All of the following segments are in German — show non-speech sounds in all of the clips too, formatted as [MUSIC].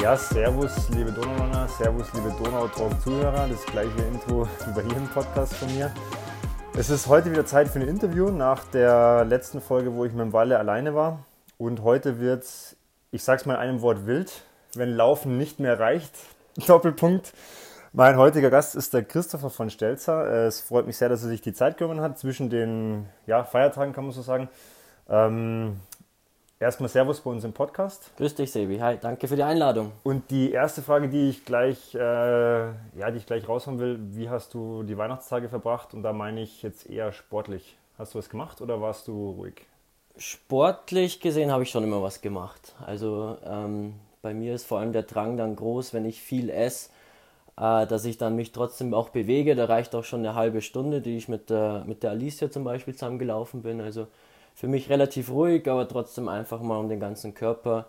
Ja, servus, liebe Donaurunner, servus, liebe Donau-Talk-Zuhörer. Das gleiche Intro wie [LAUGHS] bei jedem Podcast von mir. Es ist heute wieder Zeit für ein Interview nach der letzten Folge, wo ich mit dem Walle alleine war. Und heute wird, ich sag's mal in einem Wort wild, wenn Laufen nicht mehr reicht. [LAUGHS] Doppelpunkt. Mein heutiger Gast ist der Christopher von Stelzer. Es freut mich sehr, dass er sich die Zeit genommen hat zwischen den ja, Feiertagen, kann man so sagen. Ähm, Erstmal Servus bei uns im Podcast. Grüß dich, Sebi. Hi, danke für die Einladung. Und die erste Frage, die ich gleich, äh, ja, die ich gleich raushauen will, wie hast du die Weihnachtstage verbracht? Und da meine ich jetzt eher sportlich. Hast du was gemacht oder warst du ruhig? Sportlich gesehen habe ich schon immer was gemacht. Also ähm, bei mir ist vor allem der Drang dann groß, wenn ich viel esse, äh, dass ich dann mich trotzdem auch bewege. Da reicht auch schon eine halbe Stunde, die ich mit der, mit der Alicia zum Beispiel zusammengelaufen bin. Also für mich relativ ruhig, aber trotzdem einfach mal um den ganzen Körper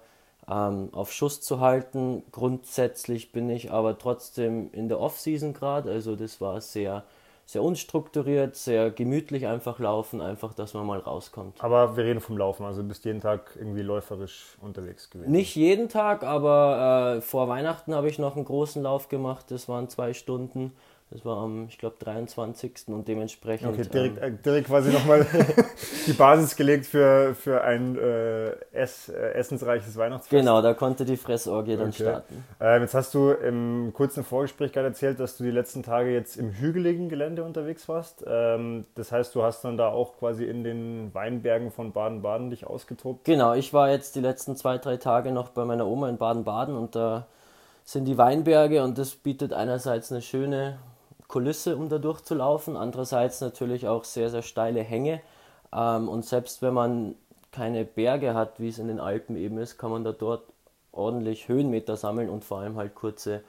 ähm, auf Schuss zu halten. Grundsätzlich bin ich aber trotzdem in der Off-Season gerade, also das war sehr, sehr unstrukturiert, sehr gemütlich einfach laufen, einfach, dass man mal rauskommt. Aber wir reden vom Laufen, also du bist jeden Tag irgendwie läuferisch unterwegs gewesen. Nicht jeden Tag, aber äh, vor Weihnachten habe ich noch einen großen Lauf gemacht, das waren zwei Stunden. Das war am, ich glaube, 23. und dementsprechend. Okay, direkt, ähm, äh, direkt quasi nochmal [LAUGHS] die Basis gelegt für, für ein äh, ess, äh, essensreiches Weihnachtsfest. Genau, da konnte die Fressorgie dann okay. starten. Ähm, jetzt hast du im kurzen Vorgespräch gerade erzählt, dass du die letzten Tage jetzt im hügeligen Gelände unterwegs warst. Ähm, das heißt, du hast dann da auch quasi in den Weinbergen von Baden-Baden dich ausgetobt? Genau, ich war jetzt die letzten zwei, drei Tage noch bei meiner Oma in Baden-Baden und da sind die Weinberge und das bietet einerseits eine schöne Kulisse, um da durchzulaufen. Andererseits natürlich auch sehr, sehr steile Hänge. Ähm, und selbst wenn man keine Berge hat, wie es in den Alpen eben ist, kann man da dort ordentlich Höhenmeter sammeln und vor allem halt kurze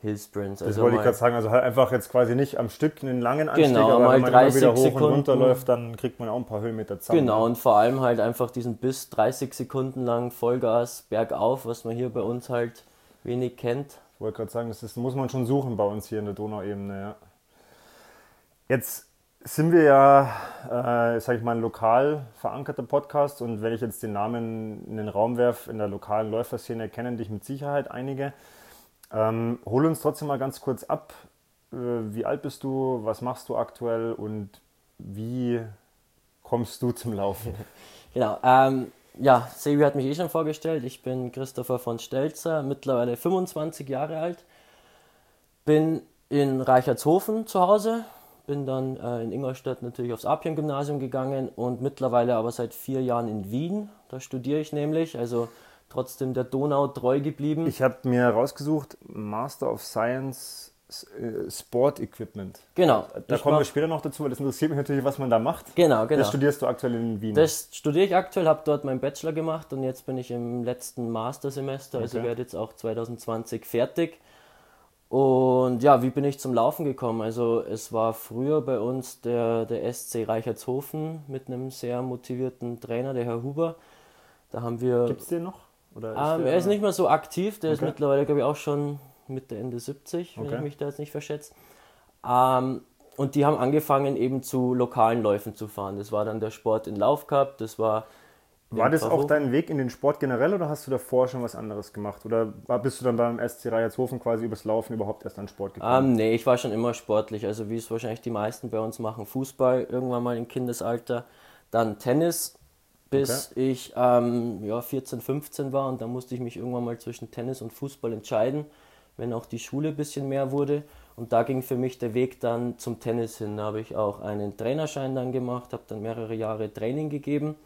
Hillsprints. Das also wollte ich gerade sagen, also halt einfach jetzt quasi nicht am Stück einen langen Anstieg, genau, aber wenn man immer wieder hoch Sekunden, und runter läuft, dann kriegt man auch ein paar Höhenmeter zusammen. Genau, und vor allem halt einfach diesen bis 30 Sekunden lang Vollgas bergauf, was man hier bei uns halt wenig kennt. Ich wollte gerade sagen, das ist, muss man schon suchen bei uns hier in der Donauebene, ja. Jetzt sind wir ja, äh, sage ich mal, ein lokal verankerter Podcast und wenn ich jetzt den Namen in den Raum werfe, in der lokalen Läuferszene kennen dich mit Sicherheit einige. Ähm, hol uns trotzdem mal ganz kurz ab. Äh, wie alt bist du? Was machst du aktuell und wie kommst du zum Laufen? [LAUGHS] Genau. Ähm, ja, Sebi hat mich eh schon vorgestellt. Ich bin Christopher von Stelzer, mittlerweile 25 Jahre alt. Bin in Reichertshofen zu Hause, bin dann äh, in Ingolstadt natürlich aufs Apien-Gymnasium gegangen und mittlerweile aber seit vier Jahren in Wien. Da studiere ich nämlich, also trotzdem der Donau treu geblieben. Ich habe mir rausgesucht, Master of Science äh, Sport Equipment. Genau. Da kommen mach, wir später noch dazu, weil das interessiert mich natürlich, was man da macht. Genau, genau. Das studierst du aktuell in Wien. Das studiere ich aktuell, habe dort meinen Bachelor gemacht und jetzt bin ich im letzten Mastersemester, also okay. werde jetzt auch 2020 fertig. Und ja, wie bin ich zum Laufen gekommen? Also es war früher bei uns der, der SC Reichertshofen mit einem sehr motivierten Trainer, der Herr Huber. Da haben wir. Gibt es den noch? Oder ist ähm, er ist nicht mehr so aktiv, der okay. ist mittlerweile, glaube ich, auch schon Mitte, Ende 70, wenn okay. ich mich da jetzt nicht verschätze. Ähm, und die haben angefangen eben zu lokalen Läufen zu fahren. Das war dann der Sport in Laufcup, das war war das auch dein Weg in den Sport generell oder hast du davor schon was anderes gemacht? Oder bist du dann beim SC Reiertshofen quasi übers Laufen überhaupt erst an Sport gekommen? Ähm, nee, ich war schon immer sportlich. Also wie es wahrscheinlich die meisten bei uns machen. Fußball irgendwann mal im Kindesalter. Dann Tennis, bis okay. ich ähm, ja, 14, 15 war. Und dann musste ich mich irgendwann mal zwischen Tennis und Fußball entscheiden, wenn auch die Schule ein bisschen mehr wurde. Und da ging für mich der Weg dann zum Tennis hin. Da habe ich auch einen Trainerschein dann gemacht, habe dann mehrere Jahre Training gegeben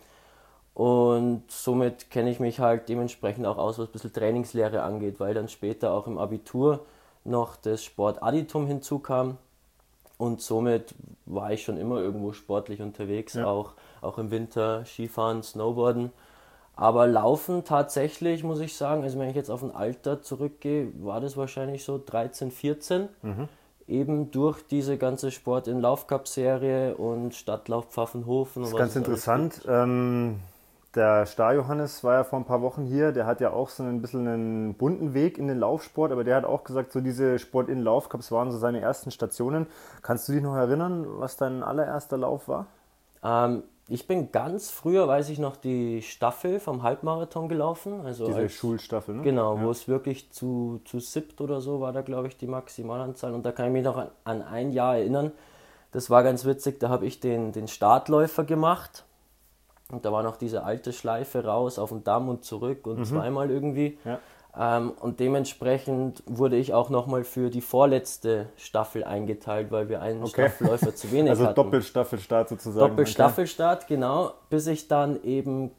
und somit kenne ich mich halt dementsprechend auch aus, was ein bisschen Trainingslehre angeht, weil dann später auch im Abitur noch das Sportadditum hinzukam. Und somit war ich schon immer irgendwo sportlich unterwegs, ja. auch, auch im Winter Skifahren, Snowboarden. Aber Laufen tatsächlich, muss ich sagen, also wenn ich jetzt auf ein Alter zurückgehe, war das wahrscheinlich so 13, 14. Mhm. Eben durch diese ganze Sport in Laufcup-Serie und Stadtlauf Pfaffenhofen. Das ist ganz interessant. Ähm, der Star Johannes war ja vor ein paar Wochen hier, der hat ja auch so ein bisschen einen bunten Weg in den Laufsport, aber der hat auch gesagt, so diese Sport in Laufcups waren so seine ersten Stationen. Kannst du dich noch erinnern, was dein allererster Lauf war? Ähm, ich bin ganz früher, weiß ich noch, die Staffel vom Halbmarathon gelaufen. Also Diese als, Schulstaffel, ne? Genau, ja. wo es wirklich zu, zu siebt oder so war da, glaube ich, die Maximalanzahl. Und da kann ich mich noch an, an ein Jahr erinnern. Das war ganz witzig, da habe ich den, den Startläufer gemacht. Und da war noch diese alte Schleife raus auf den Damm und zurück und mhm. zweimal irgendwie. Ja. Ähm, und dementsprechend wurde ich auch nochmal für die vorletzte Staffel eingeteilt, weil wir einen okay. Staffelläufer zu wenig [LAUGHS] also hatten. Also Doppelstaffelstart sozusagen. Doppelstaffelstart, okay. genau. Bis ich dann eben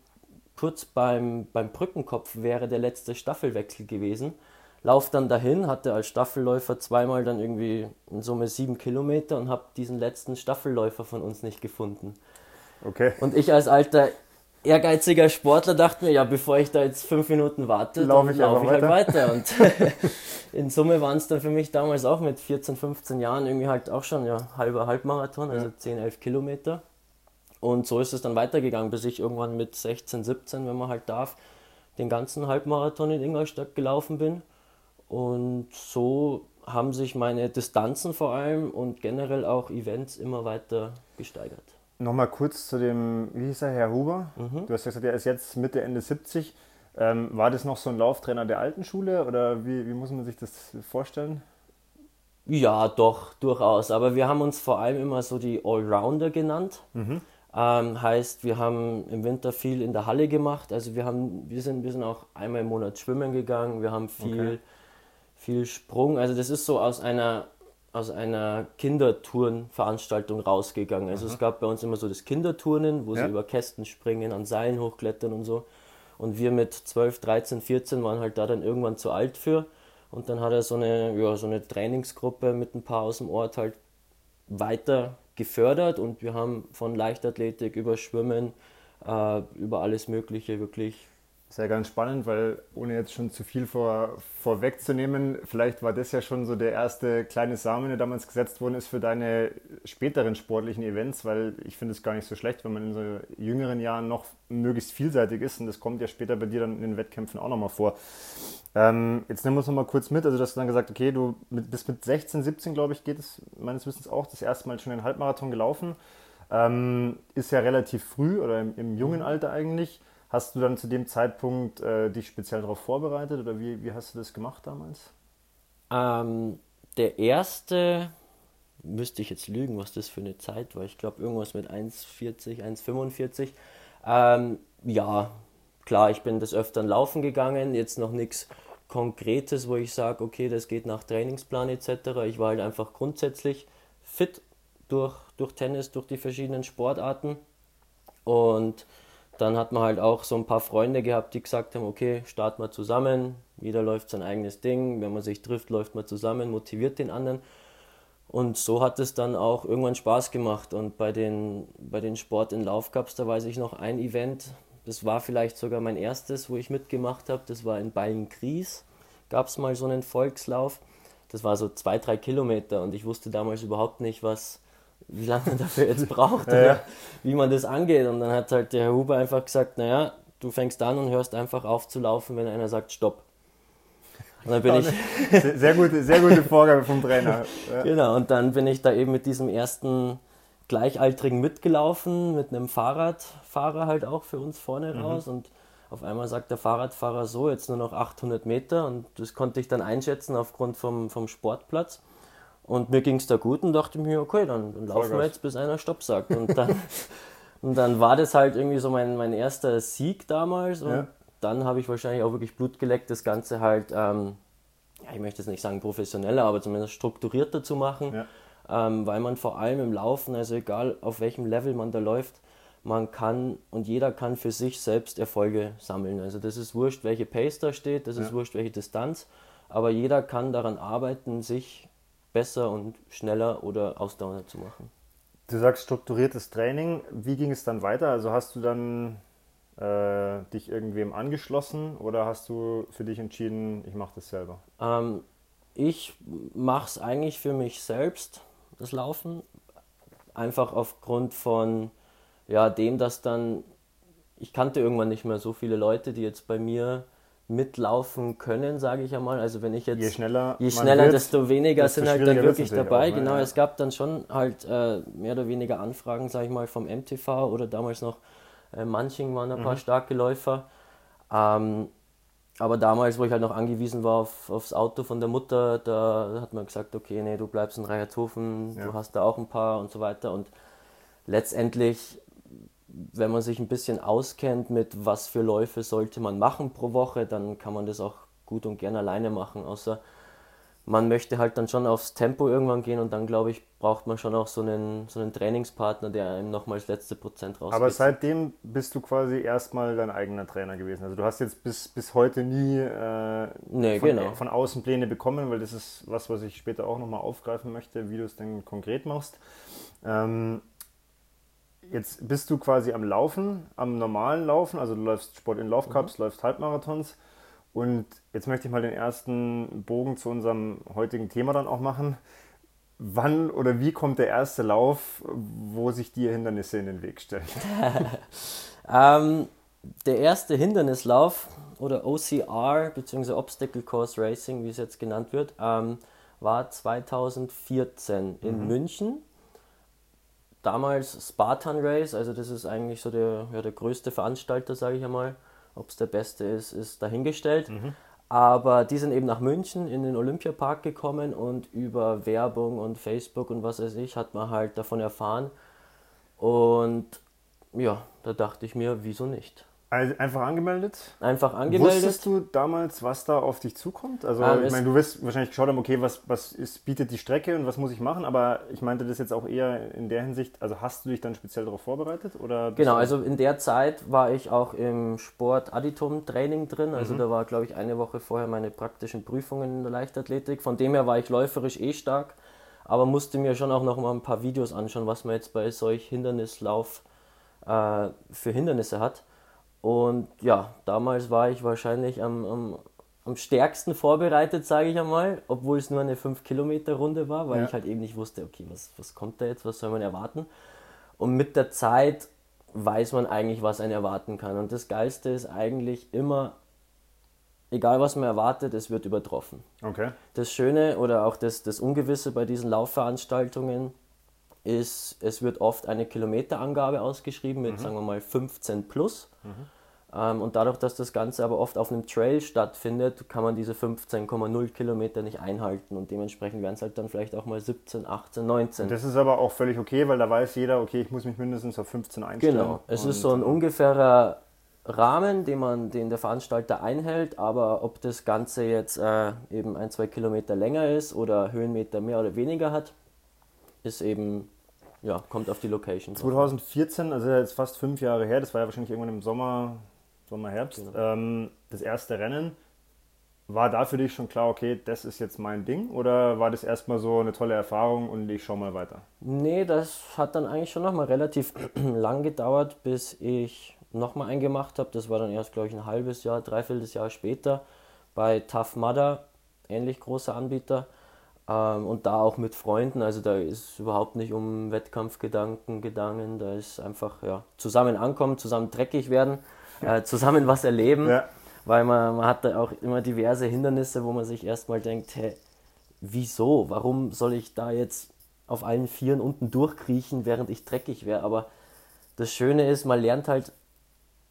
kurz beim, beim Brückenkopf wäre der letzte Staffelwechsel gewesen. Lauf dann dahin, hatte als Staffelläufer zweimal dann irgendwie in Summe sieben Kilometer und habe diesen letzten Staffelläufer von uns nicht gefunden. Okay. Und ich als alter ehrgeiziger Sportler dachte mir, ja, bevor ich da jetzt fünf Minuten warte, laufe ich, lauf ich halt weiter. Und [LAUGHS] [LAUGHS] in Summe waren es dann für mich damals auch mit 14, 15 Jahren irgendwie halt auch schon ja, halber Halbmarathon, also ja. 10, 11 Kilometer. Und so ist es dann weitergegangen, bis ich irgendwann mit 16, 17, wenn man halt darf, den ganzen Halbmarathon in Ingolstadt gelaufen bin. Und so haben sich meine Distanzen vor allem und generell auch Events immer weiter gesteigert. Nochmal kurz zu dem, wie hieß er, Herr Huber? Mhm. Du hast gesagt, er ist jetzt Mitte, Ende 70. Ähm, war das noch so ein Lauftrainer der alten Schule oder wie, wie muss man sich das vorstellen? Ja, doch, durchaus. Aber wir haben uns vor allem immer so die Allrounder genannt. Mhm. Ähm, heißt, wir haben im Winter viel in der Halle gemacht. Also wir haben, wir sind, wir sind auch einmal im Monat schwimmen gegangen. Wir haben viel, okay. viel Sprung. Also das ist so aus einer aus einer Kindertourenveranstaltung rausgegangen. Also Aha. es gab bei uns immer so das Kinderturnen, wo ja. sie über Kästen springen, an Seilen hochklettern und so. Und wir mit 12, 13, 14 waren halt da dann irgendwann zu alt für. Und dann hat er so eine, ja, so eine Trainingsgruppe mit ein paar aus dem Ort halt weiter gefördert und wir haben von Leichtathletik über Schwimmen, äh, über alles Mögliche wirklich sehr ganz spannend, weil ohne jetzt schon zu viel vor, vorwegzunehmen, vielleicht war das ja schon so der erste kleine Samen, der damals gesetzt worden ist für deine späteren sportlichen Events, weil ich finde es gar nicht so schlecht, wenn man in so jüngeren Jahren noch möglichst vielseitig ist und das kommt ja später bei dir dann in den Wettkämpfen auch nochmal vor. Ähm, jetzt nehmen wir uns nochmal kurz mit, also du hast dann gesagt, okay, du bist mit 16, 17, glaube ich, geht es meines Wissens auch das erste Mal schon den Halbmarathon gelaufen. Ähm, ist ja relativ früh oder im, im jungen mhm. Alter eigentlich. Hast du dann zu dem Zeitpunkt äh, dich speziell darauf vorbereitet oder wie, wie hast du das gemacht damals? Ähm, der erste, müsste ich jetzt lügen, was das für eine Zeit war. Ich glaube irgendwas mit 1,40, 1,45. Ähm, ja, klar, ich bin des Öfteren laufen gegangen, jetzt noch nichts Konkretes, wo ich sage, okay, das geht nach Trainingsplan etc. Ich war halt einfach grundsätzlich fit durch, durch Tennis, durch die verschiedenen Sportarten und dann hat man halt auch so ein paar Freunde gehabt, die gesagt haben, okay, starten wir zusammen, jeder läuft sein eigenes Ding, wenn man sich trifft, läuft man zusammen, motiviert den anderen. Und so hat es dann auch irgendwann Spaß gemacht. Und bei den, bei den Sport in Laufcups, da weiß ich noch ein Event, das war vielleicht sogar mein erstes, wo ich mitgemacht habe, das war in Bayern-Gries, gab es mal so einen Volkslauf. Das war so zwei, drei Kilometer und ich wusste damals überhaupt nicht, was, wie lange man dafür jetzt [LAUGHS] braucht ja, oder wie man das angeht. Und dann hat halt der Herr Huber einfach gesagt, naja, du fängst an und hörst einfach auf zu laufen, wenn einer sagt Stopp. Und dann bin ich sehr, gute, sehr gute Vorgabe vom Trainer. Ja. Genau, und dann bin ich da eben mit diesem ersten Gleichaltrigen mitgelaufen, mit einem Fahrradfahrer halt auch für uns vorne mhm. raus. Und auf einmal sagt der Fahrradfahrer so, jetzt nur noch 800 Meter. Und das konnte ich dann einschätzen aufgrund vom, vom Sportplatz. Und mir ging es da gut und dachte mir, okay, dann, dann laufen wir jetzt, bis einer Stopp sagt. Und dann, [LAUGHS] und dann war das halt irgendwie so mein, mein erster Sieg damals. Und ja. dann habe ich wahrscheinlich auch wirklich Blut geleckt, das Ganze halt, ähm, ja, ich möchte jetzt nicht sagen professioneller, aber zumindest strukturierter zu machen. Ja. Ähm, weil man vor allem im Laufen, also egal auf welchem Level man da läuft, man kann und jeder kann für sich selbst Erfolge sammeln. Also das ist wurscht, welche Pace da steht, das ist wurscht, welche Distanz, aber jeder kann daran arbeiten, sich besser und schneller oder ausdauernder zu machen. Du sagst strukturiertes Training. Wie ging es dann weiter? Also hast du dann äh, dich irgendwem angeschlossen oder hast du für dich entschieden, ich mache das selber? Ähm, ich mache es eigentlich für mich selbst, das Laufen. Einfach aufgrund von ja, dem, dass dann, ich kannte irgendwann nicht mehr so viele Leute, die jetzt bei mir mitlaufen können, sage ich einmal. Also wenn ich jetzt je schneller, je schneller wird, desto weniger desto sind halt dann wirklich dabei. Auch, ne? Genau, es gab dann schon halt äh, mehr oder weniger Anfragen, sage ich mal, vom MTV oder damals noch äh, Manching waren ein Mhm. paar starke Läufer. Ähm, aber damals, wo ich halt noch angewiesen war auf, aufs Auto von der Mutter, da hat man gesagt, okay, nee, du bleibst in Reichertshofen, Ja. du hast da auch ein paar und so weiter. Und letztendlich, wenn man sich ein bisschen auskennt mit was für Läufe sollte man machen pro Woche, dann kann man das auch gut und gern alleine machen. Außer man möchte halt dann schon aufs Tempo irgendwann gehen und dann glaube ich, braucht man schon auch so einen, so einen Trainingspartner, der einem nochmal das letzte Prozent rausgeht. Aber seitdem bist du quasi erstmal dein eigener Trainer gewesen. Also du hast jetzt bis, bis heute nie äh, Nee, von, genau. von außen Pläne bekommen, weil das ist was, was ich später auch nochmal aufgreifen möchte, wie du es denn konkret machst. Ähm, jetzt bist du quasi am Laufen, am normalen Laufen, also du läufst Sport in Laufcups, Mhm. läufst Halbmarathons. Und jetzt möchte ich mal den ersten Bogen zu unserem heutigen Thema dann auch machen. Wann oder wie kommt der erste Lauf, wo sich dir Hindernisse in den Weg stellen? [LAUGHS] [LAUGHS] Ähm, der erste Hindernislauf oder OCR bzw. Obstacle Course Racing, wie es jetzt genannt wird, ähm, war 2014 in München. Damals Spartan Race, also das ist eigentlich so der, ja, der größte Veranstalter, sage ich einmal. Ob es der beste ist, ist dahingestellt. Aber die sind eben nach München in den Olympiapark gekommen und über Werbung und Facebook und was weiß ich hat man halt davon erfahren. Und ja, da dachte ich mir, wieso nicht? Also einfach angemeldet? Einfach angemeldet. Wusstest du damals, was da auf dich zukommt? Also Ähm, ich meine, du wirst wahrscheinlich geschaut haben, okay, was, was ist, bietet die Strecke und was muss ich machen, aber ich meinte das jetzt auch eher in der Hinsicht, also hast du dich dann speziell darauf vorbereitet? Oder Genau, also in der Zeit war ich auch im Sport Additum Training drin. Also da war, glaube ich, eine Woche vorher meine praktischen Prüfungen in der Leichtathletik. Von dem her war ich läuferisch eh stark, aber musste mir schon auch noch mal ein paar Videos anschauen, was man jetzt bei solch Hindernislauf äh, für Hindernisse hat. Und ja, damals war ich wahrscheinlich am, am, am stärksten vorbereitet, sage ich einmal, obwohl es nur eine 5-Kilometer-Runde war, weil Ja. ich halt eben nicht wusste, okay, was, was kommt da jetzt, was soll man erwarten. Und mit der Zeit weiß man eigentlich, was einen erwarten kann. Und das Geilste ist eigentlich immer, egal was man erwartet, es wird übertroffen. Okay. Das Schöne oder auch das, das Ungewisse bei diesen Laufveranstaltungen ist, es wird oft eine Kilometerangabe ausgeschrieben mit, sagen wir mal, 15 plus. Ähm, und dadurch, dass das Ganze aber oft auf einem Trail stattfindet, kann man diese 15,0 Kilometer nicht einhalten. Und dementsprechend werden es halt dann vielleicht auch mal 17, 18, 19. Das ist aber auch völlig okay, weil da weiß jeder, okay, ich muss mich mindestens auf 15 einstellen. Genau, es Und, ist so ein äh, ungefährer Rahmen, den man, den der Veranstalter einhält, aber ob das Ganze jetzt äh, eben ein, zwei Kilometer länger ist oder Höhenmeter mehr oder weniger hat, ist eben, ja, kommt auf die Location. drauf an. 2014, also jetzt fast fünf Jahre her, das war ja wahrscheinlich irgendwann im Sommer, Sommer, Herbst, Genau. ähm, das erste Rennen. War da für dich schon klar, okay, das ist jetzt mein Ding? Oder war das erstmal so eine tolle Erfahrung und ich schau mal weiter? Nee, das hat dann eigentlich schon nochmal relativ [CLEARS THROAT] lang gedauert, bis ich nochmal einen gemacht habe. Das war dann erst, glaube ich, ein halbes Jahr, dreiviertel Jahr später bei Tough Mudder, ähnlich großer Anbieter. Ähm, und da auch mit Freunden, also da ist überhaupt nicht um Wettkampfgedanken gegangen, da ist einfach ja, zusammen ankommen, zusammen dreckig werden, äh, zusammen was erleben, Ja. weil man, man hat da auch immer diverse Hindernisse, wo man sich erstmal denkt, hä, wieso, warum soll ich da jetzt auf allen Vieren unten durchkriechen, während ich dreckig wäre, aber das Schöne ist, man lernt halt,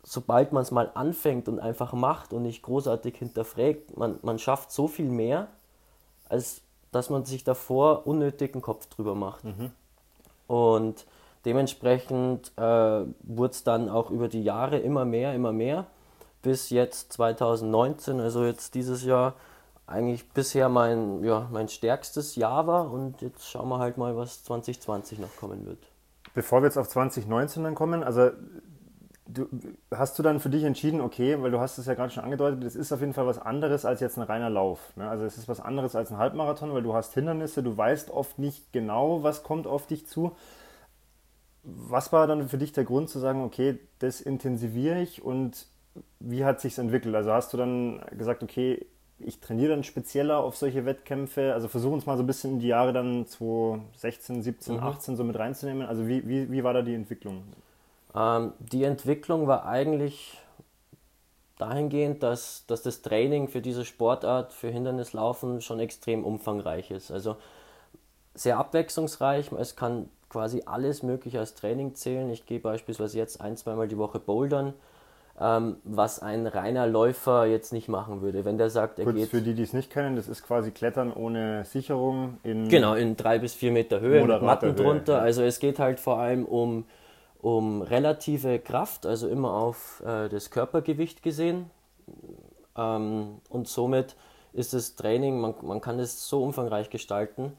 sobald man es mal anfängt und einfach macht und nicht großartig hinterfragt, man, man schafft so viel mehr, als dass man sich davor unnötigen Kopf drüber macht. Und dementsprechend äh, wurde es dann auch über die Jahre immer mehr, immer mehr, bis jetzt 2019, also jetzt dieses Jahr, eigentlich bisher mein, ja, mein stärkstes Jahr war und jetzt schauen wir halt mal, was 2020 noch kommen wird. Bevor wir jetzt auf 2019 dann kommen, also du, hast du dann für dich entschieden, okay, weil du hast es ja gerade schon angedeutet, das ist auf jeden Fall was anderes als jetzt ein reiner Lauf. Ne? Also es ist was anderes als ein Halbmarathon, weil du hast Hindernisse, du weißt oft nicht genau, was kommt auf dich zu. Was war dann für dich der Grund zu sagen, okay, das intensiviere ich und wie hat sich entwickelt? Also hast du dann gesagt, okay, ich trainiere dann spezieller auf solche Wettkämpfe. Also versuch uns mal so ein bisschen in die Jahre dann 2016, 17, 18 so mit reinzunehmen. Also wie, wie, wie war da die Entwicklung? Ähm, die Entwicklung war eigentlich dahingehend, dass, dass das Training für diese Sportart, für Hindernislaufen schon extrem umfangreich ist. Also sehr abwechslungsreich. Es kann quasi alles Mögliche als Training zählen. Ich gehe beispielsweise jetzt ein, zweimal die Woche bouldern, ähm, was ein reiner Läufer jetzt nicht machen würde. Wenn der sagt, er Kurz geht. für die, die es nicht kennen, das ist quasi Klettern ohne Sicherung in. Genau, in drei bis vier Meter Höhe, mit Matten Höhe, drunter. Also es geht halt vor allem um, um relative Kraft, also immer auf äh, das Körpergewicht gesehen. Ähm, und somit ist das Training, man, man kann es so umfangreich gestalten.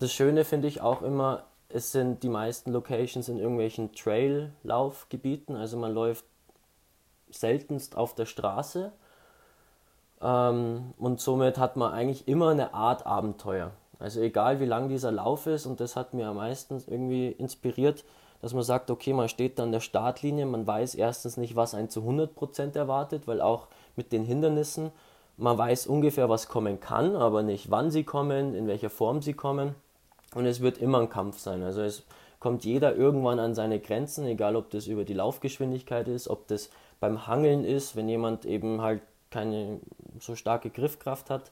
Das Schöne finde ich auch immer, es sind die meisten Locations in irgendwelchen Trail-Laufgebieten, also man läuft seltenst auf der Straße. Ähm, und somit hat man eigentlich immer eine Art Abenteuer. Also egal wie lang dieser Lauf ist, und das hat mir am meisten irgendwie inspiriert, dass man sagt, okay, man steht an der Startlinie, man weiß erstens nicht, was einen zu 100% erwartet, weil auch mit den Hindernissen, man weiß ungefähr, was kommen kann, aber nicht, wann sie kommen, in welcher Form sie kommen. Und es wird immer ein Kampf sein. Also es kommt jeder irgendwann an seine Grenzen, egal ob das über die Laufgeschwindigkeit ist, ob das beim Hangeln ist, wenn jemand eben halt keine so starke Griffkraft hat.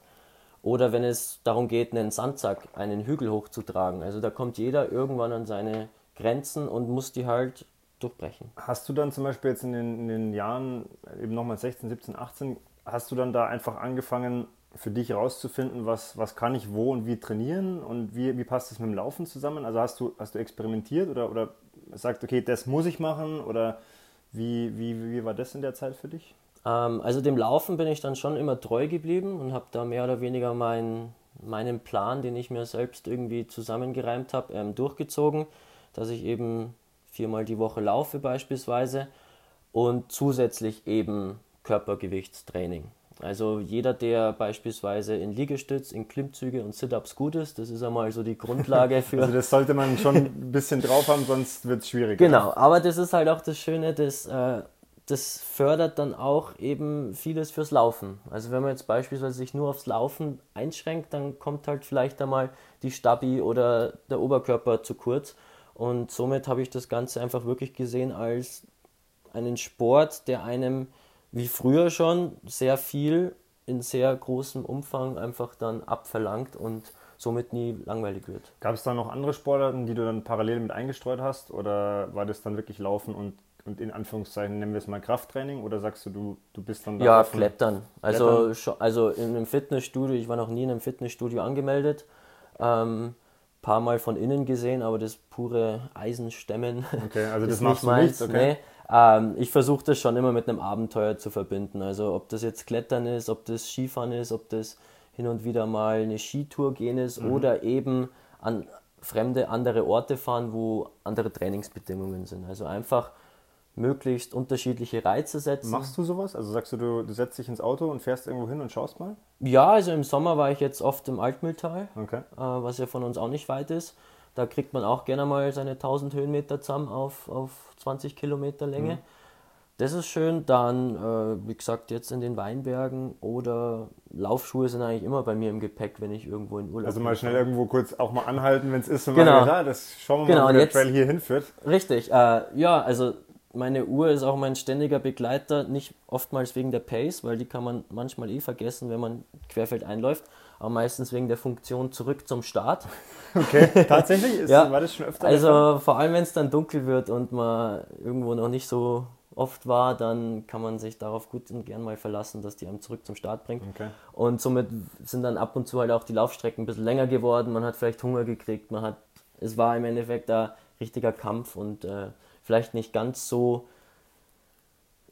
Oder wenn es darum geht, einen Sandsack, einen Hügel hochzutragen. Also da kommt jeder irgendwann an seine Grenzen und muss die halt durchbrechen. Hast du dann zum Beispiel jetzt in den, in den Jahren, eben nochmal 16, 17, 18, hast du dann da einfach angefangen, für dich herauszufinden, was, was kann ich wo und wie trainieren und wie, wie passt das mit dem Laufen zusammen? Also hast du, hast du experimentiert oder, oder sagt, okay, das muss ich machen oder wie, wie, wie war das in der Zeit für dich? Ähm, also dem Laufen bin ich dann schon immer treu geblieben und habe da mehr oder weniger mein, meinen Plan, den ich mir selbst irgendwie zusammengereimt habe, ähm, durchgezogen, dass ich eben viermal die Woche laufe beispielsweise und zusätzlich eben Körpergewichtstraining. Also jeder, der beispielsweise in Liegestütz, in Klimmzüge und Sit-Ups gut ist, das ist einmal so die Grundlage [LAUGHS] für... Also das sollte man schon ein bisschen drauf haben, sonst wird es schwierig. Genau, aber das ist halt auch das Schöne, das, äh, das fördert dann auch eben vieles fürs Laufen. Also wenn man jetzt beispielsweise sich nur aufs Laufen einschränkt, dann kommt halt vielleicht einmal die Stabi oder der Oberkörper zu kurz. Und somit habe ich das Ganze einfach wirklich gesehen als einen Sport, der einem wie früher schon sehr viel in sehr großem Umfang einfach dann abverlangt und somit nie langweilig wird. Gab es da noch andere Sportarten, die du dann parallel mit eingestreut hast oder war das dann wirklich Laufen und, und in Anführungszeichen nennen wir es mal Krafttraining oder sagst du, du, du bist dann da Ja? Klettern. Also, Klettern? also in einem Fitnessstudio, ich war noch nie in einem Fitnessstudio angemeldet. Ähm, paar Mal von innen gesehen, aber das pure Eisenstemmen. Okay, also [LAUGHS] das machst du meins. nicht, okay. Nee. Ähm, ich versuche das schon immer mit einem Abenteuer zu verbinden. Also ob das jetzt Klettern ist, ob das Skifahren ist, ob das hin und wieder mal eine Skitour gehen ist Mhm. oder eben an fremde, andere Orte fahren, wo andere Trainingsbedingungen sind. Also einfach möglichst unterschiedliche Reize setzen. Machst du sowas? Also sagst du, du, du setzt dich ins Auto und fährst irgendwo hin und schaust mal? Ja, also im Sommer war ich jetzt oft im Altmühltal, Okay. äh, was ja von uns auch nicht weit ist. Da kriegt man auch gerne mal seine 1000 Höhenmeter zusammen auf, auf 20 Kilometer Länge. Das ist schön. Dann, äh, wie gesagt, jetzt in den Weinbergen oder Laufschuhe sind eigentlich immer bei mir im Gepäck, wenn ich irgendwo in Urlaub Also mal schnell irgendwo kurz auch mal anhalten, wenn es ist und mal Genau. sagt, ah, das schauen wir Genau, mal, wo der jetzt- Trail hier hinführt. Richtig, äh, ja, also meine Uhr ist auch mein ständiger Begleiter, nicht oftmals wegen der Pace, weil die kann man manchmal eh vergessen, wenn man querfeld einläuft, aber meistens wegen der Funktion zurück zum Start. [LAUGHS] Okay, tatsächlich? Ist, Ja. War das schon öfter? Also vor allem, wenn es dann dunkel wird und man irgendwo noch nicht so oft war, dann kann man sich darauf gut und gern mal verlassen, dass die einem zurück zum Start bringt. Okay. Und somit sind dann ab und zu halt auch die Laufstrecken ein bisschen länger geworden. Man hat vielleicht Hunger gekriegt, man hat, es war im Endeffekt ein richtiger Kampf und äh, vielleicht nicht ganz so,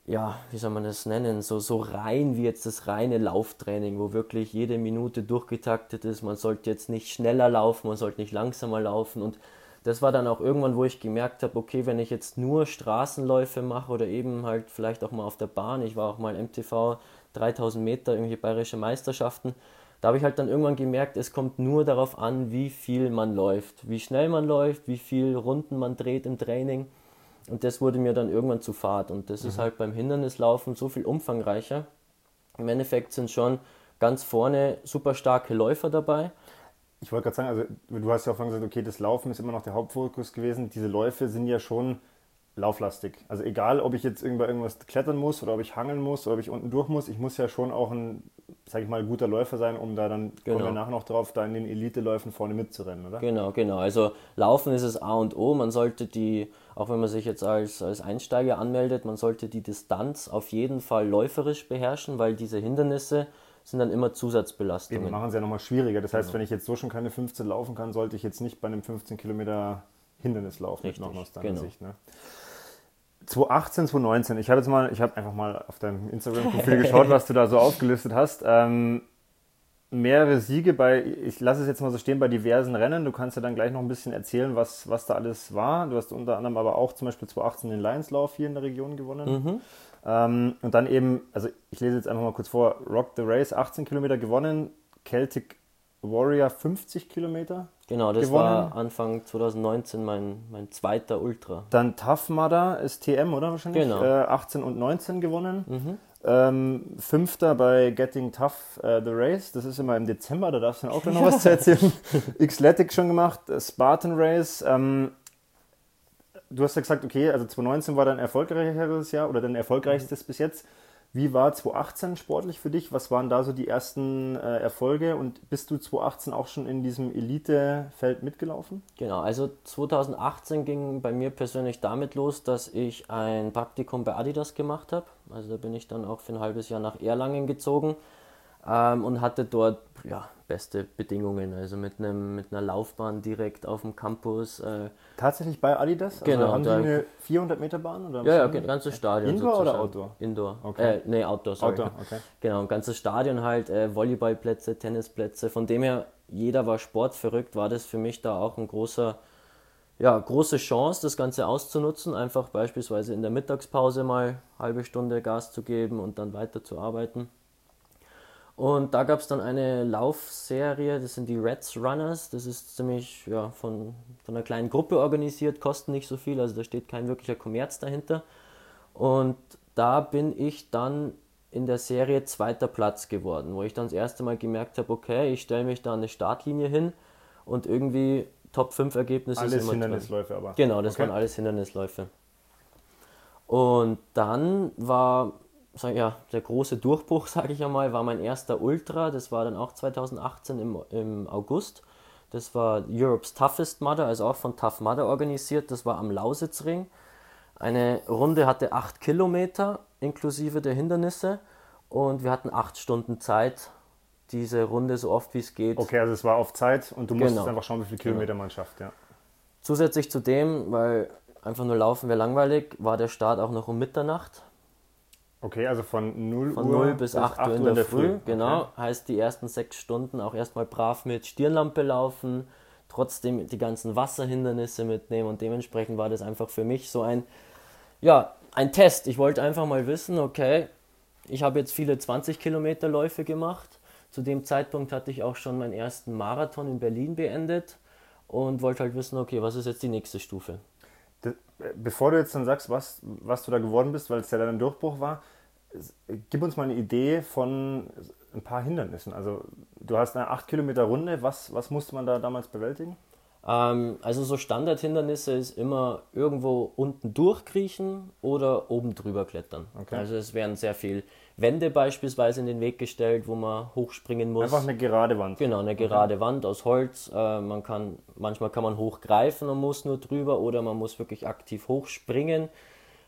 ja, wie soll man das nennen, so, so rein wie jetzt das reine Lauftraining, wo wirklich jede Minute durchgetaktet ist. Man sollte jetzt nicht schneller laufen, man sollte nicht langsamer laufen und das war dann auch irgendwann, wo ich gemerkt habe, okay, wenn ich jetzt nur Straßenläufe mache oder eben halt vielleicht auch mal auf der Bahn, ich war auch mal MTV 3000 Meter, irgendwelche bayerische Meisterschaften, da habe ich halt dann irgendwann gemerkt, es kommt nur darauf an, wie viel man läuft, wie schnell man läuft, wie viel Runden man dreht im Training. Und das wurde mir dann irgendwann zu fad. Und das ist halt beim Hindernislaufen so viel umfangreicher. Im Endeffekt sind schon ganz vorne super starke Läufer dabei. Ich wollte gerade sagen, also du hast ja auch vorhin gesagt, okay, das Laufen ist immer noch der Hauptfokus gewesen. Diese Läufe sind ja schon lauflastig. Also egal, ob ich jetzt irgendwo irgendwas klettern muss oder ob ich hangeln muss oder ob ich unten durch muss, ich muss ja schon auch ein, sag ich mal, guter Läufer sein, um da dann, genau. kommen wir nachher noch drauf, da in den Elite-Läufen vorne mitzurennen, oder? Genau, genau. Also Laufen ist es A und O. Man sollte die, auch wenn man sich jetzt als, als Einsteiger anmeldet, man sollte die Distanz auf jeden Fall läuferisch beherrschen, weil diese Hindernisse sind dann immer Zusatzbelastungen. Die machen es ja nochmal schwieriger. Das heißt, genau. wenn ich jetzt so schon keine 15 laufen kann, sollte ich jetzt nicht bei einem 15 Kilometer Hindernislauf Richtig, mitmachen aus deiner genau. Sicht. Ne? 2018, 2019, ich habe jetzt mal, ich habe einfach mal auf deinem Instagram-Profil [LAUGHS] geschaut, was du da so aufgelistet hast. Ähm, mehrere Siege bei, ich lasse es jetzt mal so stehen, bei diversen Rennen. Du kannst ja dann gleich noch ein bisschen erzählen, was, was da alles war. Du hast unter anderem aber auch zum Beispiel 2018 den Lionslauf hier in der Region gewonnen. Mhm. Ähm, und dann eben, also ich lese jetzt einfach mal kurz vor, Rock the Race 18 Kilometer gewonnen, Celtic Warrior 50 Kilometer. Genau, das gewonnen. war Anfang 2019 mein, mein zweiter Ultra. Dann Tough Mudder ist TM, oder wahrscheinlich? Genau. Äh, 18 und 19 gewonnen. Mhm. Ähm, Fünfter bei Getting Tough uh, The Race, das ist immer im Dezember, da darfst du dann auch noch was zu erzählen. [LAUGHS] Xletic schon gemacht, äh, Spartan Race. Ähm, du hast ja gesagt, okay, also 2019 war dein erfolgreicheres Jahr oder dein erfolgreichstes mhm. bis jetzt. Wie war 2018 sportlich für dich? Was waren da so die ersten äh, Erfolge und bist du 2018 auch schon in diesem Elite-Feld mitgelaufen? Genau, also 2018 ging bei mir persönlich damit los, dass ich ein Praktikum bei Adidas gemacht habe. Also da bin ich dann auch für ein halbes Jahr nach Erlangen gezogen ähm, und hatte dort ja, beste Bedingungen, also mit, einem, mit einer Laufbahn direkt auf dem Campus. Äh, Tatsächlich bei Adidas? Also genau. Haben die eine 400 Meter Bahn? Oder ja, ja, ein ganzes Stadion. Indoor sozusagen. oder Outdoor? Indoor. Okay. Äh, nee, Outdoor, sorry. Outdoor, okay. [LAUGHS] Genau, ein ganzes Stadion halt, äh, Volleyballplätze, Tennisplätze. Von dem her, jeder war sportverrückt, war das für mich da auch ein großer, ja, große Chance, das Ganze auszunutzen. Einfach beispielsweise in der Mittagspause mal eine halbe Stunde Gas zu geben und dann weiter zu arbeiten. Und da gab es dann eine Laufserie, das sind die Reds Runners. Das ist ziemlich ja, von, von einer kleinen Gruppe organisiert, kosten nicht so viel, also da steht kein wirklicher Kommerz dahinter. Und da bin ich dann in der Serie zweiter Platz geworden, wo ich dann das erste Mal gemerkt habe, okay, ich stelle mich da an eine Startlinie hin und irgendwie Top 5 Ergebnisse alles sind Hindernisläufe drin. aber. Genau, das okay. waren alles Hindernisläufe. Und dann war sag, ja, der große Durchbruch, [LAUGHS] sage ich einmal, war mein erster Ultra. Das war dann auch 2018 im, im August. Das war Europe's Toughest Mudder, also auch von Tough Mudder organisiert. Das war am Lausitzring. Eine Runde hatte 8 Kilometer inklusive der Hindernisse und wir hatten 8 Stunden Zeit, diese Runde so oft wie es geht. Okay, also es war auf Zeit und du musstest genau. einfach schauen, wie viele Kilometer genau. man schafft. Ja. Zusätzlich zu dem, weil einfach nur laufen wäre langweilig, war der Start auch noch um Mitternacht. Okay, also von 0 von Uhr 0 bis 8, 8 Uhr in der, der Früh. Früh. Genau, okay. heißt die ersten sechs Stunden auch erstmal brav mit Stirnlampe laufen, trotzdem die ganzen Wasserhindernisse mitnehmen und dementsprechend war das einfach für mich so ein, ja, ein Test. Ich wollte einfach mal wissen, okay, ich habe jetzt viele 20 Kilometer Läufe gemacht. Zu dem Zeitpunkt hatte ich auch schon meinen ersten Marathon in Berlin beendet und wollte halt wissen, okay, was ist jetzt die nächste Stufe? Bevor du jetzt dann sagst, was, was du da geworden bist, weil es ja dann ein Durchbruch war, gib uns mal eine Idee von ein paar Hindernissen. Also du hast eine 8 Kilometer Runde, was, was musste man da damals bewältigen? Ähm, also so Standardhindernisse ist immer irgendwo unten durchkriechen oder oben drüber klettern. Okay. Also es werden sehr viel Wände beispielsweise in den Weg gestellt, wo man hochspringen muss. Einfach eine gerade Wand. Genau, eine gerade okay. Wand aus Holz. Äh, man kann, manchmal kann man hochgreifen und muss nur drüber oder man muss wirklich aktiv hochspringen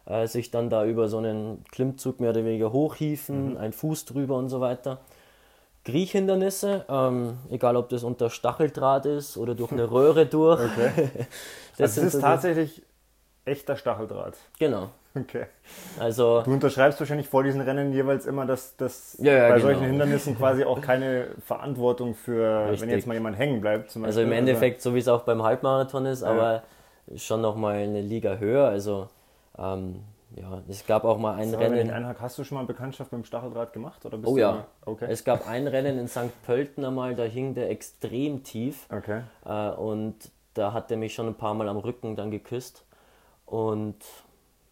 äh, sich dann da über so einen Klimmzug mehr oder weniger hochhieven, mhm. ein Fuß drüber und so weiter. Kriechhindernisse, ähm, egal ob das unter Stacheldraht ist oder durch eine [LAUGHS] Röhre durch. Okay. [LAUGHS] das, also ist so tatsächlich echter Stacheldraht. Genau. Okay. Also, du unterschreibst wahrscheinlich vor diesen Rennen jeweils immer, dass, dass ja, ja, bei genau. solchen Hindernissen quasi auch [LAUGHS] keine Verantwortung für, Richtig. wenn jetzt mal jemand hängen bleibt. Zum also im Endeffekt, so wie es auch beim Halbmarathon ist, ja. aber schon nochmal eine Liga höher. Also ähm, ja, es gab auch mal ein so, Rennen. Einhag, hast du schon mal Bekanntschaft beim Stacheldraht gemacht? Oder bist oh ja. Okay. Es gab ein Rennen in St. Pölten einmal, da hing der extrem tief. Okay. Äh, und da hat er mich schon ein paar Mal am Rücken dann geküsst. Und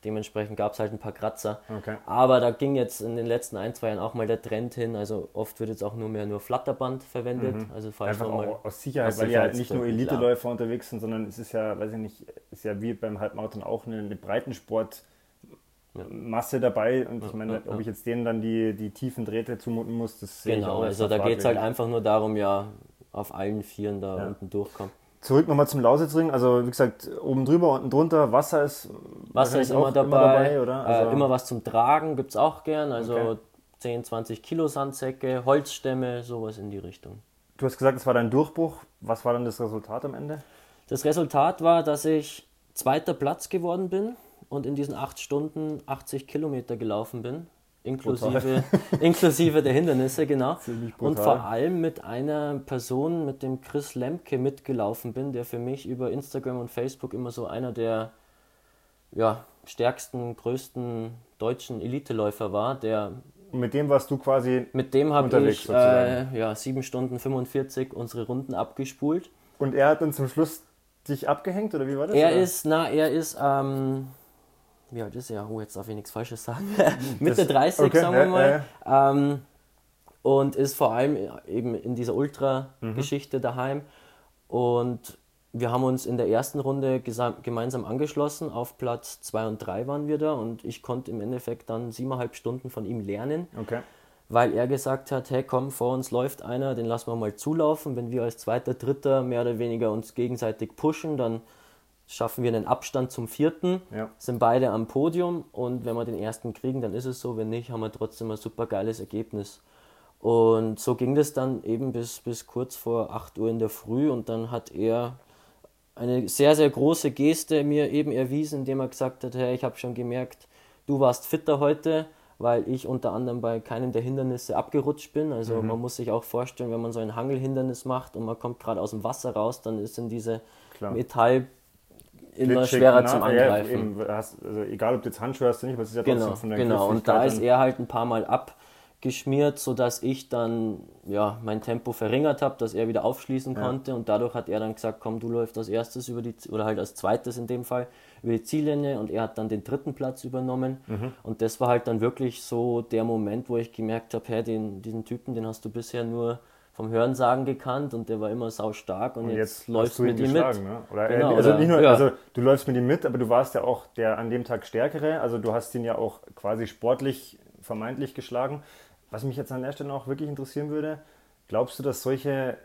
Dementsprechend gab es halt ein paar Kratzer. Okay. Aber da ging jetzt in den letzten ein, zwei Jahren auch mal der Trend hin. Also oft wird jetzt auch nur mehr nur Flatterband verwendet. Mhm. Also falls Einfach mal aus Sicherheit, aus weil ja nicht nur Eliteläufer unterwegs sind, sondern es ist ja, weiß ich nicht, ist ja wie beim Halbmarathon auch eine, eine Breitensportmasse dabei. Und ich meine, ja, ob ja. ich jetzt denen dann die, die tiefen Drähte zumuten muss, das sehe ich Genau, auch als also da geht es halt einfach nur darum, ja, auf allen Vieren da Ja. unten durchkommen. Zurück nochmal zum Lausitzring. Also wie gesagt, oben drüber, unten drunter, Wasser ist Wasser ist immer auch dabei, oder? äh, Also, immer was zum Tragen gibt es auch gern, also Okay. 10, 20 Kilo Sandsäcke, Holzstämme, sowas in die Richtung. Du hast gesagt, es war dein Durchbruch. Was war dann das Resultat am Ende? Das Resultat war, dass ich zweiter Platz geworden bin und in diesen acht Stunden 80 Kilometer gelaufen bin, inklusive, [LAUGHS] inklusive der Hindernisse, genau. Und vor allem mit einer Person, mit dem Chris Lemke mitgelaufen bin, der für mich über Instagram und Facebook immer so einer der ja, stärksten, größten deutschen Eliteläufer war, der Und mit dem warst du quasi. mit dem habe ich äh, ja, 7 Stunden 45 unsere Runden abgespult. Und er hat dann zum Schluss dich abgehängt oder wie war das? Er oder? ist, na, er ist, ähm, wie alt ist er? Oh, jetzt darf ich nichts Falsches sagen. [LAUGHS] [LAUGHS] Mitte 30, okay, sagen wir ja, mal. Ähm, und ist vor allem eben in dieser Ultra-Geschichte daheim. Und wir haben uns in der ersten Runde gemeinsam angeschlossen. Auf Platz 2 und 3 waren wir da. Und ich konnte im Endeffekt dann siebeneinhalb Stunden von ihm lernen Okay. weil er gesagt hat, hey komm, vor uns läuft einer, den lassen wir mal zulaufen. Wenn wir als zweiter, dritter mehr oder weniger uns gegenseitig pushen, dann schaffen wir einen Abstand zum vierten, Ja. sind beide am Podium und wenn wir den ersten kriegen, dann ist es so, wenn nicht, haben wir trotzdem ein super geiles Ergebnis. Und so ging das dann eben bis, bis kurz vor 8 Uhr in der Früh und dann hat er eine sehr, sehr große Geste mir eben erwiesen, indem er gesagt hat, hey, ich habe schon gemerkt, du warst fitter heute, weil ich unter anderem bei keinem der Hindernisse abgerutscht bin. Also Mhm. man muss sich auch vorstellen, wenn man so ein Hangelhindernis macht und man kommt gerade aus dem Wasser raus, dann ist in diese Klar. Metall immer Glitschig, schwerer na, zum ja, Angreifen. eben, hast, also egal, ob du jetzt Handschuhe hast oder nicht, aber es ist ja trotzdem Genau, von der genau. Und da ist er halt ein paar Mal abgeschmiert, sodass ich dann ja, mein Tempo verringert habe, dass er wieder aufschließen konnte. Und dadurch hat er dann gesagt, komm, du läufst als erstes über die, oder halt als zweites in dem Fall, über die Ziellinie und er hat dann den dritten Platz übernommen. Mhm. Und das war halt dann wirklich so der Moment, wo ich gemerkt habe, hey, den, diesen Typen, den hast du bisher nur vom Hörensagen gekannt und der war immer sau stark und, Und jetzt, jetzt läufst du mit ihm mit. ne? Oder Genau, er, also oder- nicht nur, ja. also du läufst mit ihm mit, aber du warst ja auch der an dem Tag Stärkere. Also du hast ihn ja auch quasi sportlich vermeintlich geschlagen. Was mich jetzt an der Stelle auch wirklich interessieren würde, glaubst du, dass solche,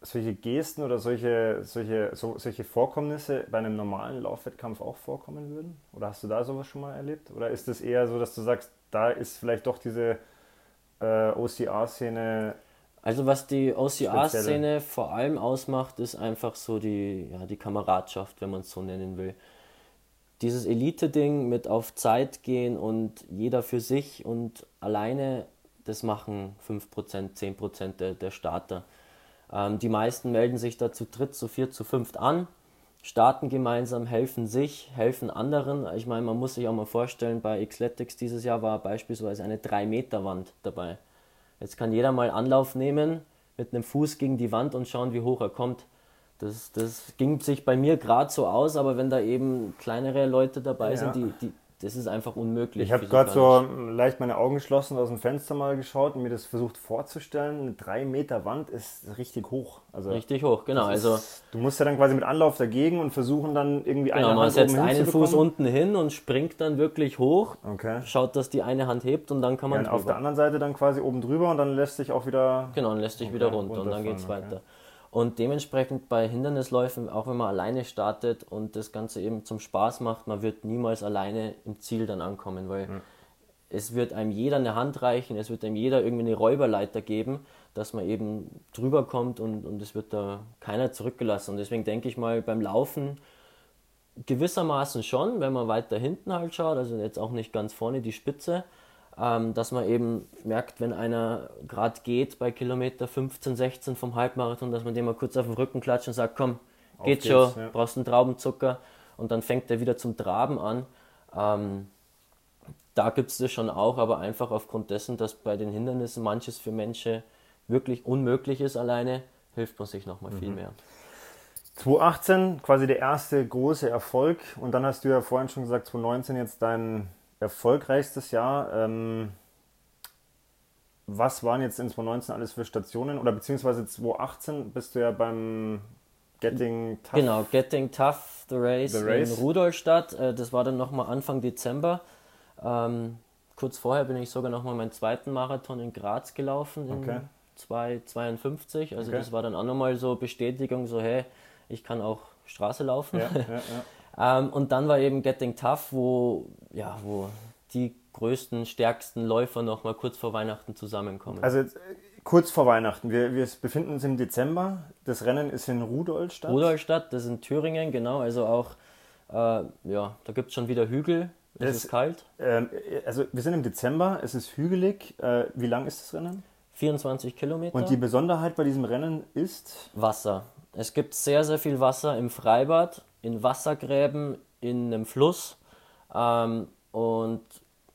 solche Gesten oder solche, solche, so, solche Vorkommnisse bei einem normalen Laufwettkampf auch vorkommen würden? Oder hast du da sowas schon mal erlebt? Oder ist es eher so, dass du sagst, da ist vielleicht doch diese äh, OCR-Szene Also was die OCR-Szene vor allem ausmacht, ist einfach so die, ja, die Kameradschaft, wenn man es so nennen will. Dieses Elite-Ding mit auf Zeit gehen und jeder für sich und alleine, das machen 5%, 10% der, der Starter. Ähm, die meisten melden sich da zu dritt, zu viert, zu fünft an, starten gemeinsam, helfen sich, helfen anderen. Ich meine, man muss sich auch mal vorstellen, bei Xletics dieses Jahr war beispielsweise eine 3-Meter-Wand dabei. Jetzt kann jeder mal Anlauf nehmen, mit einem Fuß gegen die Wand und schauen, wie hoch er kommt. Das, das ging sich bei mir gerade so aus, aber wenn da eben kleinere Leute dabei Ja. sind, die, die, das ist einfach unmöglich. Ich habe gerade so leicht meine Augen geschlossen aus dem Fenster mal geschaut und mir das versucht vorzustellen. Eine 3 Meter Wand ist richtig hoch. Also Richtig hoch, genau. Also ist, du musst ja dann quasi mit Anlauf dagegen und versuchen dann irgendwie genau, eine man Hand setzt oben einen Fuß unten hin und springt dann wirklich hoch, Okay. schaut, dass die eine Hand hebt und dann kann Ja, man und auf der anderen Seite dann quasi oben drüber und dann lässt sich auch wieder. Genau, und lässt dich wieder runter und dann runterfallen, geht es okay. weiter. Und dementsprechend bei Hindernisläufen, auch wenn man alleine startet und das Ganze eben zum Spaß macht, man wird niemals alleine im Ziel dann ankommen, weil es wird einem jeder eine Hand reichen, es wird einem jeder irgendwie eine Räuberleiter geben, dass man eben drüber kommt und, und es wird da keiner zurückgelassen. Und deswegen denke ich mal, beim Laufen gewissermaßen schon, wenn man weiter hinten halt schaut, also jetzt auch nicht ganz vorne die Spitze, ähm, dass man eben merkt, wenn einer gerade geht bei Kilometer 15, 16 vom Halbmarathon, dass man dem mal kurz auf den Rücken klatscht und sagt, komm, geht schon, ja. brauchst einen Traubenzucker und dann fängt er wieder zum Traben an. Ähm, da gibt es das schon auch, aber einfach aufgrund dessen, dass bei den Hindernissen manches Mhm. für Menschen wirklich unmöglich ist alleine, hilft man sich nochmal viel mehr. 2018 quasi der erste große Erfolg und dann hast du ja vorhin schon gesagt, 2019 jetzt dein erfolgreichstes Jahr. Ähm, was waren jetzt in 2019 alles für Stationen? Oder beziehungsweise 2018 bist du ja beim Getting Tough. Genau, Getting Tough, The Race, the race. in Rudolstadt. Äh, das war dann nochmal Anfang Dezember. Ähm, kurz vorher bin ich sogar nochmal meinen zweiten Marathon in Graz gelaufen, in okay. 2,52. Also okay. das war dann auch nochmal so Bestätigung, so hey, ich kann auch Straße laufen. Ja, ja, ja. [LAUGHS] ähm, und dann war eben Getting Tough, wo, ja, wo die größten, stärksten Läufer noch mal kurz vor Weihnachten zusammenkommen. Also jetzt, kurz vor Weihnachten. Wir, wir befinden uns im Dezember. Das Rennen ist in Rudolstadt. Rudolstadt, das ist in Thüringen, genau. Also auch, äh, ja, da gibt es schon wieder Hügel. Es das, ist kalt. Ähm, also wir sind im Dezember, es ist hügelig. Äh, wie lang ist das Rennen? 24 Kilometer. Und die Besonderheit bei diesem Rennen ist? Wasser. Es gibt sehr, sehr viel Wasser im Freibad, in Wassergräben, in einem Fluss. Ähm, und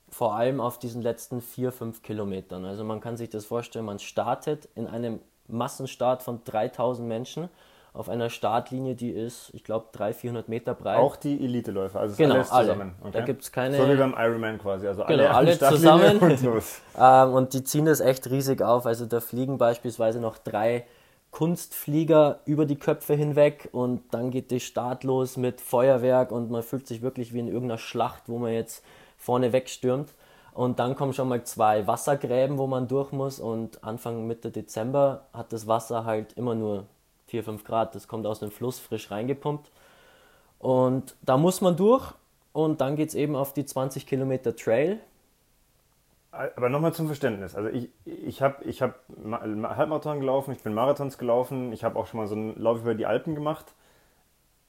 vor allem auf diesen letzten vier, fünf Kilometern. Also man kann sich das vorstellen, man startet in einem Massenstart von 3000 Menschen auf einer Startlinie, die ist, ich glaube, 300, 400 Meter breit. Auch die Elite-Läufer, also genau, alles zusammen. Alle. Okay. Da gibt es keine. So wie beim Ironman quasi, also genau, alle, alle zusammen. [LAUGHS] Und, los. ähm, und die ziehen das echt riesig auf. Also da fliegen beispielsweise noch drei Kunstflieger über die Köpfe hinweg und dann geht die Start los mit Feuerwerk und man fühlt sich wirklich wie in irgendeiner Schlacht, wo man jetzt vorne wegstürmt. Und dann kommen schon mal zwei Wassergräben, wo man durch muss. Und Anfang Mitte Dezember hat das Wasser halt immer nur 4, 5 Grad. Das kommt aus dem Fluss frisch reingepumpt. Und da muss man durch. Und dann geht es eben auf die 20 Kilometer Trail. Aber nochmal zum Verständnis. Also ich, ich habe ich hab Halbmarathon gelaufen, ich bin Marathons gelaufen, ich habe auch schon mal so einen Lauf über die Alpen gemacht.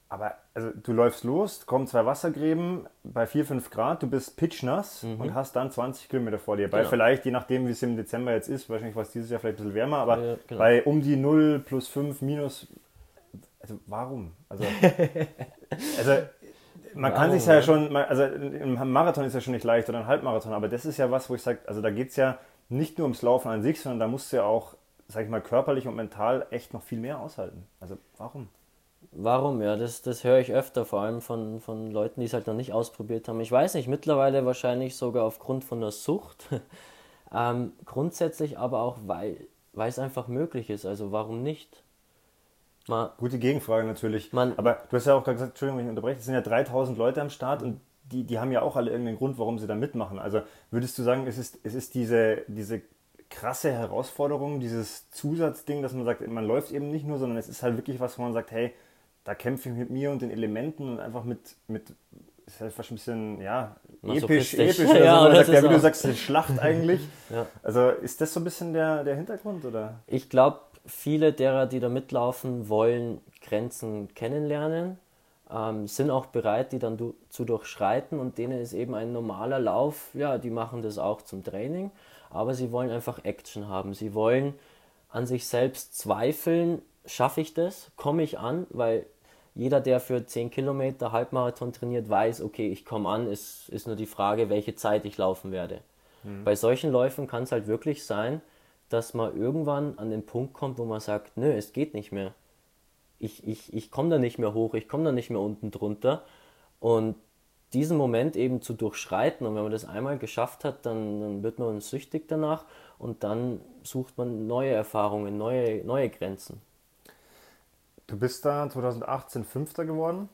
Aber also du läufst los, kommen zwei Wassergräben bei 4, 5 Grad, du bist pitchnass mhm. und hast dann 20 Kilometer vor dir. Bei genau. vielleicht, je nachdem, wie es im Dezember jetzt ist, wahrscheinlich war es dieses Jahr vielleicht ein bisschen wärmer, aber ja, genau. bei um die 0 plus 5 minus. Also warum? Also, [LAUGHS] also man kann sich ja schon, also ein Marathon ist ja schon nicht leicht oder ein Halbmarathon, aber das ist ja was, wo ich sage, also da geht es ja nicht nur ums Laufen an sich, sondern da musst du ja auch, sag ich mal, körperlich und mental echt noch viel mehr aushalten. Also warum? Warum? Ja, das, das höre ich öfter, vor allem von, von Leuten, die es halt noch nicht ausprobiert haben. Ich weiß nicht, mittlerweile wahrscheinlich sogar aufgrund von der Sucht. [LAUGHS] ähm, grundsätzlich aber auch, weil, weil es einfach möglich ist. Also warum nicht? Man, Gute Gegenfrage natürlich. Man, aber du hast ja auch gerade gesagt, Entschuldigung, wenn ich unterbreche, es sind ja 3000 Leute am Start und die, die haben ja auch alle irgendeinen Grund, warum sie da mitmachen. Also würdest du sagen, es ist, es ist diese, diese krasse Herausforderung, dieses Zusatzding, dass man sagt, man läuft eben nicht nur, sondern es ist halt wirklich was, wo man sagt, hey, da kämpfe ich mit mir und den Elementen und einfach mit, mit ist halt fast ein bisschen, ja, episch, episch. [LAUGHS] Also ja, man sagt, ja, wie du sagst, eine Schlacht eigentlich. [LAUGHS] ja. Also ist das so ein bisschen der, der Hintergrund, oder? Ich glaube, viele derer, die da mitlaufen, wollen Grenzen kennenlernen, ähm, sind auch bereit, die dann du, zu durchschreiten und denen ist eben ein normaler Lauf, ja, die machen das auch zum Training, aber sie wollen einfach Action haben. Sie wollen an sich selbst zweifeln, schaffe ich das, komme ich an, weil jeder, der für 10 Kilometer Halbmarathon trainiert, weiß, okay, ich komme an, es ist nur die Frage, welche Zeit ich laufen werde. Mhm. Bei solchen Läufen kann es halt wirklich sein, dass man irgendwann an den Punkt kommt, wo man sagt, nö, es geht nicht mehr. Ich, ich, ich komme da nicht mehr hoch, ich komme da nicht mehr unten drunter. Und diesen Moment eben zu durchschreiten und wenn man das einmal geschafft hat, dann, dann wird man süchtig danach und dann sucht man neue Erfahrungen, neue, neue Grenzen. Du bist da 2018 Fünfter geworden.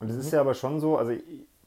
Und es mhm. ist ja aber schon so, also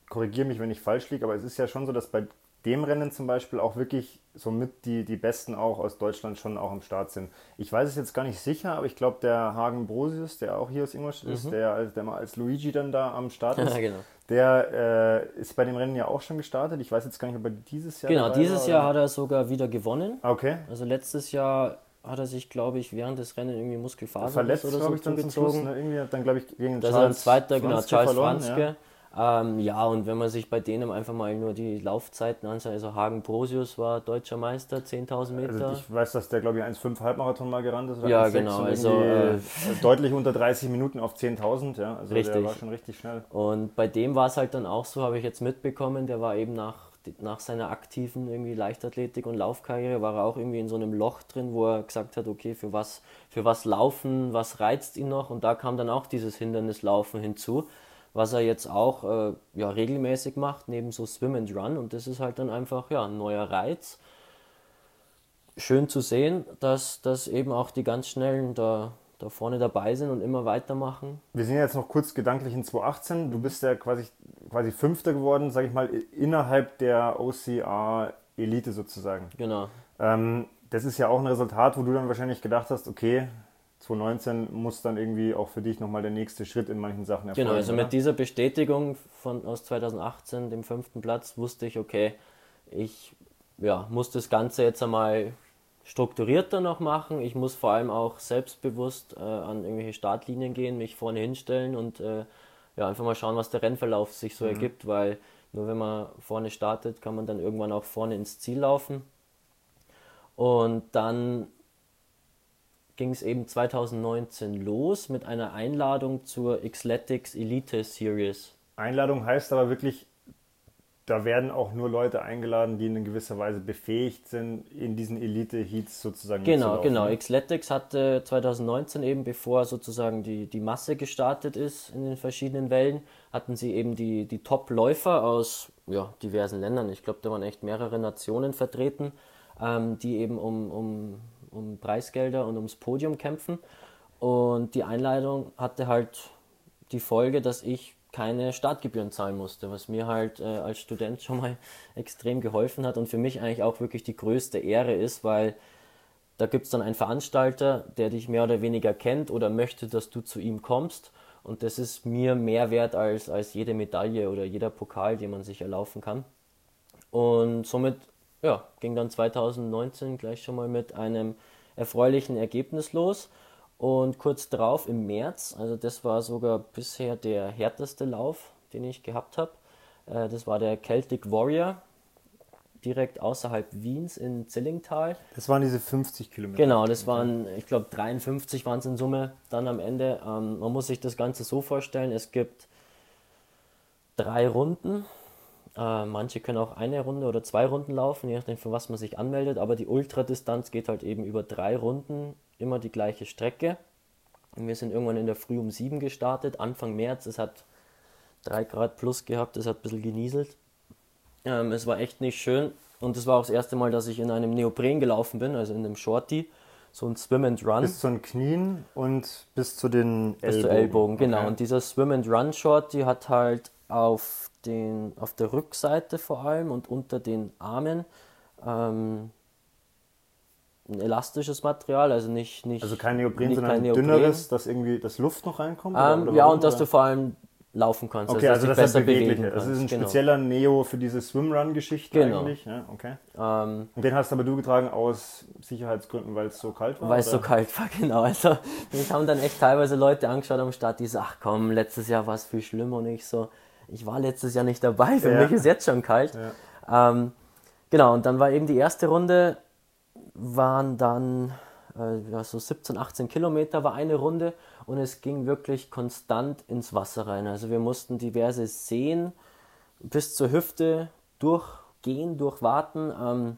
korrigiere mich, wenn ich falsch liege, aber es ist ja schon so, dass bei dem Rennen zum Beispiel auch wirklich somit die, die Besten auch aus Deutschland schon auch am Start sind. Ich weiß es jetzt gar nicht sicher, aber ich glaube, der Hagen Brosius, der auch hier aus Ingolstadt mhm. ist, der, der mal als Luigi dann da am Start [LAUGHS] ist, genau. der äh, ist bei dem Rennen ja auch schon gestartet. Ich weiß jetzt gar nicht, ob er dieses Jahr. Genau, dieses war, Jahr hat er sogar wieder gewonnen. Okay. Also letztes Jahr hat er sich, glaube ich, während des Rennens irgendwie Muskelfaser verletzt oder so ich, dann zugezogen. ne? Irgendwie dann, glaube ich, gegen das Charles ist ein zweiter, genau, Charles verloren, Franzke. Ja. Ähm, ja, und wenn man sich bei denen einfach mal nur die Laufzeiten anschaut, also Hagen Brosius war deutscher Meister, 10.000 Meter. Also ich weiß, dass der, glaube ich, 1,5 Halbmarathon mal gerannt ist. Ja, genau. Also, äh, deutlich unter 30 Minuten auf 10.000, ja. Also richtig. der war schon richtig schnell. Und bei dem war es halt dann auch so, habe ich jetzt mitbekommen, der war eben nach nach seiner aktiven irgendwie Leichtathletik- und Laufkarriere war er auch irgendwie in so einem Loch drin, wo er gesagt hat, okay, für was, für was laufen, was reizt ihn noch? Und da kam dann auch dieses Hindernislaufen hinzu, was er jetzt auch äh, ja, regelmäßig macht, neben so Swim and Run. Und das ist halt dann einfach ja, ein neuer Reiz. Schön zu sehen, dass, dass eben auch die ganz Schnellen da da vorne dabei sind und immer weitermachen. Wir sind jetzt noch kurz gedanklich in 2018. Du bist ja quasi, quasi Fünfter geworden, sage ich mal, innerhalb der OCR-Elite sozusagen. Genau. Ähm, das ist ja auch ein Resultat, wo du dann wahrscheinlich gedacht hast, okay, 2019 muss dann irgendwie auch für dich nochmal der nächste Schritt in manchen Sachen erfolgen. Genau, also oder? mit dieser Bestätigung von, aus 2018, dem fünften Platz, wusste ich, okay, ich ja, muss das Ganze jetzt einmal strukturierter noch machen. Ich muss vor allem auch selbstbewusst äh, an irgendwelche Startlinien gehen, mich vorne hinstellen und äh, ja, einfach mal schauen, was der Rennverlauf sich so mhm. ergibt, weil nur wenn man vorne startet, kann man dann irgendwann auch vorne ins Ziel laufen. Und dann ging es eben 2019 los mit einer Einladung zur Xletics Elite Series. Einladung heißt aber wirklich da werden auch nur Leute eingeladen, die in gewisser Weise befähigt sind, in diesen Elite-Heats sozusagen Genau, genau. Xletics hatte 2019 eben, bevor sozusagen die, die Masse gestartet ist in den verschiedenen Wellen, hatten sie eben die, die Top-Läufer aus ja, diversen Ländern. Ich glaube, da waren echt mehrere Nationen vertreten, ähm, die eben um, um, um Preisgelder und ums Podium kämpfen. Und die Einladung hatte halt die Folge, dass ich keine Startgebühren zahlen musste, was mir halt äh, als Student schon mal [LAUGHS] extrem geholfen hat und für mich eigentlich auch wirklich die größte Ehre ist, weil da gibt es dann einen Veranstalter, der dich mehr oder weniger kennt oder möchte, dass du zu ihm kommst. Und das ist mir mehr wert als, als jede Medaille oder jeder Pokal, den man sich erlaufen kann. Und somit ja, ging dann 2019 gleich schon mal mit einem erfreulichen Ergebnis los. Und kurz darauf im März, also das war sogar bisher der härteste Lauf, den ich gehabt habe. Äh, das war der Celtic Warrior, direkt außerhalb Wiens in Zillingtal. Das waren diese 50 Kilometer. Genau, das waren, ich glaube, 53 waren es in Summe dann am Ende. Ähm, man muss sich das Ganze so vorstellen, es gibt drei Runden. Äh, manche können auch eine Runde oder zwei Runden laufen, je nachdem, für was man sich anmeldet. Aber die Ultradistanz geht halt eben über drei Runden immer die gleiche Strecke. Und wir sind irgendwann in der Früh um 7 gestartet, Anfang März. Es hat 3 Grad plus gehabt, es hat ein bisschen genieselt. Ähm, es war echt nicht schön. Und es war auch das erste Mal, dass ich in einem Neopren gelaufen bin, also in einem Shorty. So ein Swim and Run. Bis zu den Knien und bis zu den Ellbogen. Bis zu Ellbogen, genau. Okay. Und dieser Swim and Run Shorty hat halt auf, den, auf der Rückseite vor allem und unter den Armen ähm, ein elastisches Material, also nicht. nicht also kein Neopren, nicht sondern kein Neopren. dünneres, dass irgendwie das Luft noch reinkommt? Ähm, oder ja, und dass du vor allem laufen kannst. Okay, also, also das ist beweglicher. Das ist ein genau. spezieller Neo für diese Swimrun-Geschichte genau. eigentlich. Ja, okay. Ähm, und den hast aber du getragen aus Sicherheitsgründen, weil es so kalt war? Weil es so kalt war, [LAUGHS] genau. Also mich haben dann echt teilweise Leute angeschaut am Start, die so, ach komm, letztes Jahr war es viel schlimmer und ich so, ich war letztes Jahr nicht dabei, für ja. mich ist jetzt schon kalt. Ja. Ähm, genau, und dann war eben die erste Runde waren dann äh, ja, so 17, 18 Kilometer war eine Runde und es ging wirklich konstant ins Wasser rein. Also wir mussten diverse Seen bis zur Hüfte durchgehen, durchwarten. Ähm,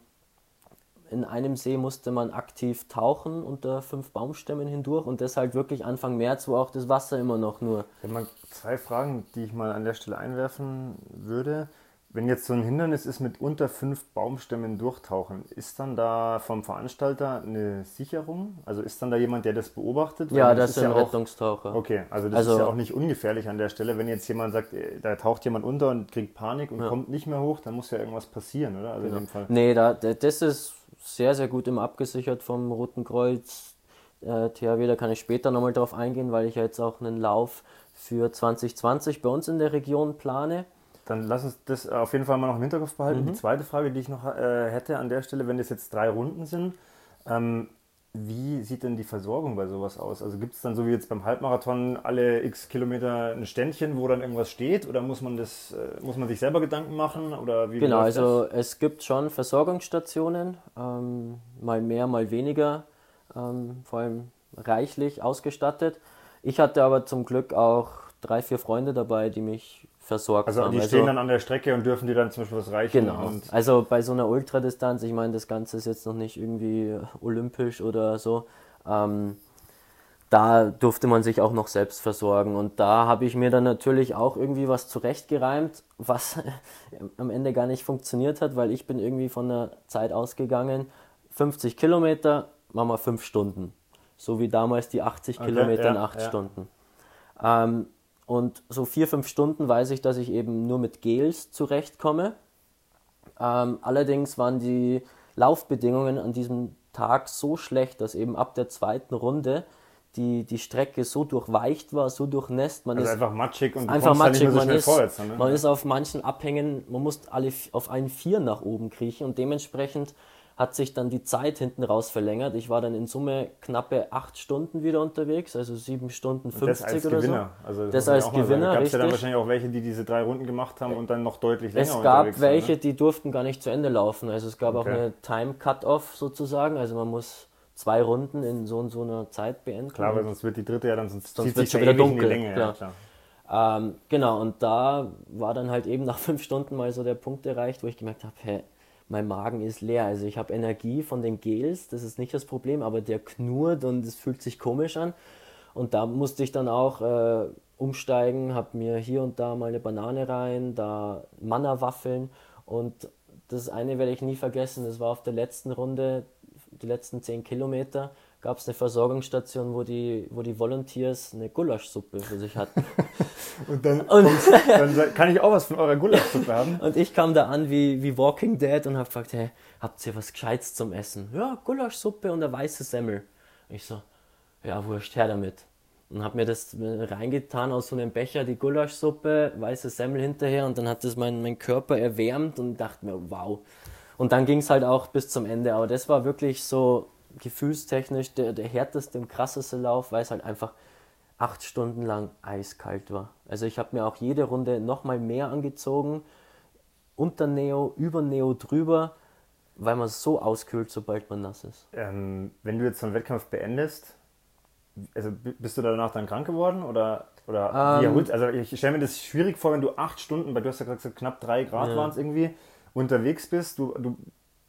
in einem See musste man aktiv tauchen unter fünf Baumstämmen hindurch und das halt wirklich Anfang März, wo auch das Wasser immer noch nur. Ich habe mal zwei Fragen, die ich mal an der Stelle einwerfen würde. Wenn jetzt so ein Hindernis ist mit unter fünf Baumstämmen durchtauchen, ist dann da vom Veranstalter eine Sicherung? Also ist dann da jemand, der das beobachtet? ja, das, das ist ein ja Rettungstaucher. Auch, okay, also das also, ist ja auch nicht ungefährlich an der Stelle. Wenn jetzt jemand sagt, äh, da taucht jemand unter und kriegt Panik und ja. kommt nicht mehr hoch, dann muss ja irgendwas passieren, oder? Also genau. in dem Fall. Nee, da, das ist sehr, sehr gut immer abgesichert vom Roten Kreuz. Äh, THW, da kann ich später nochmal drauf eingehen, weil ich ja jetzt auch einen Lauf für 2020 bei uns in der Region plane. Dann lass uns das auf jeden Fall mal noch im Hinterkopf behalten. Mhm. Die zweite Frage, die ich noch äh, hätte an der Stelle, wenn das jetzt drei Runden sind, ähm, wie sieht denn die Versorgung bei sowas aus? Also gibt es dann so wie jetzt beim Halbmarathon alle x Kilometer ein Ständchen, wo dann irgendwas steht? Oder muss man das, äh, muss man sich selber Gedanken machen? Oder wie genau, also es gibt schon Versorgungsstationen, ähm, mal mehr, mal weniger, ähm, vor allem reichlich ausgestattet. Ich hatte aber zum Glück auch drei, vier Freunde dabei, die mich versorgt also haben. die stehen dann an der Strecke und dürfen dir dann zum Beispiel was reichen. Genau. also bei so einer Ultradistanz, ich meine, das Ganze ist jetzt noch nicht irgendwie olympisch oder so. Ähm, da durfte man sich auch noch selbst versorgen. Und da habe ich mir dann natürlich auch irgendwie was zurechtgereimt, was [LAUGHS] am Ende gar nicht funktioniert hat, weil ich bin irgendwie von der Zeit ausgegangen, 50 Kilometer, machen wir 5 Stunden. So wie damals die 80 okay, Kilometer ja, in 8 ja. Stunden. Ähm, und so 4, 5 Stunden weiß ich, dass ich eben nur mit Gels zurechtkomme. Ähm, allerdings waren die Laufbedingungen an diesem Tag so schlecht, dass eben ab der zweiten Runde die, die Strecke so durchweicht war, so durchnässt. Man also ist einfach matschig und einfach matschig. So man, ist, vorwärts, ne? man ist auf manchen Abhängen, man muss alle auf allen vier nach oben kriechen und dementsprechend hat sich dann die Zeit hinten raus verlängert. Ich war dann in Summe knappe acht Stunden wieder unterwegs, also sieben Stunden 50 das als oder Gewinner. so. Also das, das als Gewinner, Gab es ja dann wahrscheinlich auch welche, die diese drei Runden gemacht haben und dann noch deutlich länger Es gab unterwegs welche, waren, ne? die durften gar nicht zu Ende laufen. Also es gab okay. auch eine Time-Cut-Off sozusagen. Also man muss zwei Runden in so und so einer Zeit beenden. Klar, weil sonst wird die dritte ja dann sonst, sonst zieht sich wieder dunkel. Länge, ja, ähm, genau, und da war dann halt eben nach [LAUGHS] fünf Stunden mal so der Punkt erreicht, wo ich gemerkt habe, hä, mein Magen ist leer. Also ich habe Energie von den Gels, das ist nicht das Problem, aber der knurrt und es fühlt sich komisch an. Und da musste ich dann auch äh, umsteigen, habe mir hier und da mal eine Banane rein, da Manna-Waffeln und das eine werde ich nie vergessen, das war auf der letzten Runde, die letzten 10 Kilometer gab es eine Versorgungsstation, wo die, wo die Volunteers eine Gulaschsuppe für sich hatten. [LAUGHS] und dann, und dann, kann ich auch was von eurer Gulaschsuppe haben. [LAUGHS] und ich kam da an wie, wie Walking Dead und habe gefragt, hey, habt ihr was Gescheites zum Essen? Ja, Gulaschsuppe und eine weiße Semmel. Ich so, ja, wurscht, her damit. Und habe mir das reingetan aus so einem Becher, die Gulaschsuppe, weiße Semmel hinterher und dann hat das mein, mein Körper erwärmt und dachte mir, wow. Und dann ging es halt auch bis zum Ende. Aber das war wirklich so gefühlstechnisch der, der härteste und krasseste Lauf, weil es halt einfach acht Stunden lang eiskalt war. Also ich habe mir auch jede Runde nochmal mehr angezogen, unter Neo, über Neo drüber, weil man so auskühlt, sobald man nass ist. Ähm, wenn du jetzt so einen Wettkampf beendest, also bist du danach dann krank geworden oder, oder ähm, wie Also ich stelle mir das schwierig vor, wenn du acht Stunden, weil du hast ja gesagt, knapp drei Grad ja. waren es irgendwie, unterwegs bist, du, du,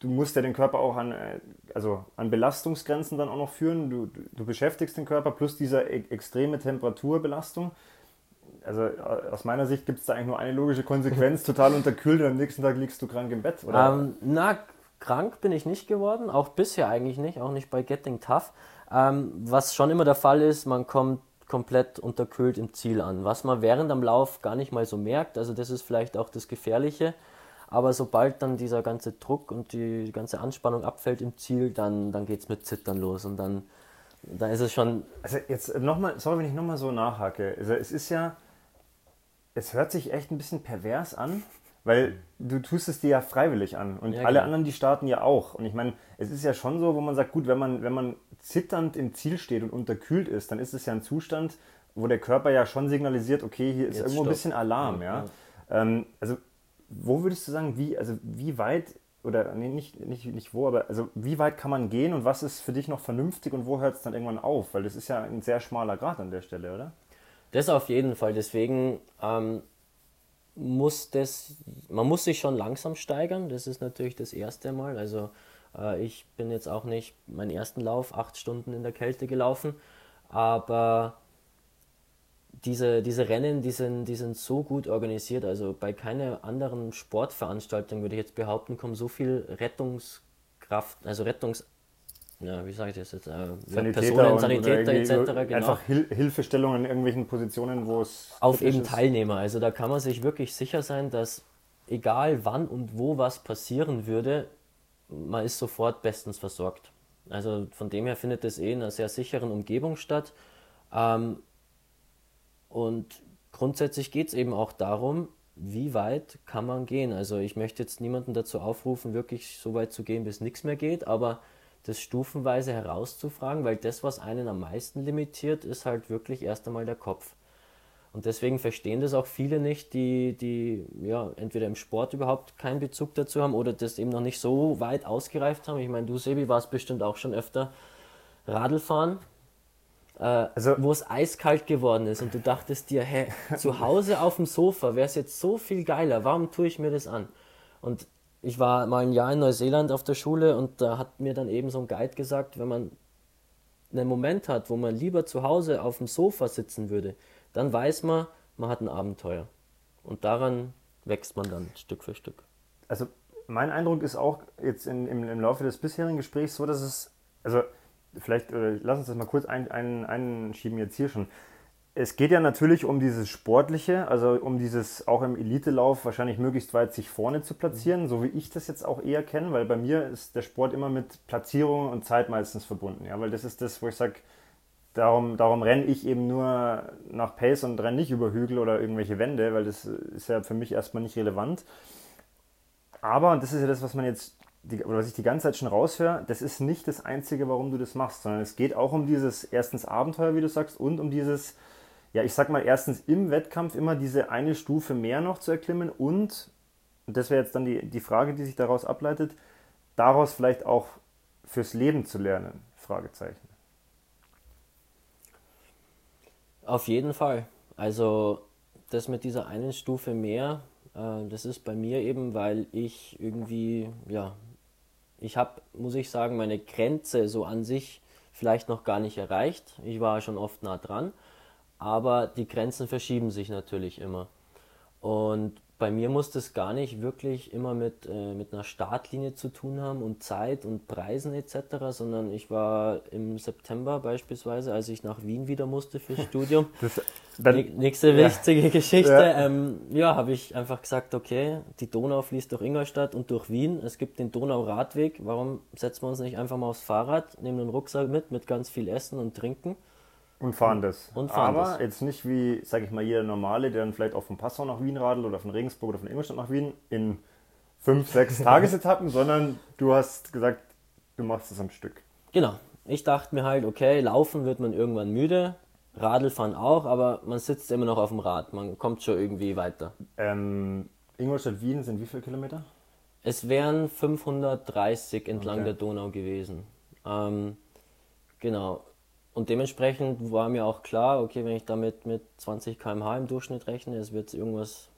du musst ja den Körper auch an, äh, also an Belastungsgrenzen dann auch noch führen. Du, du beschäftigst den Körper plus diese e extreme Temperaturbelastung. Also äh, aus meiner Sicht gibt es da eigentlich nur eine logische Konsequenz, [LAUGHS] total unterkühlt und am nächsten Tag liegst du krank im Bett, oder? Ähm, na, krank bin ich nicht geworden, auch bisher eigentlich nicht, auch nicht bei Getting Tough. Ähm, was schon immer der Fall ist, man kommt komplett unterkühlt im Ziel an, was man während am Lauf gar nicht mal so merkt. Also das ist vielleicht auch das Gefährliche. Aber sobald dann dieser ganze Druck und die ganze Anspannung abfällt im Ziel, dann, dann geht es mit Zittern los und dann, dann ist es schon. Also jetzt nochmal, sorry, wenn ich nochmal so nachhake. Also es ist ja, es hört sich echt ein bisschen pervers an, weil du tust es dir ja freiwillig an und ja, alle genau. anderen, die starten ja auch. Und ich meine, es ist ja schon so, wo man sagt, gut, wenn man, wenn man zitternd im Ziel steht und unterkühlt ist, dann ist es ja ein Zustand, wo der Körper ja schon signalisiert, okay, hier ist Jetzt irgendwo stopp. ein bisschen Alarm, ja. ja. Ähm, also wo würdest du sagen, wie, also wie weit, oder nee, nicht, nicht, nicht wo, aber also wie weit kann man gehen und was ist für dich noch vernünftig und wo hört es dann irgendwann auf? Weil das ist ja ein sehr schmaler Grad an der Stelle, oder? Das auf jeden Fall. Deswegen ähm, muss das, man muss sich schon langsam steigern. Das ist natürlich das erste Mal. Also äh, ich bin jetzt auch nicht meinen ersten Lauf acht Stunden in der Kälte gelaufen, aber diese, diese Rennen, die sind, die sind so gut organisiert. Also bei keiner anderen Sportveranstaltung würde ich jetzt behaupten, kommen so viel Rettungskraft, also Rettungs ja, wie sage ich das jetzt? Äh, Sanitäter Personen, Sanitäter etc. Genau. Einfach Hil Hilfestellungen in irgendwelchen Positionen, wo es. Auf eben ist. Teilnehmer. Also da kann man sich wirklich sicher sein, dass egal wann und wo was passieren würde, man ist sofort bestens versorgt. Also von dem her findet es eh in einer sehr sicheren Umgebung statt. Ähm, und grundsätzlich geht es eben auch darum, wie weit kann man gehen. Also ich möchte jetzt niemanden dazu aufrufen, wirklich so weit zu gehen, bis nichts mehr geht, aber das stufenweise herauszufragen, weil das, was einen am meisten limitiert, ist halt wirklich erst einmal der Kopf. Und deswegen verstehen das auch viele nicht, die, die ja, entweder im Sport überhaupt keinen Bezug dazu haben oder das eben noch nicht so weit ausgereift haben. Ich meine, du, Sebi, warst bestimmt auch schon öfter Radl fahren. Äh, also, wo es eiskalt geworden ist und du dachtest dir, hä, [LAUGHS] zu Hause auf dem Sofa wäre es jetzt so viel geiler, warum tue ich mir das an? Und ich war mal ein Jahr in Neuseeland auf der Schule und da hat mir dann eben so ein Guide gesagt, wenn man einen Moment hat, wo man lieber zu Hause auf dem Sofa sitzen würde, dann weiß man, man hat ein Abenteuer. Und daran wächst man dann Stück für Stück. Also mein Eindruck ist auch jetzt in, im, im Laufe des bisherigen Gesprächs so, dass es, also vielleicht, äh, lass uns das mal kurz ein, ein, einschieben jetzt hier schon. Es geht ja natürlich um dieses Sportliche, also um dieses auch im Elitelauf wahrscheinlich möglichst weit sich vorne zu platzieren, so wie ich das jetzt auch eher kenne, weil bei mir ist der Sport immer mit Platzierung und Zeit meistens verbunden. Ja, weil das ist das, wo ich sage, darum, darum renne ich eben nur nach Pace und renne nicht über Hügel oder irgendwelche Wände, weil das ist ja für mich erstmal nicht relevant. Aber, und das ist ja das, was man jetzt die, oder was ich die ganze Zeit schon raushöre, das ist nicht das Einzige, warum du das machst, sondern es geht auch um dieses erstens Abenteuer, wie du sagst, und um dieses, ja, ich sag mal, erstens im Wettkampf immer diese eine Stufe mehr noch zu erklimmen und, und das wäre jetzt dann die, die Frage, die sich daraus ableitet, daraus vielleicht auch fürs Leben zu lernen? Fragezeichen. Auf jeden Fall. Also das mit dieser einen Stufe mehr, äh, das ist bei mir eben, weil ich irgendwie, ja, ich habe, muss ich sagen, meine Grenze so an sich vielleicht noch gar nicht erreicht. Ich war schon oft nah dran, aber die Grenzen verschieben sich natürlich immer. Und bei mir muss das gar nicht wirklich immer mit, äh, mit einer Startlinie zu tun haben und Zeit und Preisen etc., sondern ich war im September beispielsweise, als ich nach Wien wieder musste fürs [LAUGHS] Studium. Das, dann, nächste ja. wichtige [LAUGHS] Geschichte. Ja, ähm, ja habe ich einfach gesagt, okay, die Donau fließt durch Ingolstadt und durch Wien. Es gibt den Donau-Radweg. Warum setzen wir uns nicht einfach mal aufs Fahrrad, nehmen einen Rucksack mit, mit ganz viel Essen und Trinken? Und fahren das. Und fahren Aber das. jetzt nicht wie, sag ich mal, jeder Normale, der dann vielleicht auch von Passau nach Wien radelt oder von Regensburg oder von Ingolstadt nach Wien in fünf, sechs [LAUGHS] Tagesetappen, sondern du hast gesagt, du machst es am Stück. Genau. Ich dachte mir halt, okay, laufen wird man irgendwann müde, Radlfahren auch, aber man sitzt immer noch auf dem Rad. Man kommt schon irgendwie weiter. Ähm, Ingolstadt-Wien sind wie viele Kilometer? Es wären 530 entlang okay. der Donau gewesen. Ähm, genau. Und dementsprechend war mir auch klar, okay, wenn ich damit mit 20 km/h im Durchschnitt rechne, es wird irgendwas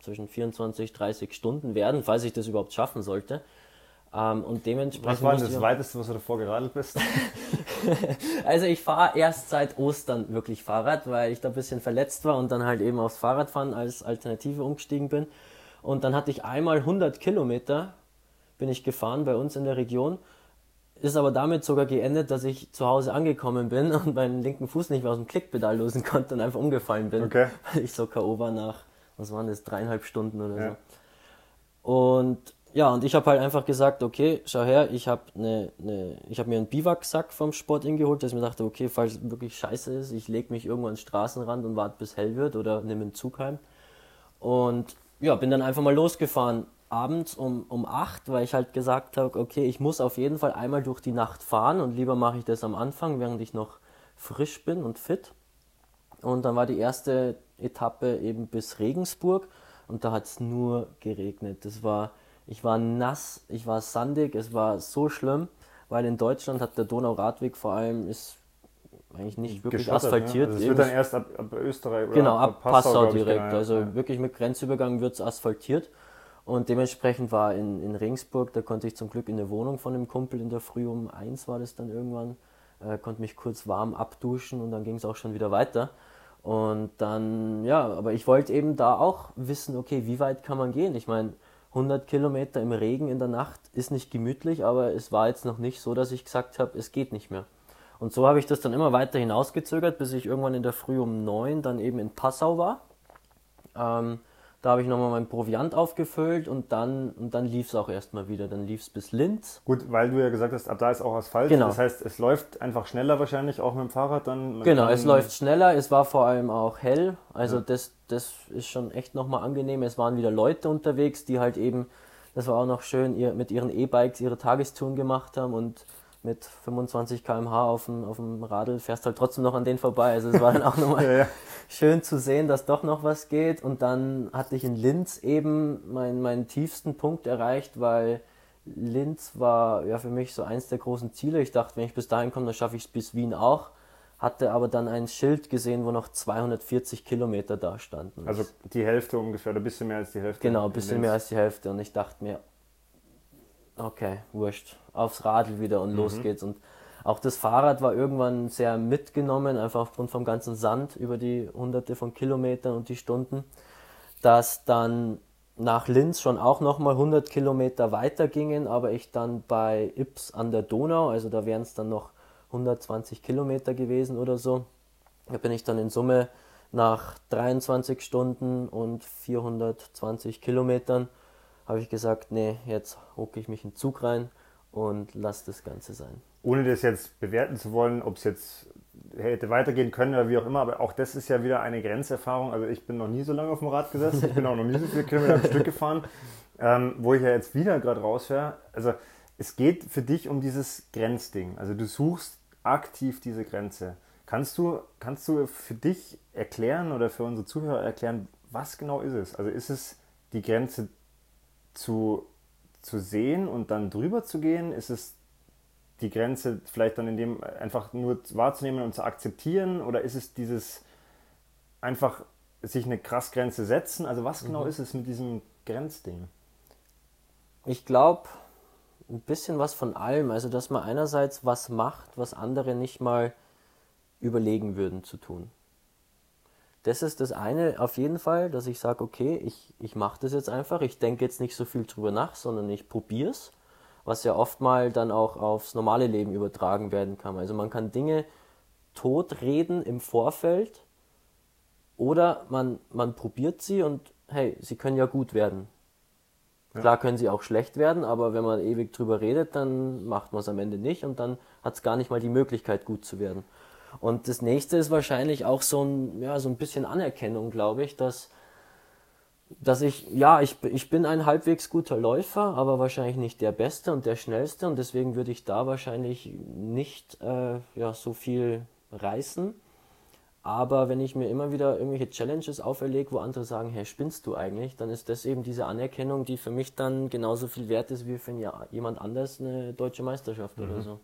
zwischen 24 30 Stunden werden, falls ich das überhaupt schaffen sollte. Ähm, und dementsprechend was war denn das Weiteste, was du davor geradelt bist? [LAUGHS] also ich fahre erst seit Ostern wirklich Fahrrad, weil ich da ein bisschen verletzt war und dann halt eben aufs Fahrradfahren als Alternative umgestiegen bin. Und dann hatte ich einmal 100 Kilometer, bin ich gefahren bei uns in der Region ist aber damit sogar geendet, dass ich zu Hause angekommen bin [LAUGHS] und meinen linken Fuß nicht mehr aus dem Klickpedal lösen konnte und einfach umgefallen bin, okay. weil ich so K.O. war nach, was waren das, dreieinhalb Stunden oder ja. so. Und ja, und ich habe halt einfach gesagt, okay, schau her, ich habe ne, ne, hab mir einen Biwaksack vom Sport geholt, dass ich mir dachte, okay, falls es wirklich scheiße ist, ich lege mich irgendwo an den Straßenrand und warte bis hell wird oder nehme einen Zug heim. Und ja, bin dann einfach mal losgefahren abends um, um 8, weil ich halt gesagt habe, okay, ich muss auf jeden Fall einmal durch die Nacht fahren und lieber mache ich das am Anfang, während ich noch frisch bin und fit. Und dann war die erste Etappe eben bis Regensburg und da hat es nur geregnet. Das war, ich war nass, ich war sandig, es war so schlimm, weil in Deutschland hat der Donauradweg vor allem ist eigentlich nicht wirklich asphaltiert. Ne? Also es wird dann erst ab, ab Österreich oder genau, ab, ab Passau, Passau direkt. Genau, also ja. wirklich mit Grenzübergang wird es asphaltiert. Und dementsprechend war in, in Regensburg, da konnte ich zum Glück in der Wohnung von einem Kumpel in der Früh um eins war das dann irgendwann, äh, konnte mich kurz warm abduschen und dann ging es auch schon wieder weiter. Und dann, ja, aber ich wollte eben da auch wissen, okay, wie weit kann man gehen? Ich meine, 100 Kilometer im Regen in der Nacht ist nicht gemütlich, aber es war jetzt noch nicht so, dass ich gesagt habe, es geht nicht mehr. Und so habe ich das dann immer weiter hinausgezögert, bis ich irgendwann in der Früh um neun dann eben in Passau war. Ähm, da habe ich nochmal mein Proviant aufgefüllt und dann, und dann lief es auch erstmal wieder. Dann lief es bis Linz. Gut, weil du ja gesagt hast, ab da ist auch Asphalt. Genau. Das heißt, es läuft einfach schneller wahrscheinlich, auch mit dem Fahrrad dann. Genau, es läuft schneller. Es war vor allem auch hell. Also ja. das, das ist schon echt nochmal angenehm. Es waren wieder Leute unterwegs, die halt eben, das war auch noch schön, ihr, mit ihren E-Bikes ihre Tagestouren gemacht haben und mit 25 km/h auf dem, auf dem Radl fährst halt trotzdem noch an denen vorbei. Also es war dann auch [LAUGHS] nochmal ja, ja. schön zu sehen, dass doch noch was geht. Und dann hatte ich in Linz eben meinen, meinen tiefsten Punkt erreicht, weil Linz war ja für mich so eins der großen Ziele. Ich dachte, wenn ich bis dahin komme, dann schaffe ich es bis Wien auch. hatte aber dann ein Schild gesehen, wo noch 240 Kilometer da standen. Also die Hälfte ungefähr, oder ein bisschen mehr als die Hälfte. Genau, ein bisschen mehr als die Hälfte. Und ich dachte mir, okay, wurscht, aufs Radl wieder und mhm. los geht's. Und auch das Fahrrad war irgendwann sehr mitgenommen, einfach aufgrund vom ganzen Sand über die hunderte von Kilometern und die Stunden, dass dann nach Linz schon auch nochmal 100 Kilometer weiter gingen, aber ich dann bei Ips an der Donau, also da wären es dann noch 120 Kilometer gewesen oder so, da bin ich dann in Summe nach 23 Stunden und 420 Kilometern, habe ich gesagt, nee, jetzt hocke ich mich in den Zug rein und lasse das Ganze sein. Ohne das jetzt bewerten zu wollen, ob es jetzt hätte weitergehen können oder wie auch immer, aber auch das ist ja wieder eine Grenzerfahrung. Also ich bin noch nie so lange auf dem Rad gesessen, ich bin auch noch nie so viele Kilometer am Stück gefahren, ähm, wo ich ja jetzt wieder gerade raushöre. Also es geht für dich um dieses Grenzding. Also du suchst aktiv diese Grenze. Kannst du, kannst du für dich erklären oder für unsere Zuhörer erklären, was genau ist es? Also ist es die Grenze zu, zu sehen und dann drüber zu gehen? Ist es die Grenze vielleicht dann in dem einfach nur wahrzunehmen und zu akzeptieren? Oder ist es dieses einfach sich eine krass Grenze setzen? Also was genau mhm. ist es mit diesem Grenzding? Ich glaube, ein bisschen was von allem. Also, dass man einerseits was macht, was andere nicht mal überlegen würden zu tun. Das ist das eine auf jeden Fall, dass ich sage, okay, ich, ich mache das jetzt einfach. Ich denke jetzt nicht so viel drüber nach, sondern ich probiere es was ja oft mal dann auch aufs normale Leben übertragen werden kann. Also man kann Dinge totreden im Vorfeld oder man, man probiert sie und hey, sie können ja gut werden. Ja. Klar können sie auch schlecht werden, aber wenn man ewig drüber redet, dann macht man es am Ende nicht und dann hat es gar nicht mal die Möglichkeit, gut zu werden. Und das nächste ist wahrscheinlich auch so ein, ja, so ein bisschen Anerkennung, glaube ich, dass dass ich, ja, ich, ich bin ein halbwegs guter Läufer, aber wahrscheinlich nicht der Beste und der Schnellste und deswegen würde ich da wahrscheinlich nicht äh, ja, so viel reißen. Aber wenn ich mir immer wieder irgendwelche Challenges auferlege, wo andere sagen, hey, spinnst du eigentlich, dann ist das eben diese Anerkennung, die für mich dann genauso viel wert ist wie für jemand anders eine deutsche Meisterschaft mhm. oder so.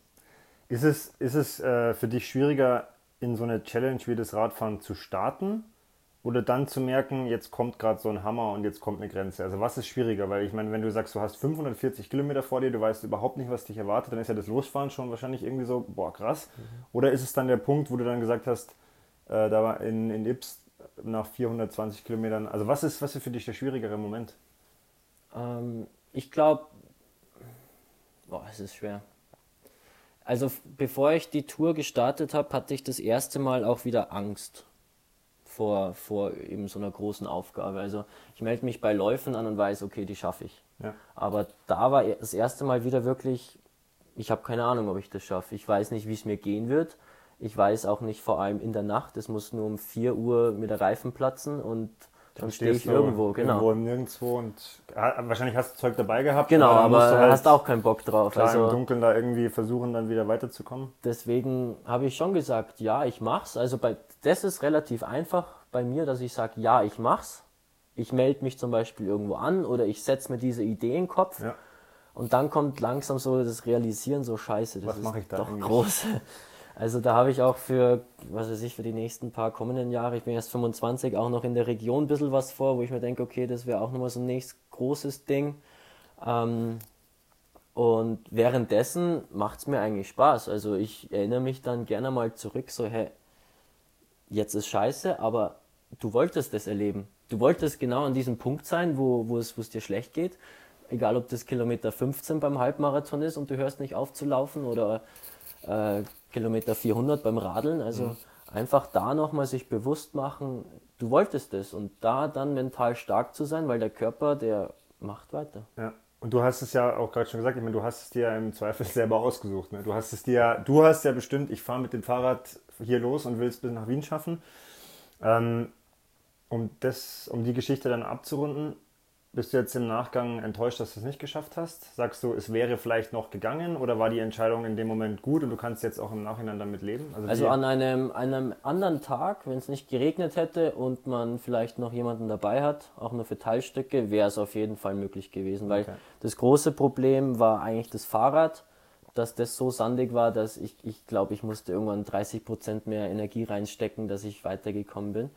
Ist es, ist es äh, für dich schwieriger, in so eine Challenge wie das Radfahren zu starten oder dann zu merken, jetzt kommt gerade so ein Hammer und jetzt kommt eine Grenze? Also was ist schwieriger? Weil ich meine, wenn du sagst, du hast 540 Kilometer vor dir, du weißt überhaupt nicht, was dich erwartet, dann ist ja das Losfahren schon wahrscheinlich irgendwie so, boah, krass. Mhm. Oder ist es dann der Punkt, wo du dann gesagt hast, äh, da war in, in Ips nach 420 Kilometern, also was ist, was ist für dich der schwierigere Moment? Ähm, ich glaube, boah, es ist schwer. Also bevor ich die Tour gestartet habe, hatte ich das erste Mal auch wieder Angst vor, vor eben so einer großen Aufgabe. Also ich melde mich bei Läufen an und weiß, okay, die schaffe ich. Ja. Aber da war das erste Mal wieder wirklich, ich habe keine Ahnung, ob ich das schaffe. Ich weiß nicht, wie es mir gehen wird. Ich weiß auch nicht, vor allem in der Nacht, es muss nur um 4 Uhr mit der Reifen platzen und dann stehe ich irgendwo, genau. Irgendwo nirgendwo und wahrscheinlich hast du Zeug dabei gehabt. Genau, aber halt hast auch keinen Bock drauf. Klar, also, im Dunkeln da irgendwie versuchen, dann wieder weiterzukommen. Deswegen habe ich schon gesagt, ja, ich mach's. Also bei, das ist relativ einfach bei mir, dass ich sage, ja, ich mach's. Ich melde mich zum Beispiel irgendwo an oder ich setze mir diese Idee in den Kopf. Ja. Und dann kommt langsam so das Realisieren, so scheiße, das Was ist ich da doch eigentlich? groß. Also da habe ich auch für, was weiß ich, für die nächsten paar kommenden Jahre, ich bin erst 25, auch noch in der Region ein bisschen was vor, wo ich mir denke, okay, das wäre auch nochmal so ein nächstes großes Ding. Ähm, und währenddessen macht es mir eigentlich Spaß. Also ich erinnere mich dann gerne mal zurück, so, hey, jetzt ist scheiße, aber du wolltest das erleben. Du wolltest genau an diesem Punkt sein, wo, wo, es, wo es dir schlecht geht. Egal, ob das Kilometer 15 beim Halbmarathon ist und du hörst nicht auf zu laufen oder äh, Kilometer 400 beim Radeln. Also mhm. einfach da nochmal sich bewusst machen, du wolltest es und da dann mental stark zu sein, weil der Körper, der macht weiter. Ja. Und du hast es ja auch gerade schon gesagt, ich meine, du hast es dir im Zweifel [LAUGHS] selber ausgesucht. Ne? Du hast es dir, du hast ja bestimmt, ich fahre mit dem Fahrrad hier los und will es bis nach Wien schaffen. Ähm, um, das, um die Geschichte dann abzurunden, bist du jetzt im Nachgang enttäuscht, dass du es nicht geschafft hast? Sagst du, es wäre vielleicht noch gegangen oder war die Entscheidung in dem Moment gut und du kannst jetzt auch im Nachhinein damit leben? Also, also an einem, einem anderen Tag, wenn es nicht geregnet hätte und man vielleicht noch jemanden dabei hat, auch nur für Teilstücke, wäre es auf jeden Fall möglich gewesen, weil okay. das große Problem war eigentlich das Fahrrad. dass das so sandig war, dass ich, ich glaube, ich musste irgendwann 30 Prozent mehr Energie reinstecken, dass ich weitergekommen bin.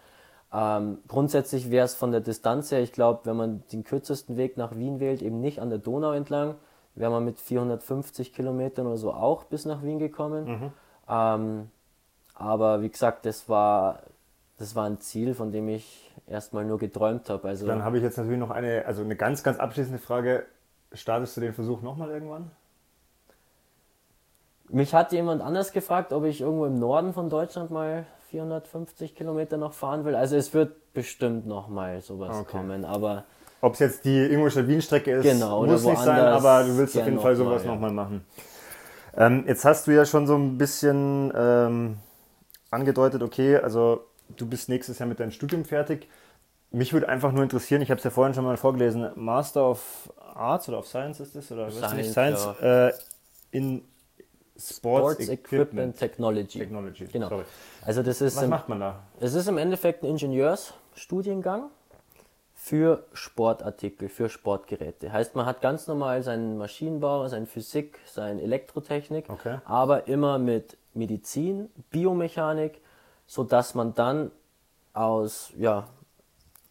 Ähm, grundsätzlich wäre es von der Distanz her, ich glaube, wenn man den kürzesten Weg nach Wien wählt, eben nicht an der Donau entlang, wäre man mit 450 Kilometern oder so auch bis nach Wien gekommen. Mhm. Ähm, aber wie gesagt, das war, das war ein Ziel, von dem ich erstmal nur geträumt habe. Also, Dann habe ich jetzt natürlich noch eine, also eine ganz, ganz abschließende Frage. Startest du den Versuch nochmal irgendwann? Mich hat jemand anders gefragt, ob ich irgendwo im Norden von Deutschland mal 450 Kilometer noch fahren will. Also es wird bestimmt noch mal sowas okay. kommen, aber... Ob es jetzt die Ingolstadt-Wien-Strecke ist, genau, muss nicht sein, aber du willst auf jeden Fall sowas noch mal, ja. machen. Ähm, jetzt hast du ja schon so ein bisschen ähm, angedeutet, okay, also du bist nächstes Jahr mit deinem Studium fertig. Mich würde einfach nur interessieren, ich habe es ja vorhin schon mal vorgelesen, Master of Arts oder of Science ist das? Oder Science, nicht, Science ja. äh, in Sports, Sports Equipment, Equipment, Technology. Technology. Genau. Sorry. Also das ist Was im, macht man da? Es ist im Endeffekt ein Ingenieursstudiengang für Sportartikel, für Sportgeräte. Heißt, man hat ganz normal seinen Maschinenbau, seine Physik, seine Elektrotechnik, okay. aber immer mit Medizin, Biomechanik, sodass man dann aus ja,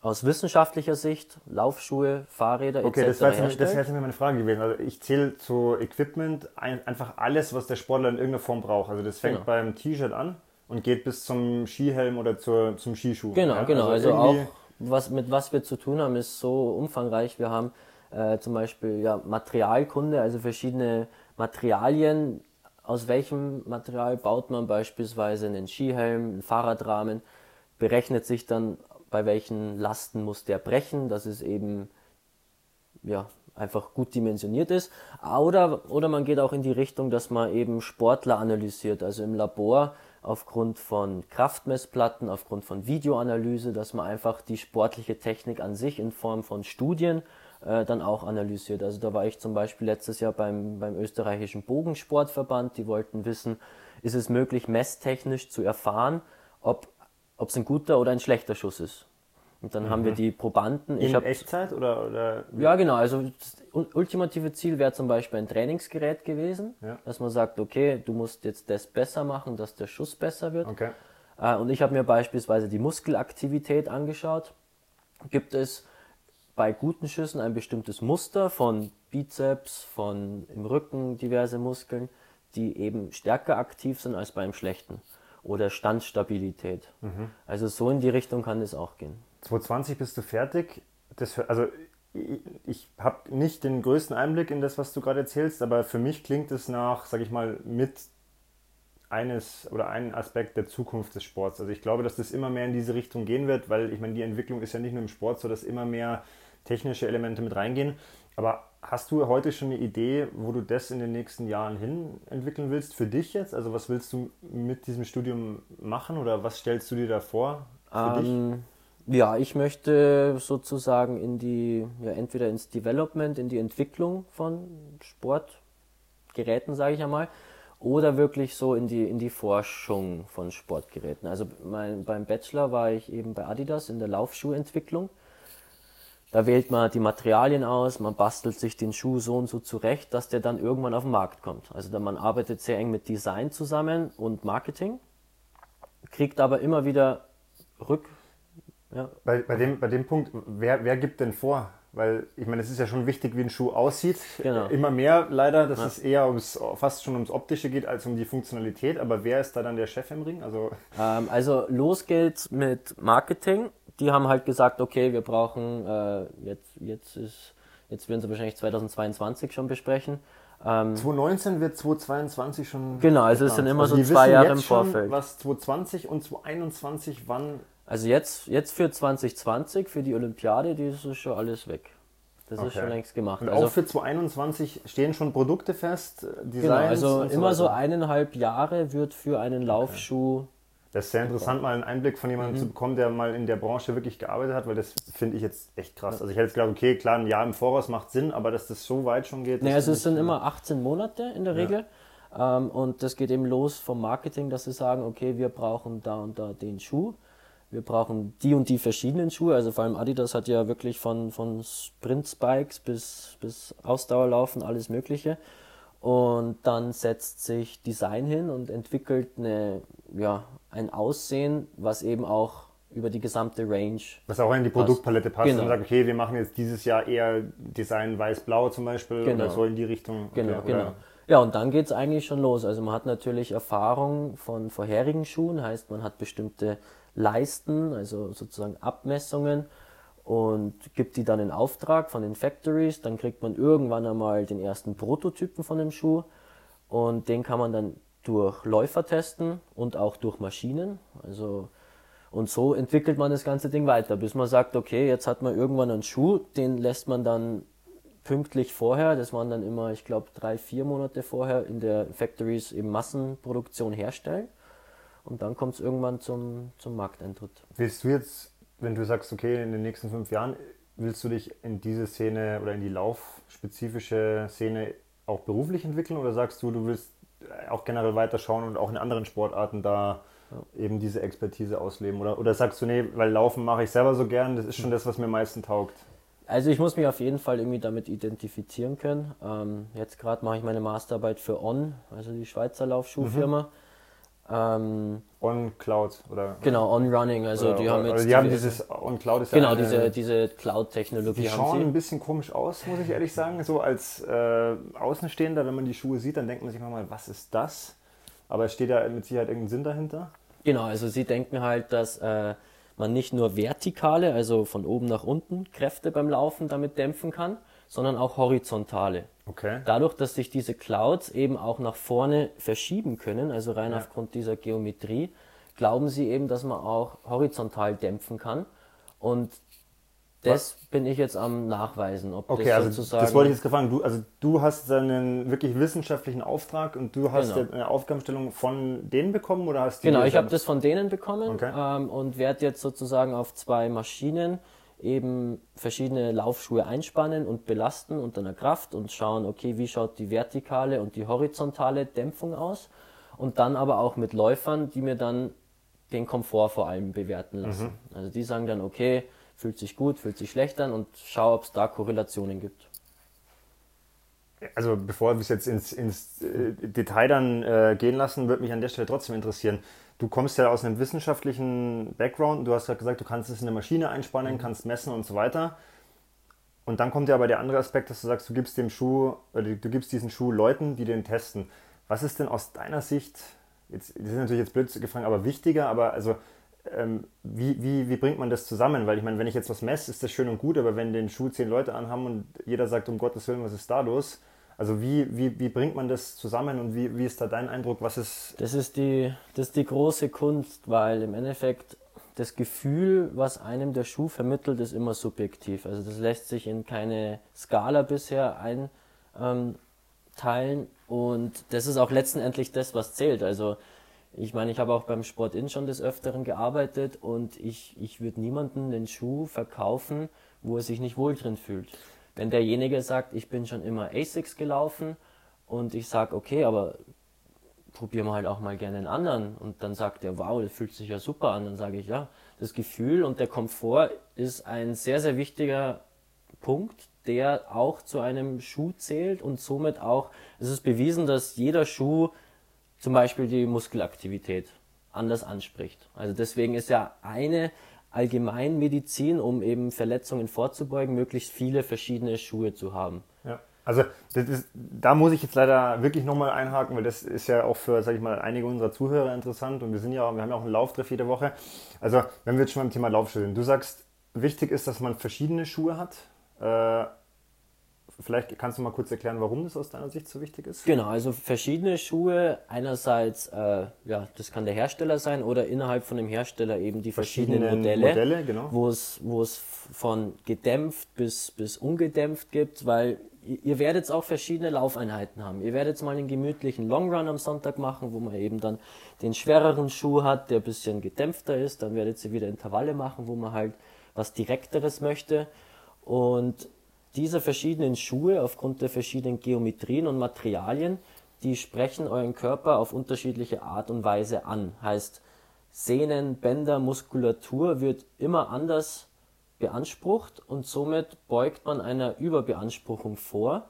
aus wissenschaftlicher Sicht, Laufschuhe, Fahrräder okay, etc. Okay, das wäre jetzt, meine Frage gewesen. Also ich zähle zu Equipment ein, einfach alles, was der Sportler in irgendeiner Form braucht. Also das fängt genau. beim T-Shirt an und geht bis zum Skihelm oder zur, zum Skischuh. Genau, ja? genau. Also, also auch was, mit was wir zu tun haben, ist so umfangreich. Wir haben äh, zum Beispiel ja, Materialkunde, also verschiedene Materialien. Aus welchem Material baut man beispielsweise einen Skihelm, einen Fahrradrahmen? Berechnet sich dann bei welchen Lasten muss der brechen, dass es eben ja, einfach gut dimensioniert ist. Oder, oder man geht auch in die Richtung, dass man eben Sportler analysiert, also im Labor aufgrund von Kraftmessplatten, aufgrund von Videoanalyse, dass man einfach die sportliche Technik an sich in Form von Studien äh, dann auch analysiert. Also da war ich zum Beispiel letztes Jahr beim, beim österreichischen Bogensportverband, die wollten wissen, ist es möglich, messtechnisch zu erfahren, ob ob es ein guter oder ein schlechter Schuss ist. Und dann mhm. haben wir mhm. die Probanden. In hab, Echtzeit oder, oder? Ja, genau. Also das ultimative Ziel wäre zum Beispiel ein Trainingsgerät gewesen, ja. dass man sagt, okay, du musst jetzt das besser machen, dass der Schuss besser wird. Okay. Äh, und ich habe mir beispielsweise die Muskelaktivität angeschaut. Gibt es bei guten Schüssen ein bestimmtes Muster von Bizeps, von im Rücken diverse Muskeln, die eben stärker aktiv sind als beim schlechten oder Standstabilität. Mhm. Also so in die Richtung kann es auch gehen. 2020 bist du fertig. Das, also ich, ich habe nicht den größten Einblick in das, was du gerade erzählst, aber für mich klingt es nach, sage ich mal, mit eines oder ein Aspekt der Zukunft des Sports. Also ich glaube, dass das immer mehr in diese Richtung gehen wird, weil ich meine, die Entwicklung ist ja nicht nur im Sport so, dass immer mehr technische Elemente mit reingehen. Aber hast du heute schon eine Idee, wo du das in den nächsten Jahren hin entwickeln willst für dich jetzt? Also was willst du mit diesem Studium machen oder was stellst du dir da vor für ähm, dich? Ja, ich möchte sozusagen in die, ja, entweder ins Development, in die Entwicklung von Sportgeräten, sage ich einmal, oder wirklich so in die, in die Forschung von Sportgeräten. Also mein, beim Bachelor war ich eben bei Adidas in der Laufschuhentwicklung. Da wählt man die Materialien aus, man bastelt sich den Schuh so und so zurecht, dass der dann irgendwann auf den Markt kommt. Also man arbeitet sehr eng mit Design zusammen und Marketing, kriegt aber immer wieder rück. Ja. Bei, bei, dem, bei dem Punkt, wer, wer gibt denn vor? Weil ich meine, es ist ja schon wichtig, wie ein Schuh aussieht. Genau. Immer mehr leider, dass ja. es eher ums, fast schon ums Optische geht als um die Funktionalität. Aber wer ist da dann der Chef im Ring? Also, ähm, also los geht's mit Marketing die haben halt gesagt, okay, wir brauchen, äh, jetzt, jetzt ist, jetzt werden sie wahrscheinlich 2022 schon besprechen. Ähm, 2019 wird 2022 schon. Genau, also es sind immer also so zwei Jahre im Vorfeld. Schon, was 2020 und 2021 wann? Also jetzt, jetzt für 2020, für die Olympiade, die ist schon alles weg. Das okay. ist schon längst gemacht. Und also, auch für 2021 stehen schon Produkte fest, Designs Genau, also immer so, so eineinhalb Jahre wird für einen Laufschuh okay. Das ist sehr interessant, mal einen Einblick von jemandem mhm. zu bekommen, der mal in der Branche wirklich gearbeitet hat, weil das finde ich jetzt echt krass. Also ich hätte jetzt gedacht, okay, klar, ein Jahr im Voraus macht Sinn, aber dass das so weit schon geht. Naja, also es sind immer 18 Monate in der Regel. Ja. Ähm, und das geht eben los vom Marketing, dass sie sagen, okay, wir brauchen da und da den Schuh. Wir brauchen die und die verschiedenen Schuhe. Also vor allem Adidas hat ja wirklich von, von Sprint-Spikes bis, bis Ausdauerlaufen alles Mögliche. Und dann setzt sich Design hin und entwickelt eine, ja, ein Aussehen, was eben auch über die gesamte Range. Was auch in die Produktpalette passt genau. und sagt, okay, wir machen jetzt dieses Jahr eher Design weiß-blau zum Beispiel genau. oder so in die Richtung. Genau, okay, genau. Ja, und dann geht es eigentlich schon los. Also man hat natürlich Erfahrung von vorherigen Schuhen, heißt man hat bestimmte Leisten, also sozusagen Abmessungen und gibt die dann in Auftrag von den Factories. Dann kriegt man irgendwann einmal den ersten Prototypen von dem Schuh und den kann man dann durch Läufer testen und auch durch Maschinen. Also und so entwickelt man das ganze Ding weiter, bis man sagt, okay, jetzt hat man irgendwann einen Schuh, den lässt man dann pünktlich vorher, das waren dann immer, ich glaube, drei, vier Monate vorher in der Factories in Massenproduktion herstellen. Und dann kommt es irgendwann zum, zum Markteintritt. Willst du jetzt wenn du sagst, okay, in den nächsten fünf Jahren willst du dich in diese Szene oder in die laufspezifische Szene auch beruflich entwickeln oder sagst du, du willst auch generell weiterschauen und auch in anderen Sportarten da ja. eben diese Expertise ausleben? Oder, oder sagst du, nee, weil Laufen mache ich selber so gern, das ist schon das, was mir am meisten taugt? Also ich muss mich auf jeden Fall irgendwie damit identifizieren können. Ähm, jetzt gerade mache ich meine Masterarbeit für On, also die Schweizer Laufschuhfirma. Mhm. Ähm, on Cloud oder genau On Running also oder, die haben jetzt also die haben dieses On Cloud ist genau ja eine, diese diese Cloud Technologie die schauen ein bisschen komisch aus muss ich ehrlich sagen. So als äh, Außenstehender wenn man die Schuhe sieht dann denkt man sich mal was ist das? Aber es steht ja mit Sicherheit irgendein Sinn dahinter. Genau also sie denken halt dass äh, man nicht nur vertikale also von oben nach unten Kräfte beim Laufen damit dämpfen kann sondern auch horizontale Okay. Dadurch, dass sich diese Clouds eben auch nach vorne verschieben können, also rein ja. aufgrund dieser Geometrie, glauben sie eben, dass man auch horizontal dämpfen kann. Und das Was? bin ich jetzt am Nachweisen. Ob okay, das also das wollte ich jetzt gefragt. Du, also du hast einen wirklich wissenschaftlichen Auftrag und du hast genau. eine Aufgabenstellung von denen bekommen oder hast Genau, ich habe das von denen bekommen okay. ähm, und werde jetzt sozusagen auf zwei Maschinen eben verschiedene Laufschuhe einspannen und belasten unter einer Kraft und schauen, okay, wie schaut die vertikale und die horizontale Dämpfung aus und dann aber auch mit Läufern, die mir dann den Komfort vor allem bewerten lassen. Mhm. Also die sagen dann, okay, fühlt sich gut, fühlt sich schlecht an und schau, ob es da Korrelationen gibt. Also bevor wir es jetzt ins, ins äh, Detail dann äh, gehen lassen, würde mich an der Stelle trotzdem interessieren, du kommst ja aus einem wissenschaftlichen Background. Du hast gerade gesagt, du kannst es in eine Maschine einspannen, mhm. kannst messen und so weiter. Und dann kommt ja aber der andere Aspekt, dass du sagst, du gibst dem Schuh, oder du gibst diesen Schuh Leuten, die den testen. Was ist denn aus deiner Sicht, jetzt, das ist natürlich jetzt blöd gefragt, aber wichtiger, aber also ähm, wie, wie, wie bringt man das zusammen? Weil ich meine, wenn ich jetzt was messe, ist das schön und gut, aber wenn den Schuh zehn Leute anhaben und jeder sagt, um Gottes Willen, was ist da los? Also wie, wie, wie bringt man das zusammen und wie, wie ist da dein Eindruck? Was ist. Das ist, die, das ist die große Kunst, weil im Endeffekt das Gefühl, was einem der Schuh vermittelt, ist immer subjektiv. Also das lässt sich in keine Skala bisher einteilen ähm, und das ist auch letztendlich das, was zählt. Also ich meine, ich habe auch beim Sport In schon des Öfteren gearbeitet und ich, ich würde niemanden den Schuh verkaufen, wo er sich nicht wohl drin fühlt. Wenn derjenige sagt, ich bin schon immer ASICS gelaufen und ich sage, okay, aber probieren wir halt auch mal gerne einen anderen und dann sagt er, wow, das fühlt sich ja super an, dann sage ich, ja, das Gefühl und der Komfort ist ein sehr, sehr wichtiger Punkt, der auch zu einem Schuh zählt und somit auch, es ist bewiesen, dass jeder Schuh zum Beispiel die Muskelaktivität anders anspricht. Also deswegen ist ja eine Allgemeinmedizin, um eben Verletzungen vorzubeugen, möglichst viele verschiedene Schuhe zu haben. Ja. Also ist, da muss ich jetzt leider wirklich nochmal einhaken, weil das ist ja auch für, sag ich mal, einige unserer Zuhörer interessant und wir sind ja, wir haben ja auch einen Lauftreff jede Woche. Also wenn wir jetzt schon beim Thema Laufschuhe sind, du sagst, wichtig ist, dass man verschiedene Schuhe hat. Äh, Vielleicht kannst du mal kurz erklären, warum das aus deiner Sicht so wichtig ist? Genau, also verschiedene Schuhe. Einerseits, äh, ja, das kann der Hersteller sein oder innerhalb von dem Hersteller eben die verschiedenen, verschiedenen Modelle, Modelle genau. wo es wo es von gedämpft bis bis ungedämpft gibt, weil ihr werdet auch verschiedene Laufeinheiten haben. Ihr werdet mal einen gemütlichen Long Run am Sonntag machen, wo man eben dann den schwereren Schuh hat, der ein bisschen gedämpfter ist. Dann werdet ihr wieder Intervalle machen, wo man halt was Direkteres möchte. Und diese verschiedenen Schuhe aufgrund der verschiedenen Geometrien und Materialien, die sprechen euren Körper auf unterschiedliche Art und Weise an. Heißt, Sehnen, Bänder, Muskulatur wird immer anders beansprucht und somit beugt man einer Überbeanspruchung vor.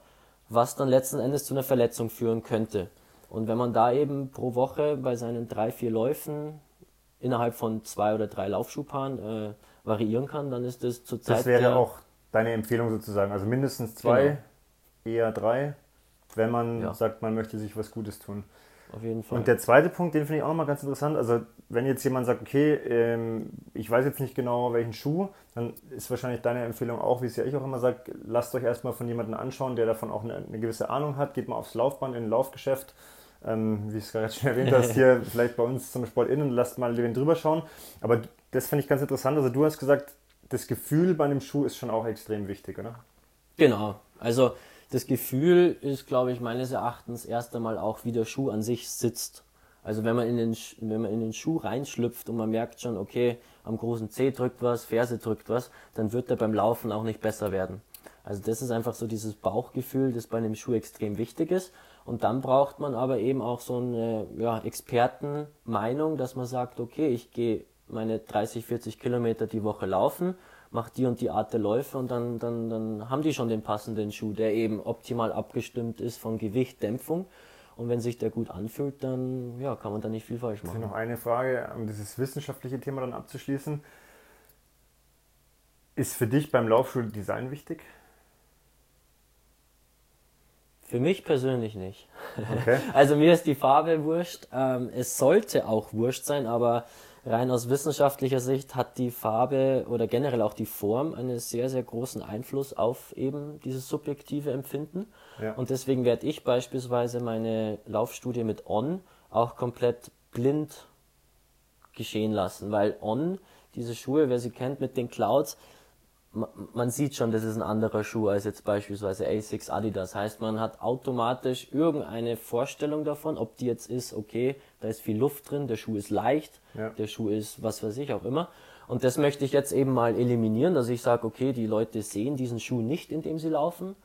was dann letzten Endes zu einer Verletzung führen könnte. Und wenn man da eben pro Woche bei seinen drei, vier Läufen innerhalb von zwei oder drei Laufschuhpaaren äh, variieren kann, dann ist das zurzeit. Das wäre auch deine Empfehlung sozusagen. Also mindestens zwei, genau. eher drei, wenn man ja. sagt, man möchte sich was Gutes tun. Auf jeden Fall. Und der zweite Punkt, den finde ich auch nochmal ganz interessant. Also, wenn jetzt jemand sagt, okay, ähm, ich weiß jetzt nicht genau welchen Schuh, dann ist wahrscheinlich deine Empfehlung auch, wie es ja ich auch immer sage, lasst euch erstmal von jemandem anschauen, der davon auch eine, eine gewisse Ahnung hat. Geht mal aufs Laufband in ein Laufgeschäft, ähm, wie ich es gerade schon erwähnt hast, [LAUGHS] hier vielleicht bei uns zum Sport innen, lasst mal den drüber schauen. Aber das finde ich ganz interessant. Also, du hast gesagt, das Gefühl bei einem Schuh ist schon auch extrem wichtig, oder? Genau. Also, das Gefühl ist, glaube ich, meines Erachtens erst einmal auch, wie der Schuh an sich sitzt. Also wenn man in den, wenn man in den Schuh reinschlüpft und man merkt schon, okay, am großen C drückt was, Ferse drückt was, dann wird er beim Laufen auch nicht besser werden. Also das ist einfach so dieses Bauchgefühl, das bei einem Schuh extrem wichtig ist. Und dann braucht man aber eben auch so eine ja, Expertenmeinung, dass man sagt, okay, ich gehe meine 30, 40 Kilometer die Woche laufen macht die und die Art der Läufe und dann, dann, dann haben die schon den passenden Schuh, der eben optimal abgestimmt ist von Gewicht, Dämpfung. Und wenn sich der gut anfühlt, dann ja, kann man da nicht viel falsch machen. noch eine Frage, um dieses wissenschaftliche Thema dann abzuschließen. Ist für dich beim Laufschuhdesign wichtig? Für mich persönlich nicht. Okay. [LAUGHS] Also mir ist die Farbe wurscht. Ähm, es sollte auch wurscht sein, aber rein aus wissenschaftlicher Sicht hat die Farbe oder generell auch die Form einen sehr, sehr großen Einfluss auf eben dieses subjektive Empfinden. Ja. Und deswegen werde ich beispielsweise meine Laufstudie mit On auch komplett blind geschehen lassen, weil On, diese Schuhe, wer sie kennt mit den Clouds, man sieht schon, das ist ein anderer Schuh als jetzt beispielsweise Asics Adidas. Heißt, man hat automatisch irgendeine Vorstellung davon, ob die jetzt ist, okay, da ist viel Luft drin, der Schuh ist leicht, ja. der Schuh ist was weiß ich auch immer. Und das möchte ich jetzt eben mal eliminieren, dass ich sage, okay, die Leute sehen diesen Schuh nicht, indem sie laufen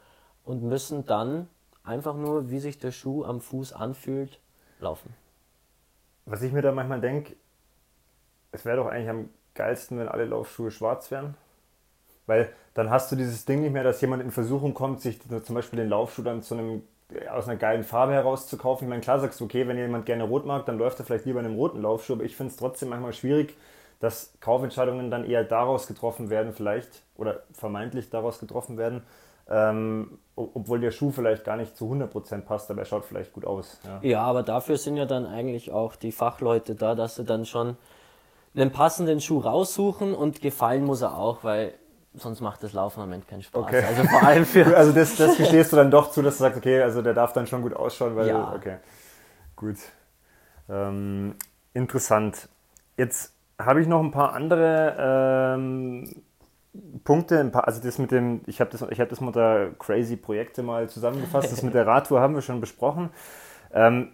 und müssen dann einfach nur, wie sich der Schuh am Fuß anfühlt, laufen. Was ich mir da manchmal denke, es wäre doch eigentlich am geilsten, wenn alle Laufschuhe schwarz wären. Weil dann hast du dieses Ding nicht mehr, dass jemand in Versuchung kommt, sich zum Beispiel den Laufschuh dann zu einem, aus einer geilen Farbe heraus zu kaufen. Ich meine, klar sagst du, okay, wenn jemand gerne rot mag, dann läuft er vielleicht lieber in einem roten Laufschuh, aber ich finde es trotzdem manchmal schwierig, dass Kaufentscheidungen dann eher daraus getroffen werden, vielleicht, oder vermeintlich daraus getroffen werden, ähm, obwohl der Schuh vielleicht gar nicht zu 100% passt, aber er schaut vielleicht gut aus. Ja. ja, aber dafür sind ja dann eigentlich auch die Fachleute da, dass sie dann schon einen passenden Schuh raussuchen und gefallen muss er auch, weil sonst macht das Laufen im Moment keinen Spaß. Okay. Also vor allem für. [LAUGHS] also das, das [LAUGHS] gestehst du dann doch zu, dass du sagst, okay, also der darf dann schon gut ausschauen, weil. Ja. Okay. Gut. Ähm, interessant. Jetzt habe ich noch ein paar andere ähm, Punkte, ein paar, also das mit dem, ich habe das, hab das mit der Crazy Projekte mal zusammengefasst, das mit der [LAUGHS] Radtour haben wir schon besprochen. Ähm,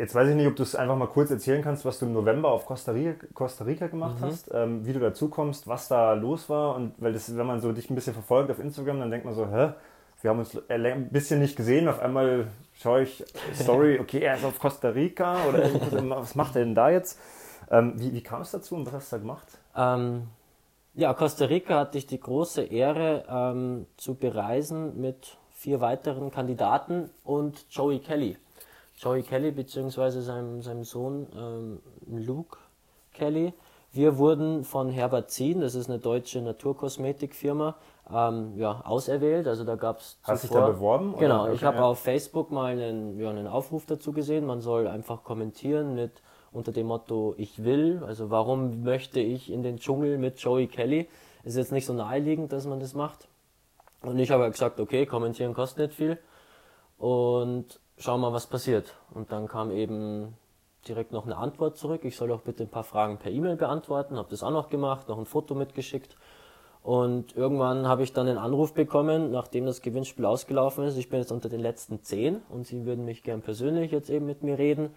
Jetzt weiß ich nicht, ob du es einfach mal kurz erzählen kannst, was du im November auf Costa Rica, Costa Rica gemacht mhm. hast, ähm, wie du dazu kommst, was da los war. Und weil das, wenn man so dich ein bisschen verfolgt auf Instagram, dann denkt man so, hä, wir haben uns ein bisschen nicht gesehen. Auf einmal schaue ich Story, [LAUGHS] okay, er ist auf Costa Rica oder [LAUGHS] was macht er denn da jetzt? Ähm, wie, wie kam es dazu und was hast du da gemacht? Ähm, ja, Costa Rica hatte ich die große Ehre ähm, zu bereisen mit vier weiteren Kandidaten und Joey Kelly. Joey Kelly bzw. Seinem, seinem Sohn ähm, Luke Kelly. Wir wurden von Herbert Zien, das ist eine deutsche Naturkosmetikfirma, ähm, ja, auserwählt. Also da gab es. Hast du dich da beworben? Genau, okay, ich habe ja. auf Facebook mal einen, ja, einen Aufruf dazu gesehen. Man soll einfach kommentieren mit unter dem Motto Ich will. Also warum möchte ich in den Dschungel mit Joey Kelly? Ist jetzt nicht so naheliegend, dass man das macht. Und ich habe gesagt, okay, kommentieren kostet nicht viel. Und schauen wir mal, was passiert. Und dann kam eben direkt noch eine Antwort zurück. Ich soll doch bitte ein paar Fragen per E-Mail beantworten. Habe das auch noch gemacht, noch ein Foto mitgeschickt. Und irgendwann habe ich dann einen Anruf bekommen, nachdem das Gewinnspiel ausgelaufen ist. Ich bin jetzt unter den letzten zehn und sie würden mich gern persönlich jetzt eben mit mir reden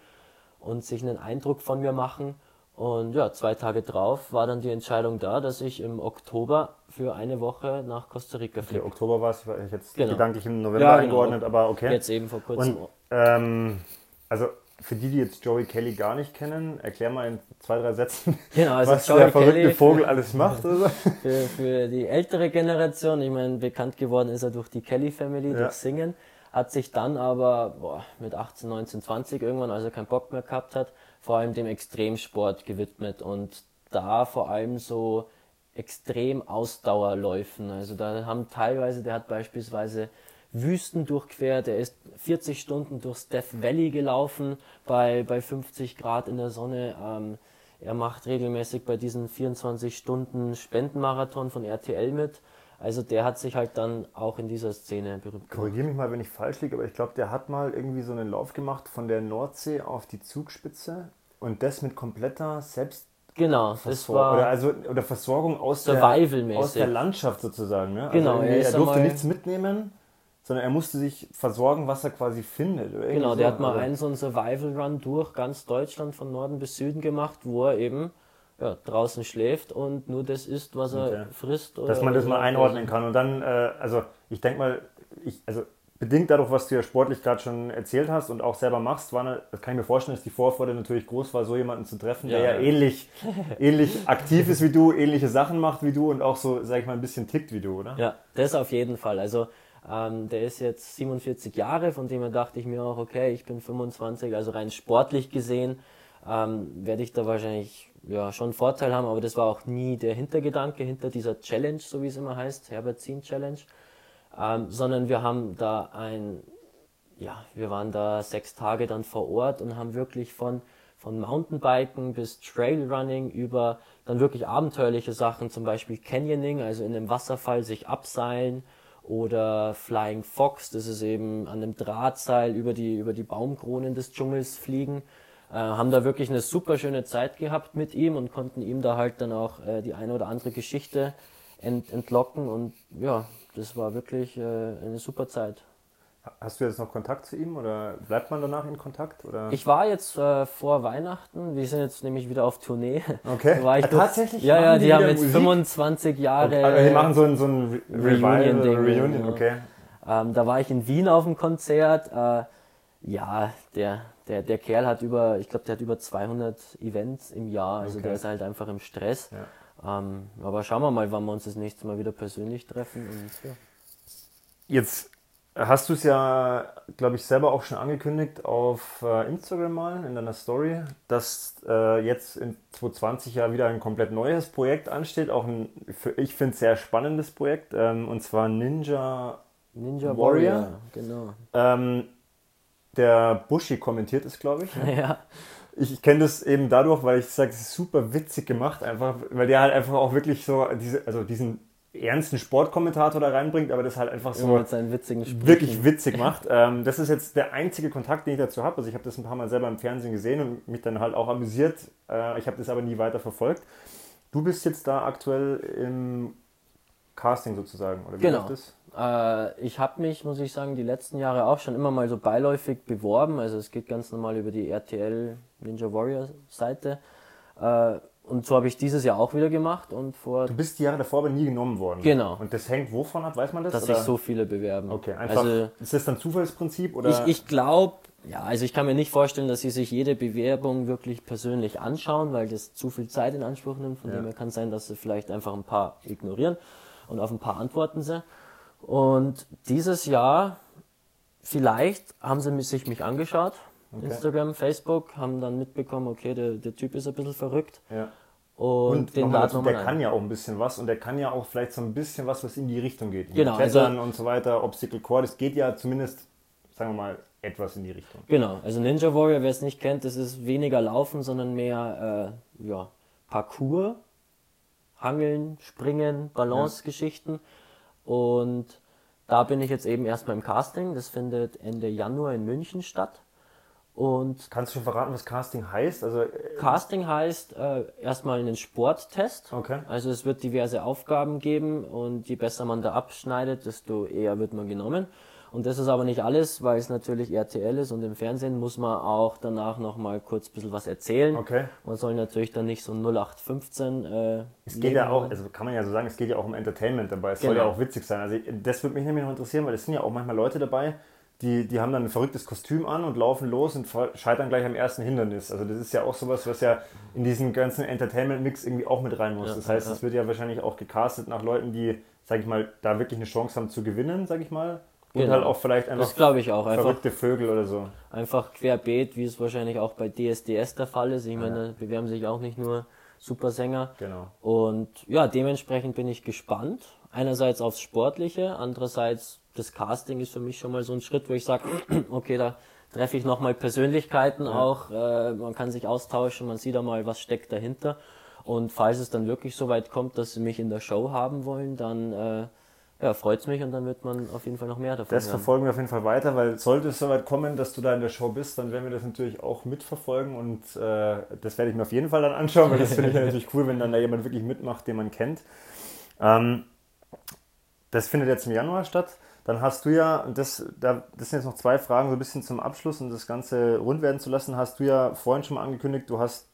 und sich einen Eindruck von mir machen. Und ja, zwei Tage drauf war dann die Entscheidung da, dass ich im Oktober für eine Woche nach Costa Rica fliege. Okay, Oktober war es, ich jetzt genau. gedanklich im November ja, genau. eingeordnet, aber okay. Jetzt eben vor kurzem. Und, ähm, also für die, die jetzt Joey Kelly gar nicht kennen, erklär mal in zwei, drei Sätzen, [LAUGHS] Genau, also was Joey der verrückte Kelly- Vogel alles macht. Oder? [LAUGHS] für, für die ältere Generation, ich meine, bekannt geworden ist er durch die Kelly Family, Ja. durch Singen, hat sich dann aber boah, mit 18, 19, 20 irgendwann, als er keinen Bock mehr gehabt hat, vor allem dem Extremsport gewidmet und da vor allem so extrem Ausdauerläufen. Also da haben teilweise, der hat beispielsweise Wüsten durchquert, er ist 40 Stunden durchs Death Valley gelaufen bei, bei 50 Grad in der Sonne. Ähm, er macht regelmäßig bei diesen 24 Stunden Spendenmarathon von RTL mit. Also der hat sich halt dann auch in dieser Szene berühmt gemacht. Korrigiere mich mal, wenn ich falsch liege, aber ich glaube, der hat mal irgendwie so einen Lauf gemacht von der Nordsee auf die Zugspitze und das mit kompletter Selbst Genau, das Versorgung, oder, war also, oder Versorgung aus der, aus der Landschaft sozusagen. Ne? Genau, also er er durfte nichts mitnehmen, sondern er musste sich versorgen, was er quasi findet. Genau, so. der hat mal Also- einen so einen Survival Run durch ganz Deutschland von Norden bis Süden gemacht, wo er eben ja, draußen schläft und nur das isst, was er Okay. frisst. Oder dass man das mal einordnen kann. Und dann, äh, also ich denke mal, ich, also bedingt dadurch, was du ja sportlich gerade schon erzählt hast und auch selber machst, war, eine, das kann ich mir vorstellen, dass die Vorfreude natürlich groß war, so jemanden zu treffen, der Ja, ja, ja. ähnlich, [LAUGHS] ähnlich aktiv ist wie du, ähnliche Sachen macht wie du und auch so, sag ich mal, ein bisschen tickt wie du, oder? Ja, das auf jeden Fall. Also ähm, der ist jetzt 47 Jahre, von dem her dachte ich mir auch, okay, ich bin 25, also rein sportlich gesehen ähm, werde ich da wahrscheinlich ja, schon Vorteil haben, aber das war auch nie der Hintergedanke hinter dieser Challenge, so wie es immer heißt, Herbert Zin Challenge, ähm, sondern wir haben da ein, ja, wir waren da sechs Tage dann vor Ort und haben wirklich von, von Mountainbiken bis Trailrunning über dann wirklich abenteuerliche Sachen, zum Beispiel Canyoning, also in einem Wasserfall sich abseilen oder Flying Fox, das ist eben an einem Drahtseil über die, über die Baumkronen des Dschungels fliegen. Äh, haben da wirklich eine super schöne Zeit gehabt mit ihm und konnten ihm da halt dann auch äh, die eine oder andere Geschichte ent, entlocken und ja, das war wirklich äh, eine super Zeit. Hast du jetzt noch Kontakt zu ihm oder bleibt man danach in Kontakt? Oder? Ich war jetzt äh, vor Weihnachten, wir sind jetzt nämlich wieder auf Tournee. Okay. Da war ich Ah, tatsächlich? Ja, ja, die die haben jetzt Musik? 25 Jahre. also die machen so ein, so ein Re Reunion-Ding, Reunion, ja. okay. Ähm, da war ich in Wien auf dem Konzert. Äh, ja, der, der, der Kerl hat über, ich glaube, der hat über 200 Events im Jahr. Also Okay. der ist halt einfach im Stress. Ja. Ähm, aber schauen wir mal, wann wir uns das nächste Mal wieder persönlich treffen. Und, ja. Jetzt hast du es ja, glaube ich, selber auch schon angekündigt auf äh, Instagram mal in deiner Story, dass äh, jetzt in 2020 ja wieder ein komplett neues Projekt ansteht. Auch ein, für, ich finde, sehr spannendes Projekt. Ähm, und zwar Ninja. Ninja Warrior? Warrior, genau. Ähm, der Bushi kommentiert es, glaube ich. ne? Ja, Ich, kenne das eben dadurch, weil ich sage, es ist super witzig gemacht, einfach, weil der halt einfach auch wirklich so diese, also diesen ernsten Sportkommentator da reinbringt, aber das halt einfach so immer mit seinen witzigen Sprüchen. wirklich witzig macht. Ähm, das ist jetzt der einzige Kontakt, den ich dazu habe. Also ich habe das ein paar Mal selber im Fernsehen gesehen und mich dann halt auch amüsiert. Äh, ich habe das aber nie weiter verfolgt. Du bist jetzt da aktuell im Casting sozusagen, oder wie Genau. läuft das? Äh, ich habe mich, muss ich sagen, die letzten Jahre auch schon immer mal so beiläufig beworben. Also es geht ganz normal über die RTL Ninja Warrior Seite. Äh, und so habe ich dieses Jahr auch wieder gemacht und vor, Du bist die Jahre davor aber nie genommen worden. Genau. Und das hängt wovon ab, weiß man das? dass oder? sich so viele bewerben. Okay, einfach. Also ist das dann Zufallsprinzip oder? ich, ich glaube, ja, also ich kann mir nicht vorstellen, dass sie sich jede Bewerbung wirklich persönlich anschauen, weil das zu viel Zeit in Anspruch nimmt. Von Ja. dem her kann sein, dass sie vielleicht einfach ein paar ignorieren und auf ein paar antworten sie. Und dieses Jahr, vielleicht haben sie sich mich angeschaut, Okay. Instagram, Facebook, haben dann mitbekommen, okay, der, der Typ ist ein bisschen verrückt. ja. Und, Und, den dazu, mal der ein. kann ja auch ein bisschen was und der kann ja auch vielleicht so ein bisschen was, was in die Richtung geht. Genau, Klettern also- und so weiter, Obstacle Core, das geht ja zumindest, sagen wir mal, etwas in die Richtung. Genau, also Ninja Warrior, wer es nicht kennt, das ist weniger Laufen, sondern mehr äh, ja, Parcours, Hangeln, Springen, Balance-Geschichten. Und da bin ich jetzt eben erstmal im Casting. Das findet Ende Januar in München statt. Und Kannst du schon verraten, was Casting heißt? Also, äh, Casting heißt äh, erstmal einen Sporttest. Okay. Also es wird diverse Aufgaben geben und je besser man da abschneidet, desto eher wird man genommen. Und das ist aber nicht alles, weil es natürlich RTL ist und im Fernsehen muss man auch danach nochmal kurz ein bisschen was erzählen. Okay. Man soll natürlich dann nicht so 0815 äh, es geht ja auch, also kann man ja so sagen, es geht ja auch um Entertainment dabei. Es soll Genau. ja auch witzig sein. Also das würde mich nämlich noch interessieren, weil es sind ja auch manchmal Leute dabei, die, die haben dann ein verrücktes Kostüm an und laufen los und scheitern gleich am ersten Hindernis. Also das ist ja auch sowas, was ja in diesen ganzen Entertainment-Mix irgendwie auch mit rein muss. Ja, das heißt, es ja. wird ja wahrscheinlich auch gecastet nach Leuten, die, sag ich mal, da wirklich eine Chance haben zu gewinnen, sag ich mal. Und genau. halt auch vielleicht einfach das glaube ich auch. Einfach, verrückte Vögel oder so. Einfach querbeet, wie es wahrscheinlich auch bei DSDS der Fall ist. Ich meine, da bewerben sich auch nicht nur Supersänger. Genau. Und ja, dementsprechend bin ich gespannt. Einerseits aufs Sportliche, andererseits das Casting ist für mich schon mal so ein Schritt, wo ich sage, [CLEARS THROAT] okay, da treffe ich nochmal Persönlichkeiten ja. auch, äh, man kann sich austauschen, man sieht da mal, was steckt dahinter. Und falls es dann wirklich so weit kommt, dass sie mich in der Show haben wollen, dann äh, ja, freut es mich und dann wird man auf jeden Fall noch mehr davon Das hören. verfolgen wir auf jeden Fall weiter, weil sollte es soweit kommen, dass du da in der Show bist, dann werden wir das natürlich auch mitverfolgen und äh, das werde ich mir auf jeden Fall dann anschauen, weil das finde ich [LAUGHS] natürlich cool, wenn dann da jemand wirklich mitmacht, den man kennt. Ähm, das findet jetzt im Januar statt. Dann hast du ja, das, da, das sind jetzt noch zwei Fragen, so ein bisschen zum Abschluss, um das Ganze rund werden zu lassen, hast du ja vorhin schon mal angekündigt, du hast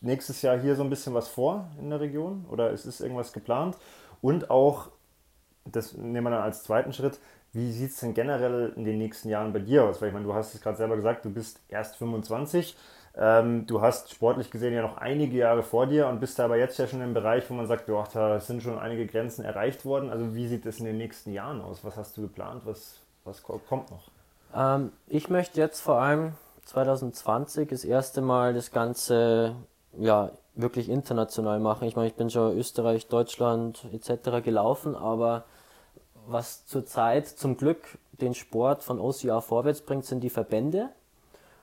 nächstes Jahr hier so ein bisschen was vor in der Region oder ist es irgendwas geplant? Und auch das nehmen wir dann als zweiten Schritt. Wie sieht es denn generell in den nächsten Jahren bei dir aus? Weil ich meine, du hast es gerade selber gesagt, du bist erst 25. Ähm, du hast sportlich gesehen ja noch einige Jahre vor dir und bist aber jetzt ja schon im Bereich, wo man sagt, ja, da sind schon einige Grenzen erreicht worden. Also wie sieht es in den nächsten Jahren aus? Was hast du geplant? Was, was kommt noch? Ähm, ich möchte jetzt vor allem 2020 das erste Mal das Ganze ja, wirklich international machen. Ich meine, ich bin schon Österreich, Deutschland etc. gelaufen, aber was zurzeit zum Glück den Sport von OCR vorwärts bringt, sind die Verbände.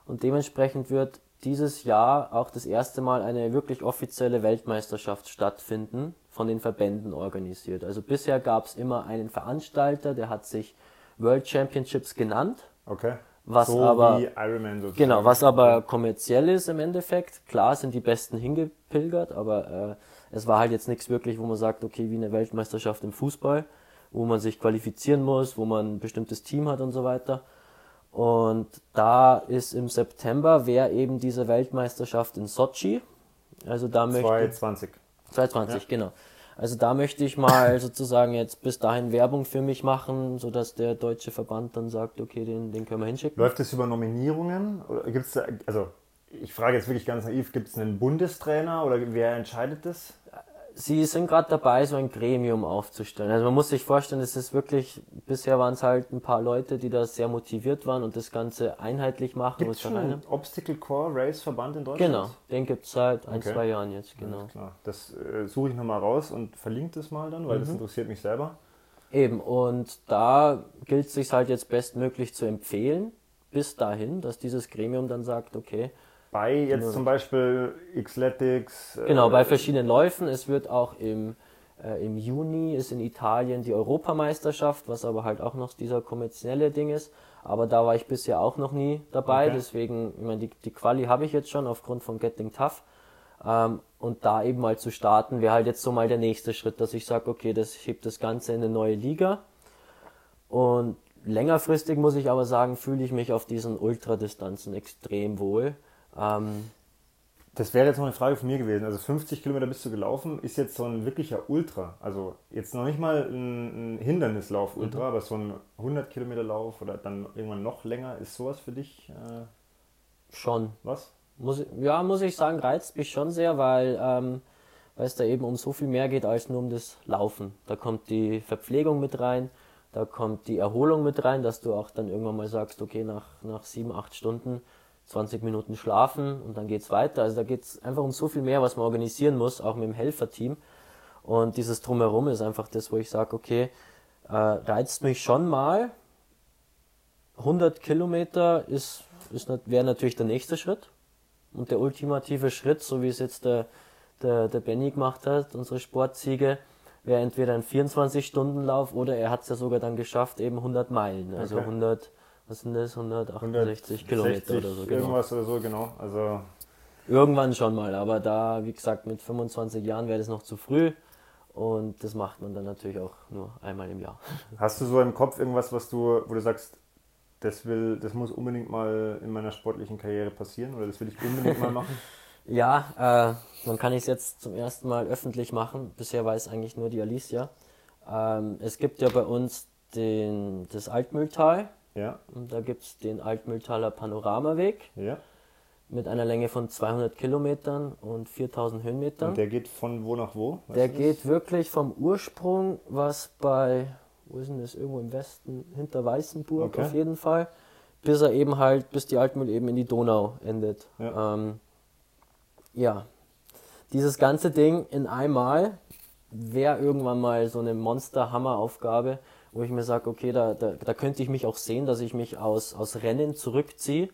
Und dementsprechend wird dieses Jahr auch das erste Mal eine wirklich offizielle Weltmeisterschaft stattfinden, von den Verbänden organisiert. Also bisher gab es immer einen Veranstalter, der hat sich World Championships genannt. Okay. Was so aber, wie Ironman sozusagen. Genau, was aber kommerziell ist im Endeffekt. Klar sind die Besten hingepilgert, aber äh, es war halt jetzt nichts wirklich, wo man sagt, okay, wie eine Weltmeisterschaft im Fußball wo man sich qualifizieren muss, wo man ein bestimmtes Team hat und so weiter. Und da ist im September wäre eben diese Weltmeisterschaft in Sochi. Also da möchte 2020. 2020, ja. genau. Also da möchte ich mal sozusagen jetzt bis dahin Werbung für mich machen, sodass der deutsche Verband dann sagt, okay, den, den können wir hinschicken. Läuft es über Nominierungen? Oder gibt's da, also ich frage jetzt wirklich ganz naiv, gibt es einen Bundestrainer oder wer entscheidet das? Sie sind gerade dabei, so ein Gremium aufzustellen. Also man muss sich vorstellen, es ist wirklich, bisher waren es halt ein paar Leute, die da sehr motiviert waren und das Ganze einheitlich machen. Gibt es schon einen Obstacle Core Race Verband in Deutschland? Genau, den gibt es seit ein, okay. zwei Jahren jetzt, genau. Ja, klar. Das äh, suche ich nochmal raus und verlinke das mal dann, weil mhm. das interessiert mich selber. Eben, und da gilt es sich halt jetzt bestmöglich zu empfehlen, bis dahin, dass dieses Gremium dann sagt, okay, bei jetzt zum Beispiel Xletics. Äh, genau, bei verschiedenen Läufen. Es wird auch im, äh, im Juni ist in Italien die Europameisterschaft, was aber halt auch noch dieser kommerzielle Ding ist. Aber da war ich bisher auch noch nie dabei, okay. deswegen, ich meine, die, die Quali habe ich jetzt schon aufgrund von Getting Tough. Ähm, und da eben mal zu starten, wäre halt jetzt so mal der nächste Schritt, dass ich sage, okay, das hebt das Ganze in eine neue Liga. Und längerfristig muss ich aber sagen, fühle ich mich auf diesen Ultradistanzen extrem wohl. Ähm, das wäre jetzt noch eine Frage von mir gewesen. Also 50 Kilometer bist du gelaufen, ist jetzt so ein wirklicher Ultra. Also jetzt noch nicht mal ein, ein Hindernislauf Ultra, mhm. aber so ein 100 Kilometer Lauf oder dann irgendwann noch länger. Ist sowas für dich? Äh, schon. Was? Muss, ja, muss ich sagen, reizt mich schon sehr, weil, ähm, es da eben um so viel mehr geht als nur um das Laufen. Da kommt die Verpflegung mit rein, da kommt die Erholung mit rein, dass du auch dann irgendwann mal sagst, okay, nach, nach sieben, acht Stunden 20 Minuten schlafen und dann geht's weiter. Also da geht's einfach um so viel mehr, was man organisieren muss, auch mit dem Helferteam. Und dieses Drumherum ist einfach das, wo ich sage, okay, äh, reizt mich schon mal. 100 Kilometer ist, ist, wäre natürlich der nächste Schritt. Und der ultimative Schritt, so wie es jetzt der, der, der Benny gemacht hat, unsere Sportziege, wäre entweder ein 24-Stunden-Lauf oder er hat es ja sogar dann geschafft, eben 100 Meilen. Also okay. 100 was sind das, 168 160, Kilometer oder so. Genau. Irgendwas oder so, genau. Also Irgendwann schon mal, aber da, wie gesagt, mit 25 Jahren wäre das noch zu früh. Und das macht man dann natürlich auch nur einmal im Jahr. [LAUGHS] Hast du so im Kopf irgendwas, was du, wo du sagst, das will, das muss unbedingt mal in meiner sportlichen Karriere passieren oder das will ich unbedingt mal machen? [LAUGHS] Ja, äh, man kann es jetzt zum ersten Mal öffentlich machen. Bisher weiß eigentlich nur die Alicia. Ähm, es gibt ja bei uns den, das Altmühltal, Ja. Und da gibt es den Altmühltaler Panoramaweg Ja. mit einer Länge von 200 Kilometern und 4000 Höhenmetern. Und der geht von wo nach wo? Weißt Der das? geht wirklich vom Ursprung, was bei, wo ist denn das, irgendwo im Westen, hinter Weißenburg Okay. auf jeden Fall, bis er eben halt, bis die Altmühl eben in die Donau endet. Ja. Ähm, ja, dieses ganze Ding in einmal wäre irgendwann mal so eine Monster-Hammer-Aufgabe, wo ich mir sage, okay, da, da, da könnte ich mich auch sehen, dass ich mich aus, aus Rennen zurückziehe,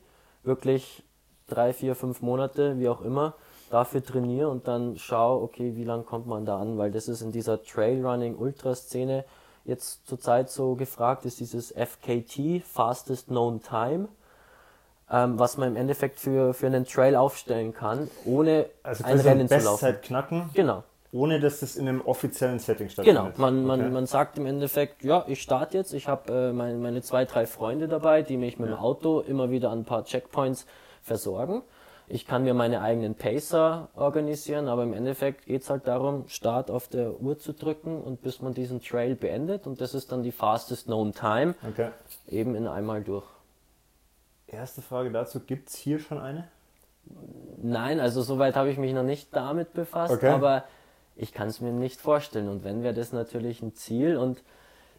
wirklich drei, vier, fünf Monate, wie auch immer, dafür trainiere und dann schaue, okay, wie lange kommt man da an, weil das ist in dieser Trailrunning-Ultra-Szene jetzt zurzeit so gefragt, ist dieses FKT, Fastest Known Time, ähm, was man im Endeffekt für, für einen Trail aufstellen kann, ohne Also ein Rennen zu laufen. Bestzeit knacken, Genau. Ohne dass das in einem offiziellen Setting Genau, stattfindet. man, man, Okay. man sagt im Endeffekt, ja, ich starte jetzt, ich habe äh, mein, meine zwei, drei Freunde dabei, die mich mit dem Auto immer wieder an ein paar Checkpoints versorgen. Ich kann mir meine eigenen Pacer organisieren, aber im Endeffekt geht es halt darum, Start auf der Uhr zu drücken und bis man diesen Trail beendet und das ist dann die fastest known time, Okay. eben in einmal durch. Erste Frage dazu, gibt es hier schon eine? Nein, also soweit habe ich mich noch nicht damit befasst, Okay. aber ich kann es mir nicht vorstellen und wenn wäre das natürlich ein Ziel und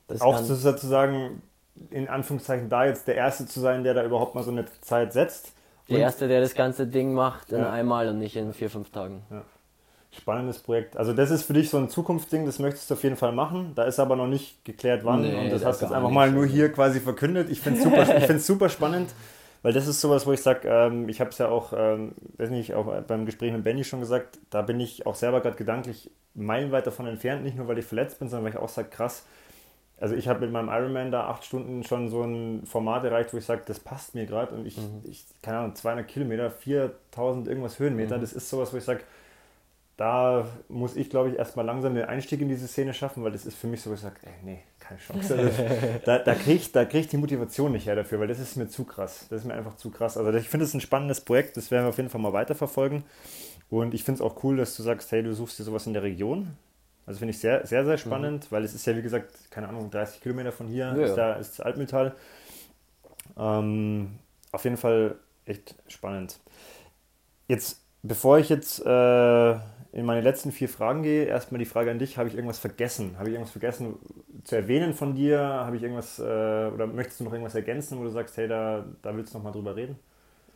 das Auch kann, sozusagen, in Anführungszeichen, da jetzt der Erste zu sein, der da überhaupt mal so eine Zeit setzt. Der Erste, der das ganze Ding macht, in Ja. einmal und nicht in vier, fünf Tagen. Spannendes Projekt. Also das ist für dich so ein Zukunftsding, das möchtest du auf jeden Fall machen. Da ist aber noch nicht geklärt, wann. Nee, und das da hast du jetzt einfach mal nur hier quasi verkündet. Ich finde es super, ich super spannend, [LAUGHS] weil das ist sowas, wo ich sage, ähm, ich habe es ja auch, ähm, weiß nicht, auch beim Gespräch mit Benny schon gesagt, da bin ich auch selber gerade gedanklich meilenweit davon entfernt. Nicht nur, weil ich verletzt bin, sondern weil ich auch sage, krass, also ich habe mit meinem Ironman da acht Stunden schon so ein Format erreicht, wo ich sage, das passt mir gerade und ich, ich, keine Ahnung, 200 Kilometer, 4000 irgendwas Höhenmeter, das ist sowas, wo ich sage, da muss ich, glaube ich, erstmal langsam den Einstieg in diese Szene schaffen, weil das ist für mich so, wo ich sage, ey, nee, Chance. Also, da da kriege ich, da krieg ich die Motivation nicht her dafür, weil das ist mir zu krass. Das ist mir einfach zu krass. Also ich finde es ein spannendes Projekt, das werden wir auf jeden Fall mal weiterverfolgen. Und ich finde es auch cool, dass du sagst, hey, du suchst dir sowas in der Region. Also finde ich sehr, sehr, sehr spannend, weil es ist ja, wie gesagt, keine Ahnung, 30 Kilometer von hier Ja, ist, da, ist das Altmühltal. Ähm, auf jeden Fall echt spannend. Jetzt, bevor ich jetzt äh, in meine letzten vier Fragen gehe, erstmal die Frage an dich: Habe ich irgendwas vergessen? Habe ich irgendwas vergessen zu erwähnen von dir? Habe ich irgendwas äh, oder möchtest du noch irgendwas ergänzen, wo du sagst, hey, da, da willst du noch mal drüber reden?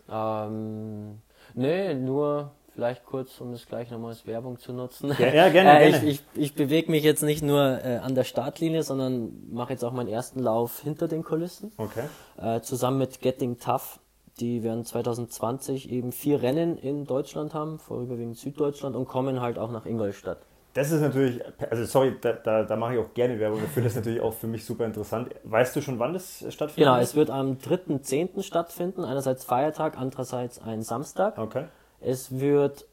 Ähm, nee, nur vielleicht kurz, um das gleich nochmal als Werbung zu nutzen. Ja, ja, gerne, [LAUGHS] äh, gerne. Ich, ich, ich bewege mich jetzt nicht nur äh, an der Startlinie, sondern mache jetzt auch meinen ersten Lauf hinter den Kulissen. Okay. Äh, zusammen mit Getting Tough. Die werden 2020 eben vier Rennen in Deutschland haben, vorüberwiegend Süddeutschland, und kommen halt auch nach Ingolstadt. Das ist natürlich, also sorry, da, da, da mache ich auch gerne Werbung dafür. Das ist natürlich auch für mich super interessant. Weißt du schon, wann das stattfindet? Genau, es wird am 3.10. stattfinden, einerseits Feiertag, andererseits ein Samstag. Okay. Es wird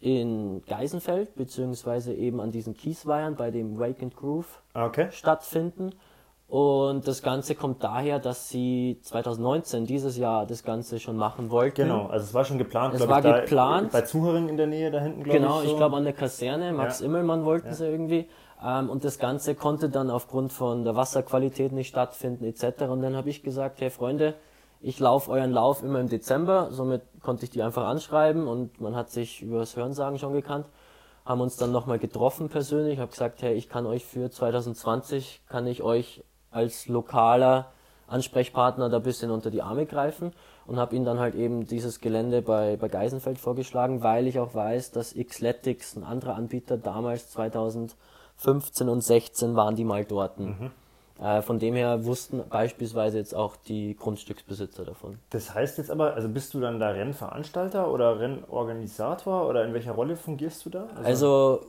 in Geisenfeld, beziehungsweise eben an diesen Kiesweihern bei dem Wake and Groove Okay. stattfinden. Und das Ganze kommt daher, dass sie 2019, dieses Jahr, das Ganze schon machen wollten. Genau, also es war schon geplant. Es war ich, geplant. Bei Zuhörern in der Nähe da hinten, glaube Genau, ich. So. ich glaube an der Kaserne, Max Ja. Immelmann wollten sie irgendwie. Ähm, und das Ganze konnte dann aufgrund von der Wasserqualität nicht stattfinden etc. Und dann habe ich gesagt, hey Freunde, ich laufe euren Lauf immer im Dezember. Somit konnte ich die einfach anschreiben und man hat sich über das Hörensagen schon gekannt. Haben uns dann nochmal getroffen persönlich. Habe gesagt, hey, ich kann euch für 2020, kann ich euch als lokaler Ansprechpartner da ein bisschen unter die Arme greifen und habe ihnen dann halt eben dieses Gelände bei, bei Geisenfeld vorgeschlagen, weil ich auch weiß, dass Xletics, ein anderer Anbieter, damals 2015 und 16 waren die mal dort. Äh, von dem her wussten beispielsweise jetzt auch die Grundstücksbesitzer davon. Das heißt jetzt aber, also bist du dann da Rennveranstalter oder Rennorganisator oder in welcher Rolle fungierst du da? Also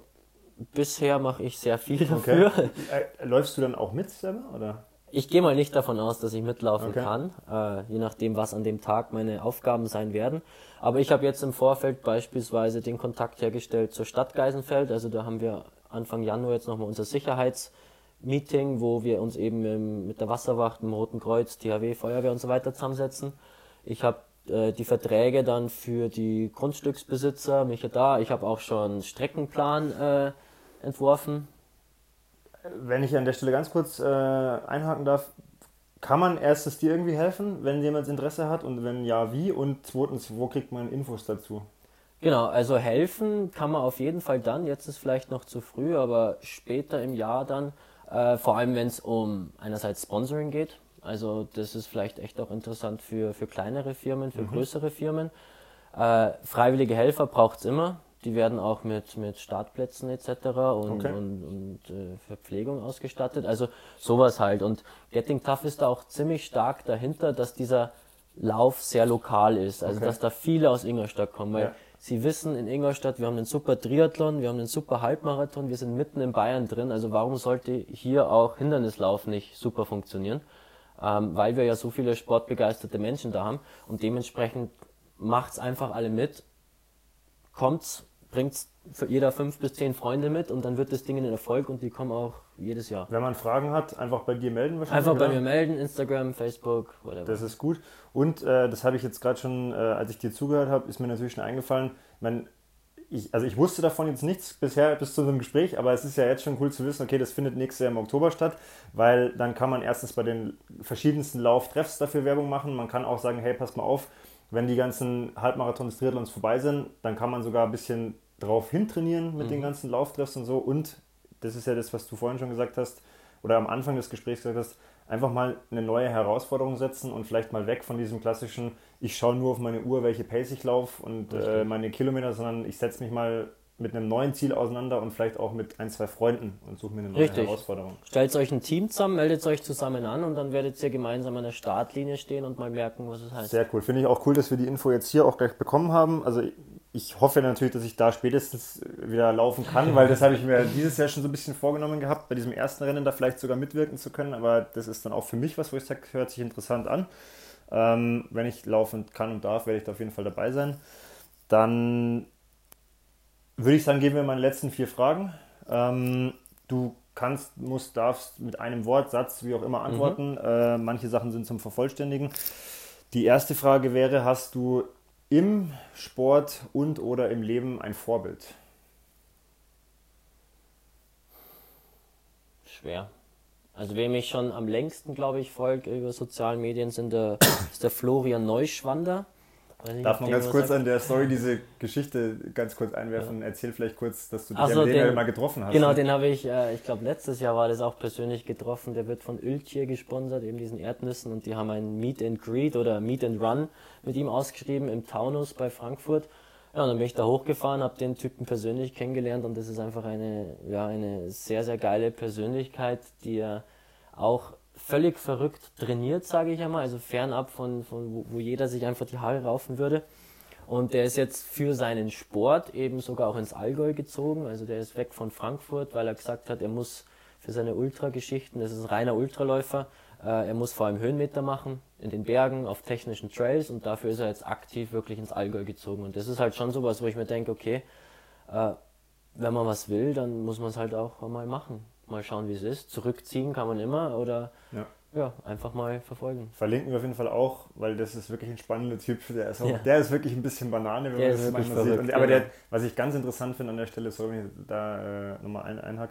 bisher mache ich sehr viel dafür. okay. Äh, läufst du dann auch mit selber? Oder? Ich gehe mal nicht davon aus, dass ich mitlaufen Okay. kann, äh, je nachdem, was an dem Tag meine Aufgaben sein werden. Aber ich habe jetzt im Vorfeld beispielsweise den Kontakt hergestellt zur Stadt Geisenfeld. Also da haben wir Anfang Januar jetzt nochmal unser Sicherheitsmeeting, wo wir uns eben im, mit der Wasserwacht, dem Roten Kreuz, THW, Feuerwehr und so weiter zusammensetzen. Ich habe äh, die Verträge dann für die Grundstücksbesitzer, mich da. Ich habe auch schon einen Streckenplan äh, entworfen. Wenn ich an der Stelle ganz kurz äh, einhaken darf, kann man erstens dir irgendwie helfen, wenn jemand Interesse hat und wenn ja, wie? Und zweitens, wo kriegt man Infos dazu? Genau, also helfen kann man auf jeden Fall dann, jetzt ist vielleicht noch zu früh, aber später im Jahr dann, äh, vor allem wenn es um einerseits Sponsoring geht. Also das ist vielleicht echt auch interessant für, für kleinere Firmen, für mhm. größere Firmen. Äh, freiwillige Helfer braucht es immer. Die werden auch mit, mit Startplätzen etc. und, okay. und, und äh, Verpflegung ausgestattet. Also sowas halt. Und Getting Tough ist da auch ziemlich stark dahinter, dass dieser Lauf sehr lokal ist. Also okay. dass da viele aus Ingolstadt kommen. Weil ja. Sie wissen in Ingolstadt, wir haben einen super Triathlon, wir haben einen super Halbmarathon, wir sind mitten in Bayern drin. Also warum sollte hier auch Hindernislauf nicht super funktionieren? Ähm, weil wir ja so viele sportbegeisterte Menschen da haben. Und dementsprechend macht's einfach alle mit, kommt's, bringt's für jeder fünf bis zehn Freunde mit und dann wird das Ding ein Erfolg und die kommen auch jedes Jahr. Wenn man Fragen hat, einfach bei dir melden wahrscheinlich. Einfach bei mir melden, Instagram, Facebook, whatever. Das ist gut. Und äh, das habe ich jetzt gerade schon, äh, als ich dir zugehört habe, ist mir natürlich schon eingefallen. Man, ich, also ich wusste davon jetzt nichts bisher bis zu unserem Gespräch, aber es ist ja jetzt schon cool zu wissen, okay, das findet nächstes Jahr im Oktober statt, weil dann kann man erstens bei den verschiedensten Lauftreffs dafür Werbung machen. Man kann auch sagen, hey, pass mal auf, wenn die ganzen Halbmarathons, Triathlons vorbei sind, dann kann man sogar ein bisschen drauf hintrainieren mit mhm. den ganzen Lauftreffs und so. Und das ist ja das, was du vorhin schon gesagt hast, oder am Anfang des Gesprächs gesagt hast, einfach mal eine neue Herausforderung setzen und vielleicht mal weg von diesem klassischen, ich schaue nur auf meine Uhr, welche Pace ich laufe und äh, meine Kilometer, sondern ich setze mich mal mit einem neuen Ziel auseinander und vielleicht auch mit ein, zwei Freunden und suche mir eine neue Richtig. Herausforderung. Stellt euch ein Team zusammen, meldet euch zusammen an und dann werdet ihr gemeinsam an der Startlinie stehen und mal merken, was es heißt. Sehr cool. Finde ich auch cool, dass wir die Info jetzt hier auch gleich bekommen haben. Also ich hoffe natürlich, dass ich da spätestens wieder laufen kann, weil das habe ich mir dieses Jahr schon so ein bisschen vorgenommen gehabt, bei diesem ersten Rennen da vielleicht sogar mitwirken zu können. Aber das ist dann auch für mich was, wo ich sage, hört sich interessant an. Ähm, wenn ich laufen kann und darf, werde ich da auf jeden Fall dabei sein. Dann würde ich sagen, geben wir meine letzten vier Fragen. Ähm, du kannst, musst, darfst mit einem Wort, Satz, wie auch immer antworten. Mhm. Äh, manche Sachen sind zum Vervollständigen. Die erste Frage wäre, hast du im Sport und oder im Leben ein Vorbild? Schwer. Also wem ich schon am längsten, glaube ich, folge über sozialen Medien, sind der, ist der Florian Neuschwander. Darf man ganz kurz an der Story diese Geschichte ganz kurz einwerfen? Ja. Erzähl vielleicht kurz, dass du dich so, den, mal getroffen hast. Genau, ne? den habe ich, äh, ich glaube letztes Jahr war das auch persönlich getroffen. Der wird von Öltier gesponsert, eben diesen Erdnüssen und die haben ein Meet and Greet oder Meet and Run mit ihm ausgeschrieben im Taunus bei Frankfurt. Ja, und dann bin ich da hochgefahren, habe den Typen persönlich kennengelernt und das ist einfach eine, ja, eine sehr, sehr geile Persönlichkeit, die er auch völlig verrückt trainiert, sage ich einmal, also fernab von, von wo, wo, jeder sich einfach die Haare raufen würde. Und der ist jetzt für seinen Sport eben sogar auch ins Allgäu gezogen. Also der ist weg von Frankfurt, weil er gesagt hat, er muss für seine Ultrageschichten, das ist ein reiner Ultraläufer, äh, er muss vor allem Höhenmeter machen in den Bergen, auf technischen Trails und dafür ist er jetzt aktiv wirklich ins Allgäu gezogen. Und das ist halt schon sowas, wo ich mir denke, okay, äh, wenn man was will, dann muss man es halt auch mal machen mal schauen, wie es ist. Zurückziehen kann man immer oder ja. ja. einfach mal verfolgen. Verlinken wir auf jeden Fall auch, weil das ist wirklich ein spannender Typ. Der ist, auch, ja. der ist wirklich ein bisschen Banane, wenn der man das manchmal sieht. Und, aber der, was ich ganz interessant finde an der Stelle, sorry, wenn ich da äh, nochmal ein, einhack,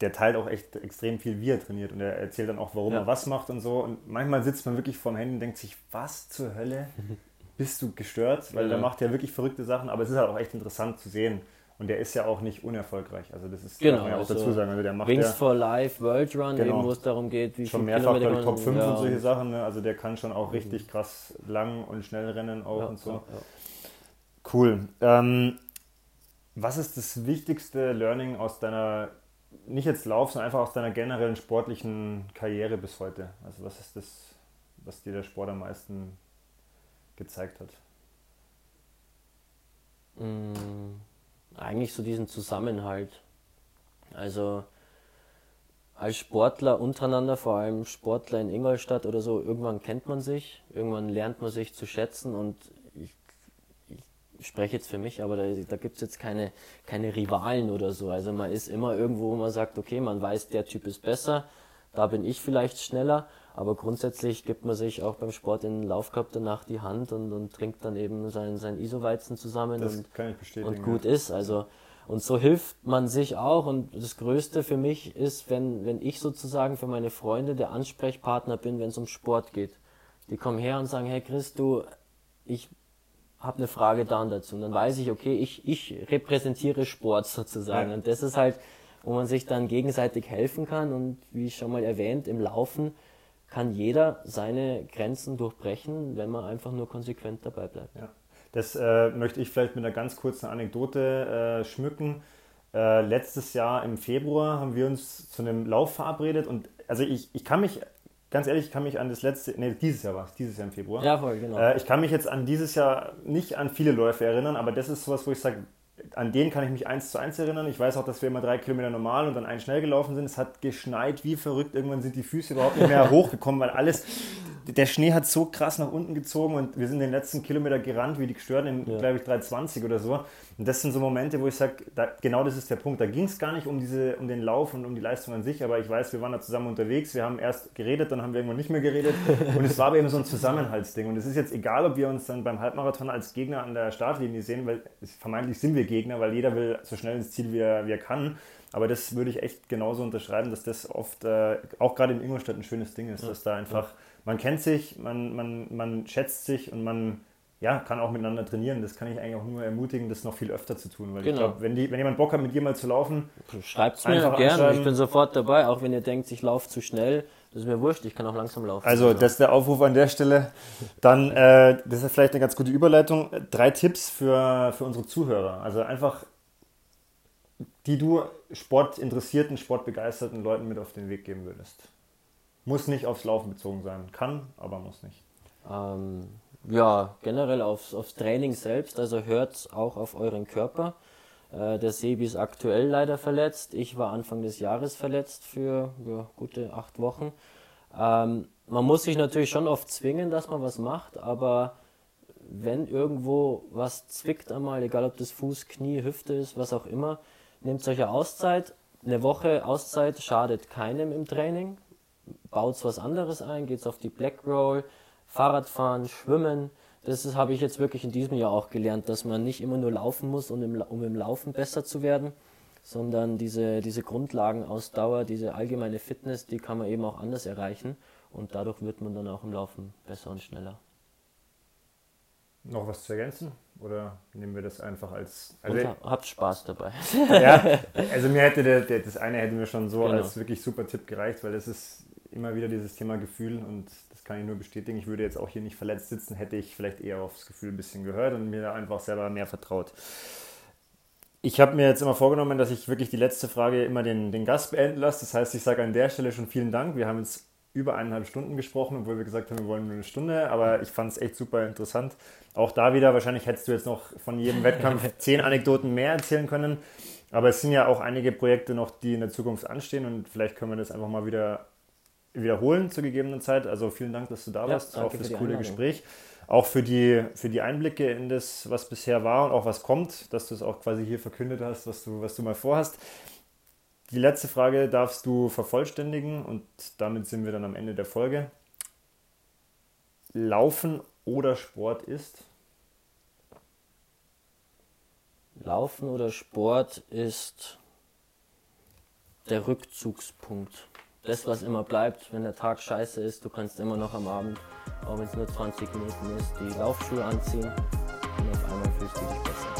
der teilt auch echt extrem viel, wie er trainiert und er erzählt dann auch, warum ja. er was macht und so. Und manchmal sitzt man wirklich vor dem Handy und denkt sich, was zur Hölle [LAUGHS] bist du gestört? Weil ja. der macht ja wirklich verrückte Sachen, aber es ist halt auch echt interessant zu sehen. Und der ist ja auch nicht unerfolgreich. Also das ist genau, ja auch also dazu sagen. Also der macht Wings ja, for Life, World Run, genau, eben, wo es darum geht, wie schon mehrfach Kilometer Top 5 ja, und solche Sachen. Ne? Also der kann schon auch mhm. richtig krass lang und schnell rennen auch ja, und so. Cool. Ähm, was ist das wichtigste Learning aus deiner, nicht jetzt Lauf, sondern einfach aus deiner generellen sportlichen Karriere bis heute? Also was ist das, was dir der Sport am meisten gezeigt hat? Mm eigentlich so diesen Zusammenhalt. Also als Sportler untereinander, vor allem Sportler in Ingolstadt oder so, irgendwann kennt man sich, irgendwann lernt man sich zu schätzen und ich, ich spreche jetzt für mich, aber da, da gibt es jetzt keine, keine Rivalen oder so. Also man ist immer irgendwo, wo man sagt, okay, man weiß, der Typ ist besser, da bin ich vielleicht schneller aber grundsätzlich gibt man sich auch beim Sport in den Laufcup danach die Hand und, und trinkt dann eben sein, sein ISO-Weizen zusammen das und, kann ich bestätigen, und gut ja. ist. Also Und so hilft man sich auch. Und das Größte für mich ist, wenn, wenn ich sozusagen für meine Freunde der Ansprechpartner bin, wenn es um Sport geht. Die kommen her und sagen, hey Chris, du, ich habe eine Frage da und dazu. Und dann weiß ich, okay, ich, ich repräsentiere Sport [LAUGHS] sozusagen. Ja. Und das ist halt, wo man sich dann gegenseitig helfen kann. Und wie schon mal erwähnt, im Laufen kann jeder seine Grenzen durchbrechen, wenn man einfach nur konsequent dabei bleibt. Ja. Das äh, möchte ich vielleicht mit einer ganz kurzen Anekdote äh, schmücken. Äh, letztes Jahr im Februar haben wir uns zu einem Lauf verabredet und also ich, ich kann mich, ganz ehrlich, ich kann mich an das letzte, nee, dieses Jahr war es, dieses Jahr im Februar. Ja, voll, genau. Äh, ich kann mich jetzt an dieses Jahr nicht an viele Läufe erinnern, aber das ist sowas, wo ich sage, an den kann ich mich eins zu eins erinnern. Ich weiß auch, dass wir immer drei Kilometer normal und dann einen schnell gelaufen sind. Es hat geschneit wie verrückt. Irgendwann sind die Füße überhaupt nicht mehr [LAUGHS] hochgekommen, weil alles, der Schnee hat so krass nach unten gezogen und wir sind den letzten Kilometer gerannt wie die Gestörten in, ja. glaube ich, 3,20 oder so. Und das sind so Momente, wo ich sage, da, genau das ist der Punkt. Da ging es gar nicht um, diese, um den Lauf und um die Leistung an sich, aber ich weiß, wir waren da zusammen unterwegs. Wir haben erst geredet, dann haben wir irgendwann nicht mehr geredet. [LAUGHS] Und es war aber eben so ein Zusammenhaltsding. Und es ist jetzt egal, ob wir uns dann beim Halbmarathon als Gegner an der Startlinie sehen, weil vermeintlich sind wir Gegner, weil jeder will so schnell ins Ziel, wie er, wie er kann. Aber das würde ich echt genauso unterschreiben, dass das oft, äh, auch gerade in Ingolstadt, ein schönes Ding ist, ja. dass da einfach, man kennt sich, man, man, man schätzt sich und man ja, kann auch miteinander trainieren. Das kann ich eigentlich auch nur ermutigen, das noch viel öfter zu tun. Weil genau. ich glaube, wenn, wenn jemand Bock hat, mit dir mal zu laufen, schreibt es mir gerne. Ich bin sofort dabei, auch wenn ihr denkt, ich laufe zu schnell. Das ist mir wurscht, ich kann auch langsam laufen. Also, das ist der Aufruf an der Stelle. Dann, äh, das ist vielleicht eine ganz gute Überleitung. Drei Tipps für, für unsere Zuhörer. Also einfach, die du sportinteressierten, sportbegeisterten Leuten mit auf den Weg geben würdest. Muss nicht aufs Laufen bezogen sein. Kann, aber muss nicht. Ähm, ja, generell aufs, aufs Training selbst, also hört auch auf euren Körper. Äh, der Sebi ist aktuell leider verletzt. Ich war Anfang des Jahres verletzt für ja, gute acht Wochen. Ähm, man muss sich natürlich schon oft zwingen, dass man was macht, aber wenn irgendwo was zwickt einmal, egal ob das Fuß, Knie, Hüfte ist, was auch immer, nehmt solche Auszeit. Eine Woche Auszeit schadet keinem im Training. Baut was anderes ein, geht's auf die Black Roll, Fahrradfahren, Schwimmen. Das habe ich jetzt wirklich in diesem Jahr auch gelernt, dass man nicht immer nur laufen muss, um im, um im Laufen besser zu werden, sondern diese, diese Grundlagenausdauer, diese allgemeine Fitness, die kann man eben auch anders erreichen und dadurch wird man dann auch im Laufen besser und schneller. Noch was zu ergänzen? Oder nehmen wir das einfach als. Also und habt Spaß dabei. ja, also mir hätte der, der, das eine hätte mir schon so genau. als wirklich super Tipp gereicht, weil es ist immer wieder dieses Thema Gefühl und kann ich nur bestätigen. Ich würde jetzt auch hier nicht verletzt sitzen, hätte ich vielleicht eher aufs Gefühl ein bisschen gehört und mir einfach selber mehr vertraut. Ich habe mir jetzt immer vorgenommen, dass ich wirklich die letzte Frage immer den, den Gast beenden lasse. Das heißt, ich sage an der Stelle schon vielen Dank. Wir haben jetzt über eineinhalb Stunden gesprochen, obwohl wir gesagt haben, wir wollen nur eine Stunde. Aber ich fand es echt super interessant. Auch da wieder, wahrscheinlich hättest du jetzt noch von jedem Wettkampf [LAUGHS] zehn Anekdoten mehr erzählen können. Aber es sind ja auch einige Projekte noch, die in der Zukunft anstehen und vielleicht können wir das einfach mal wieder wiederholen zur gegebenen Zeit. Also vielen Dank, dass du da warst, auch für coole Einladung. Gespräch. Auch für die, für die Einblicke in das, was bisher war und auch was kommt, dass du es auch quasi hier verkündet hast, was du, was du mal vorhast. Die letzte Frage darfst du vervollständigen und damit sind wir dann am Ende der Folge. Laufen oder Sport ist? Laufen oder Sport ist der Rückzugspunkt das, was immer bleibt, wenn der Tag scheiße ist, du kannst immer noch am Abend, auch wenn es nur 20 Minuten ist, die Laufschuhe anziehen und auf einmal fühlst du dich besser.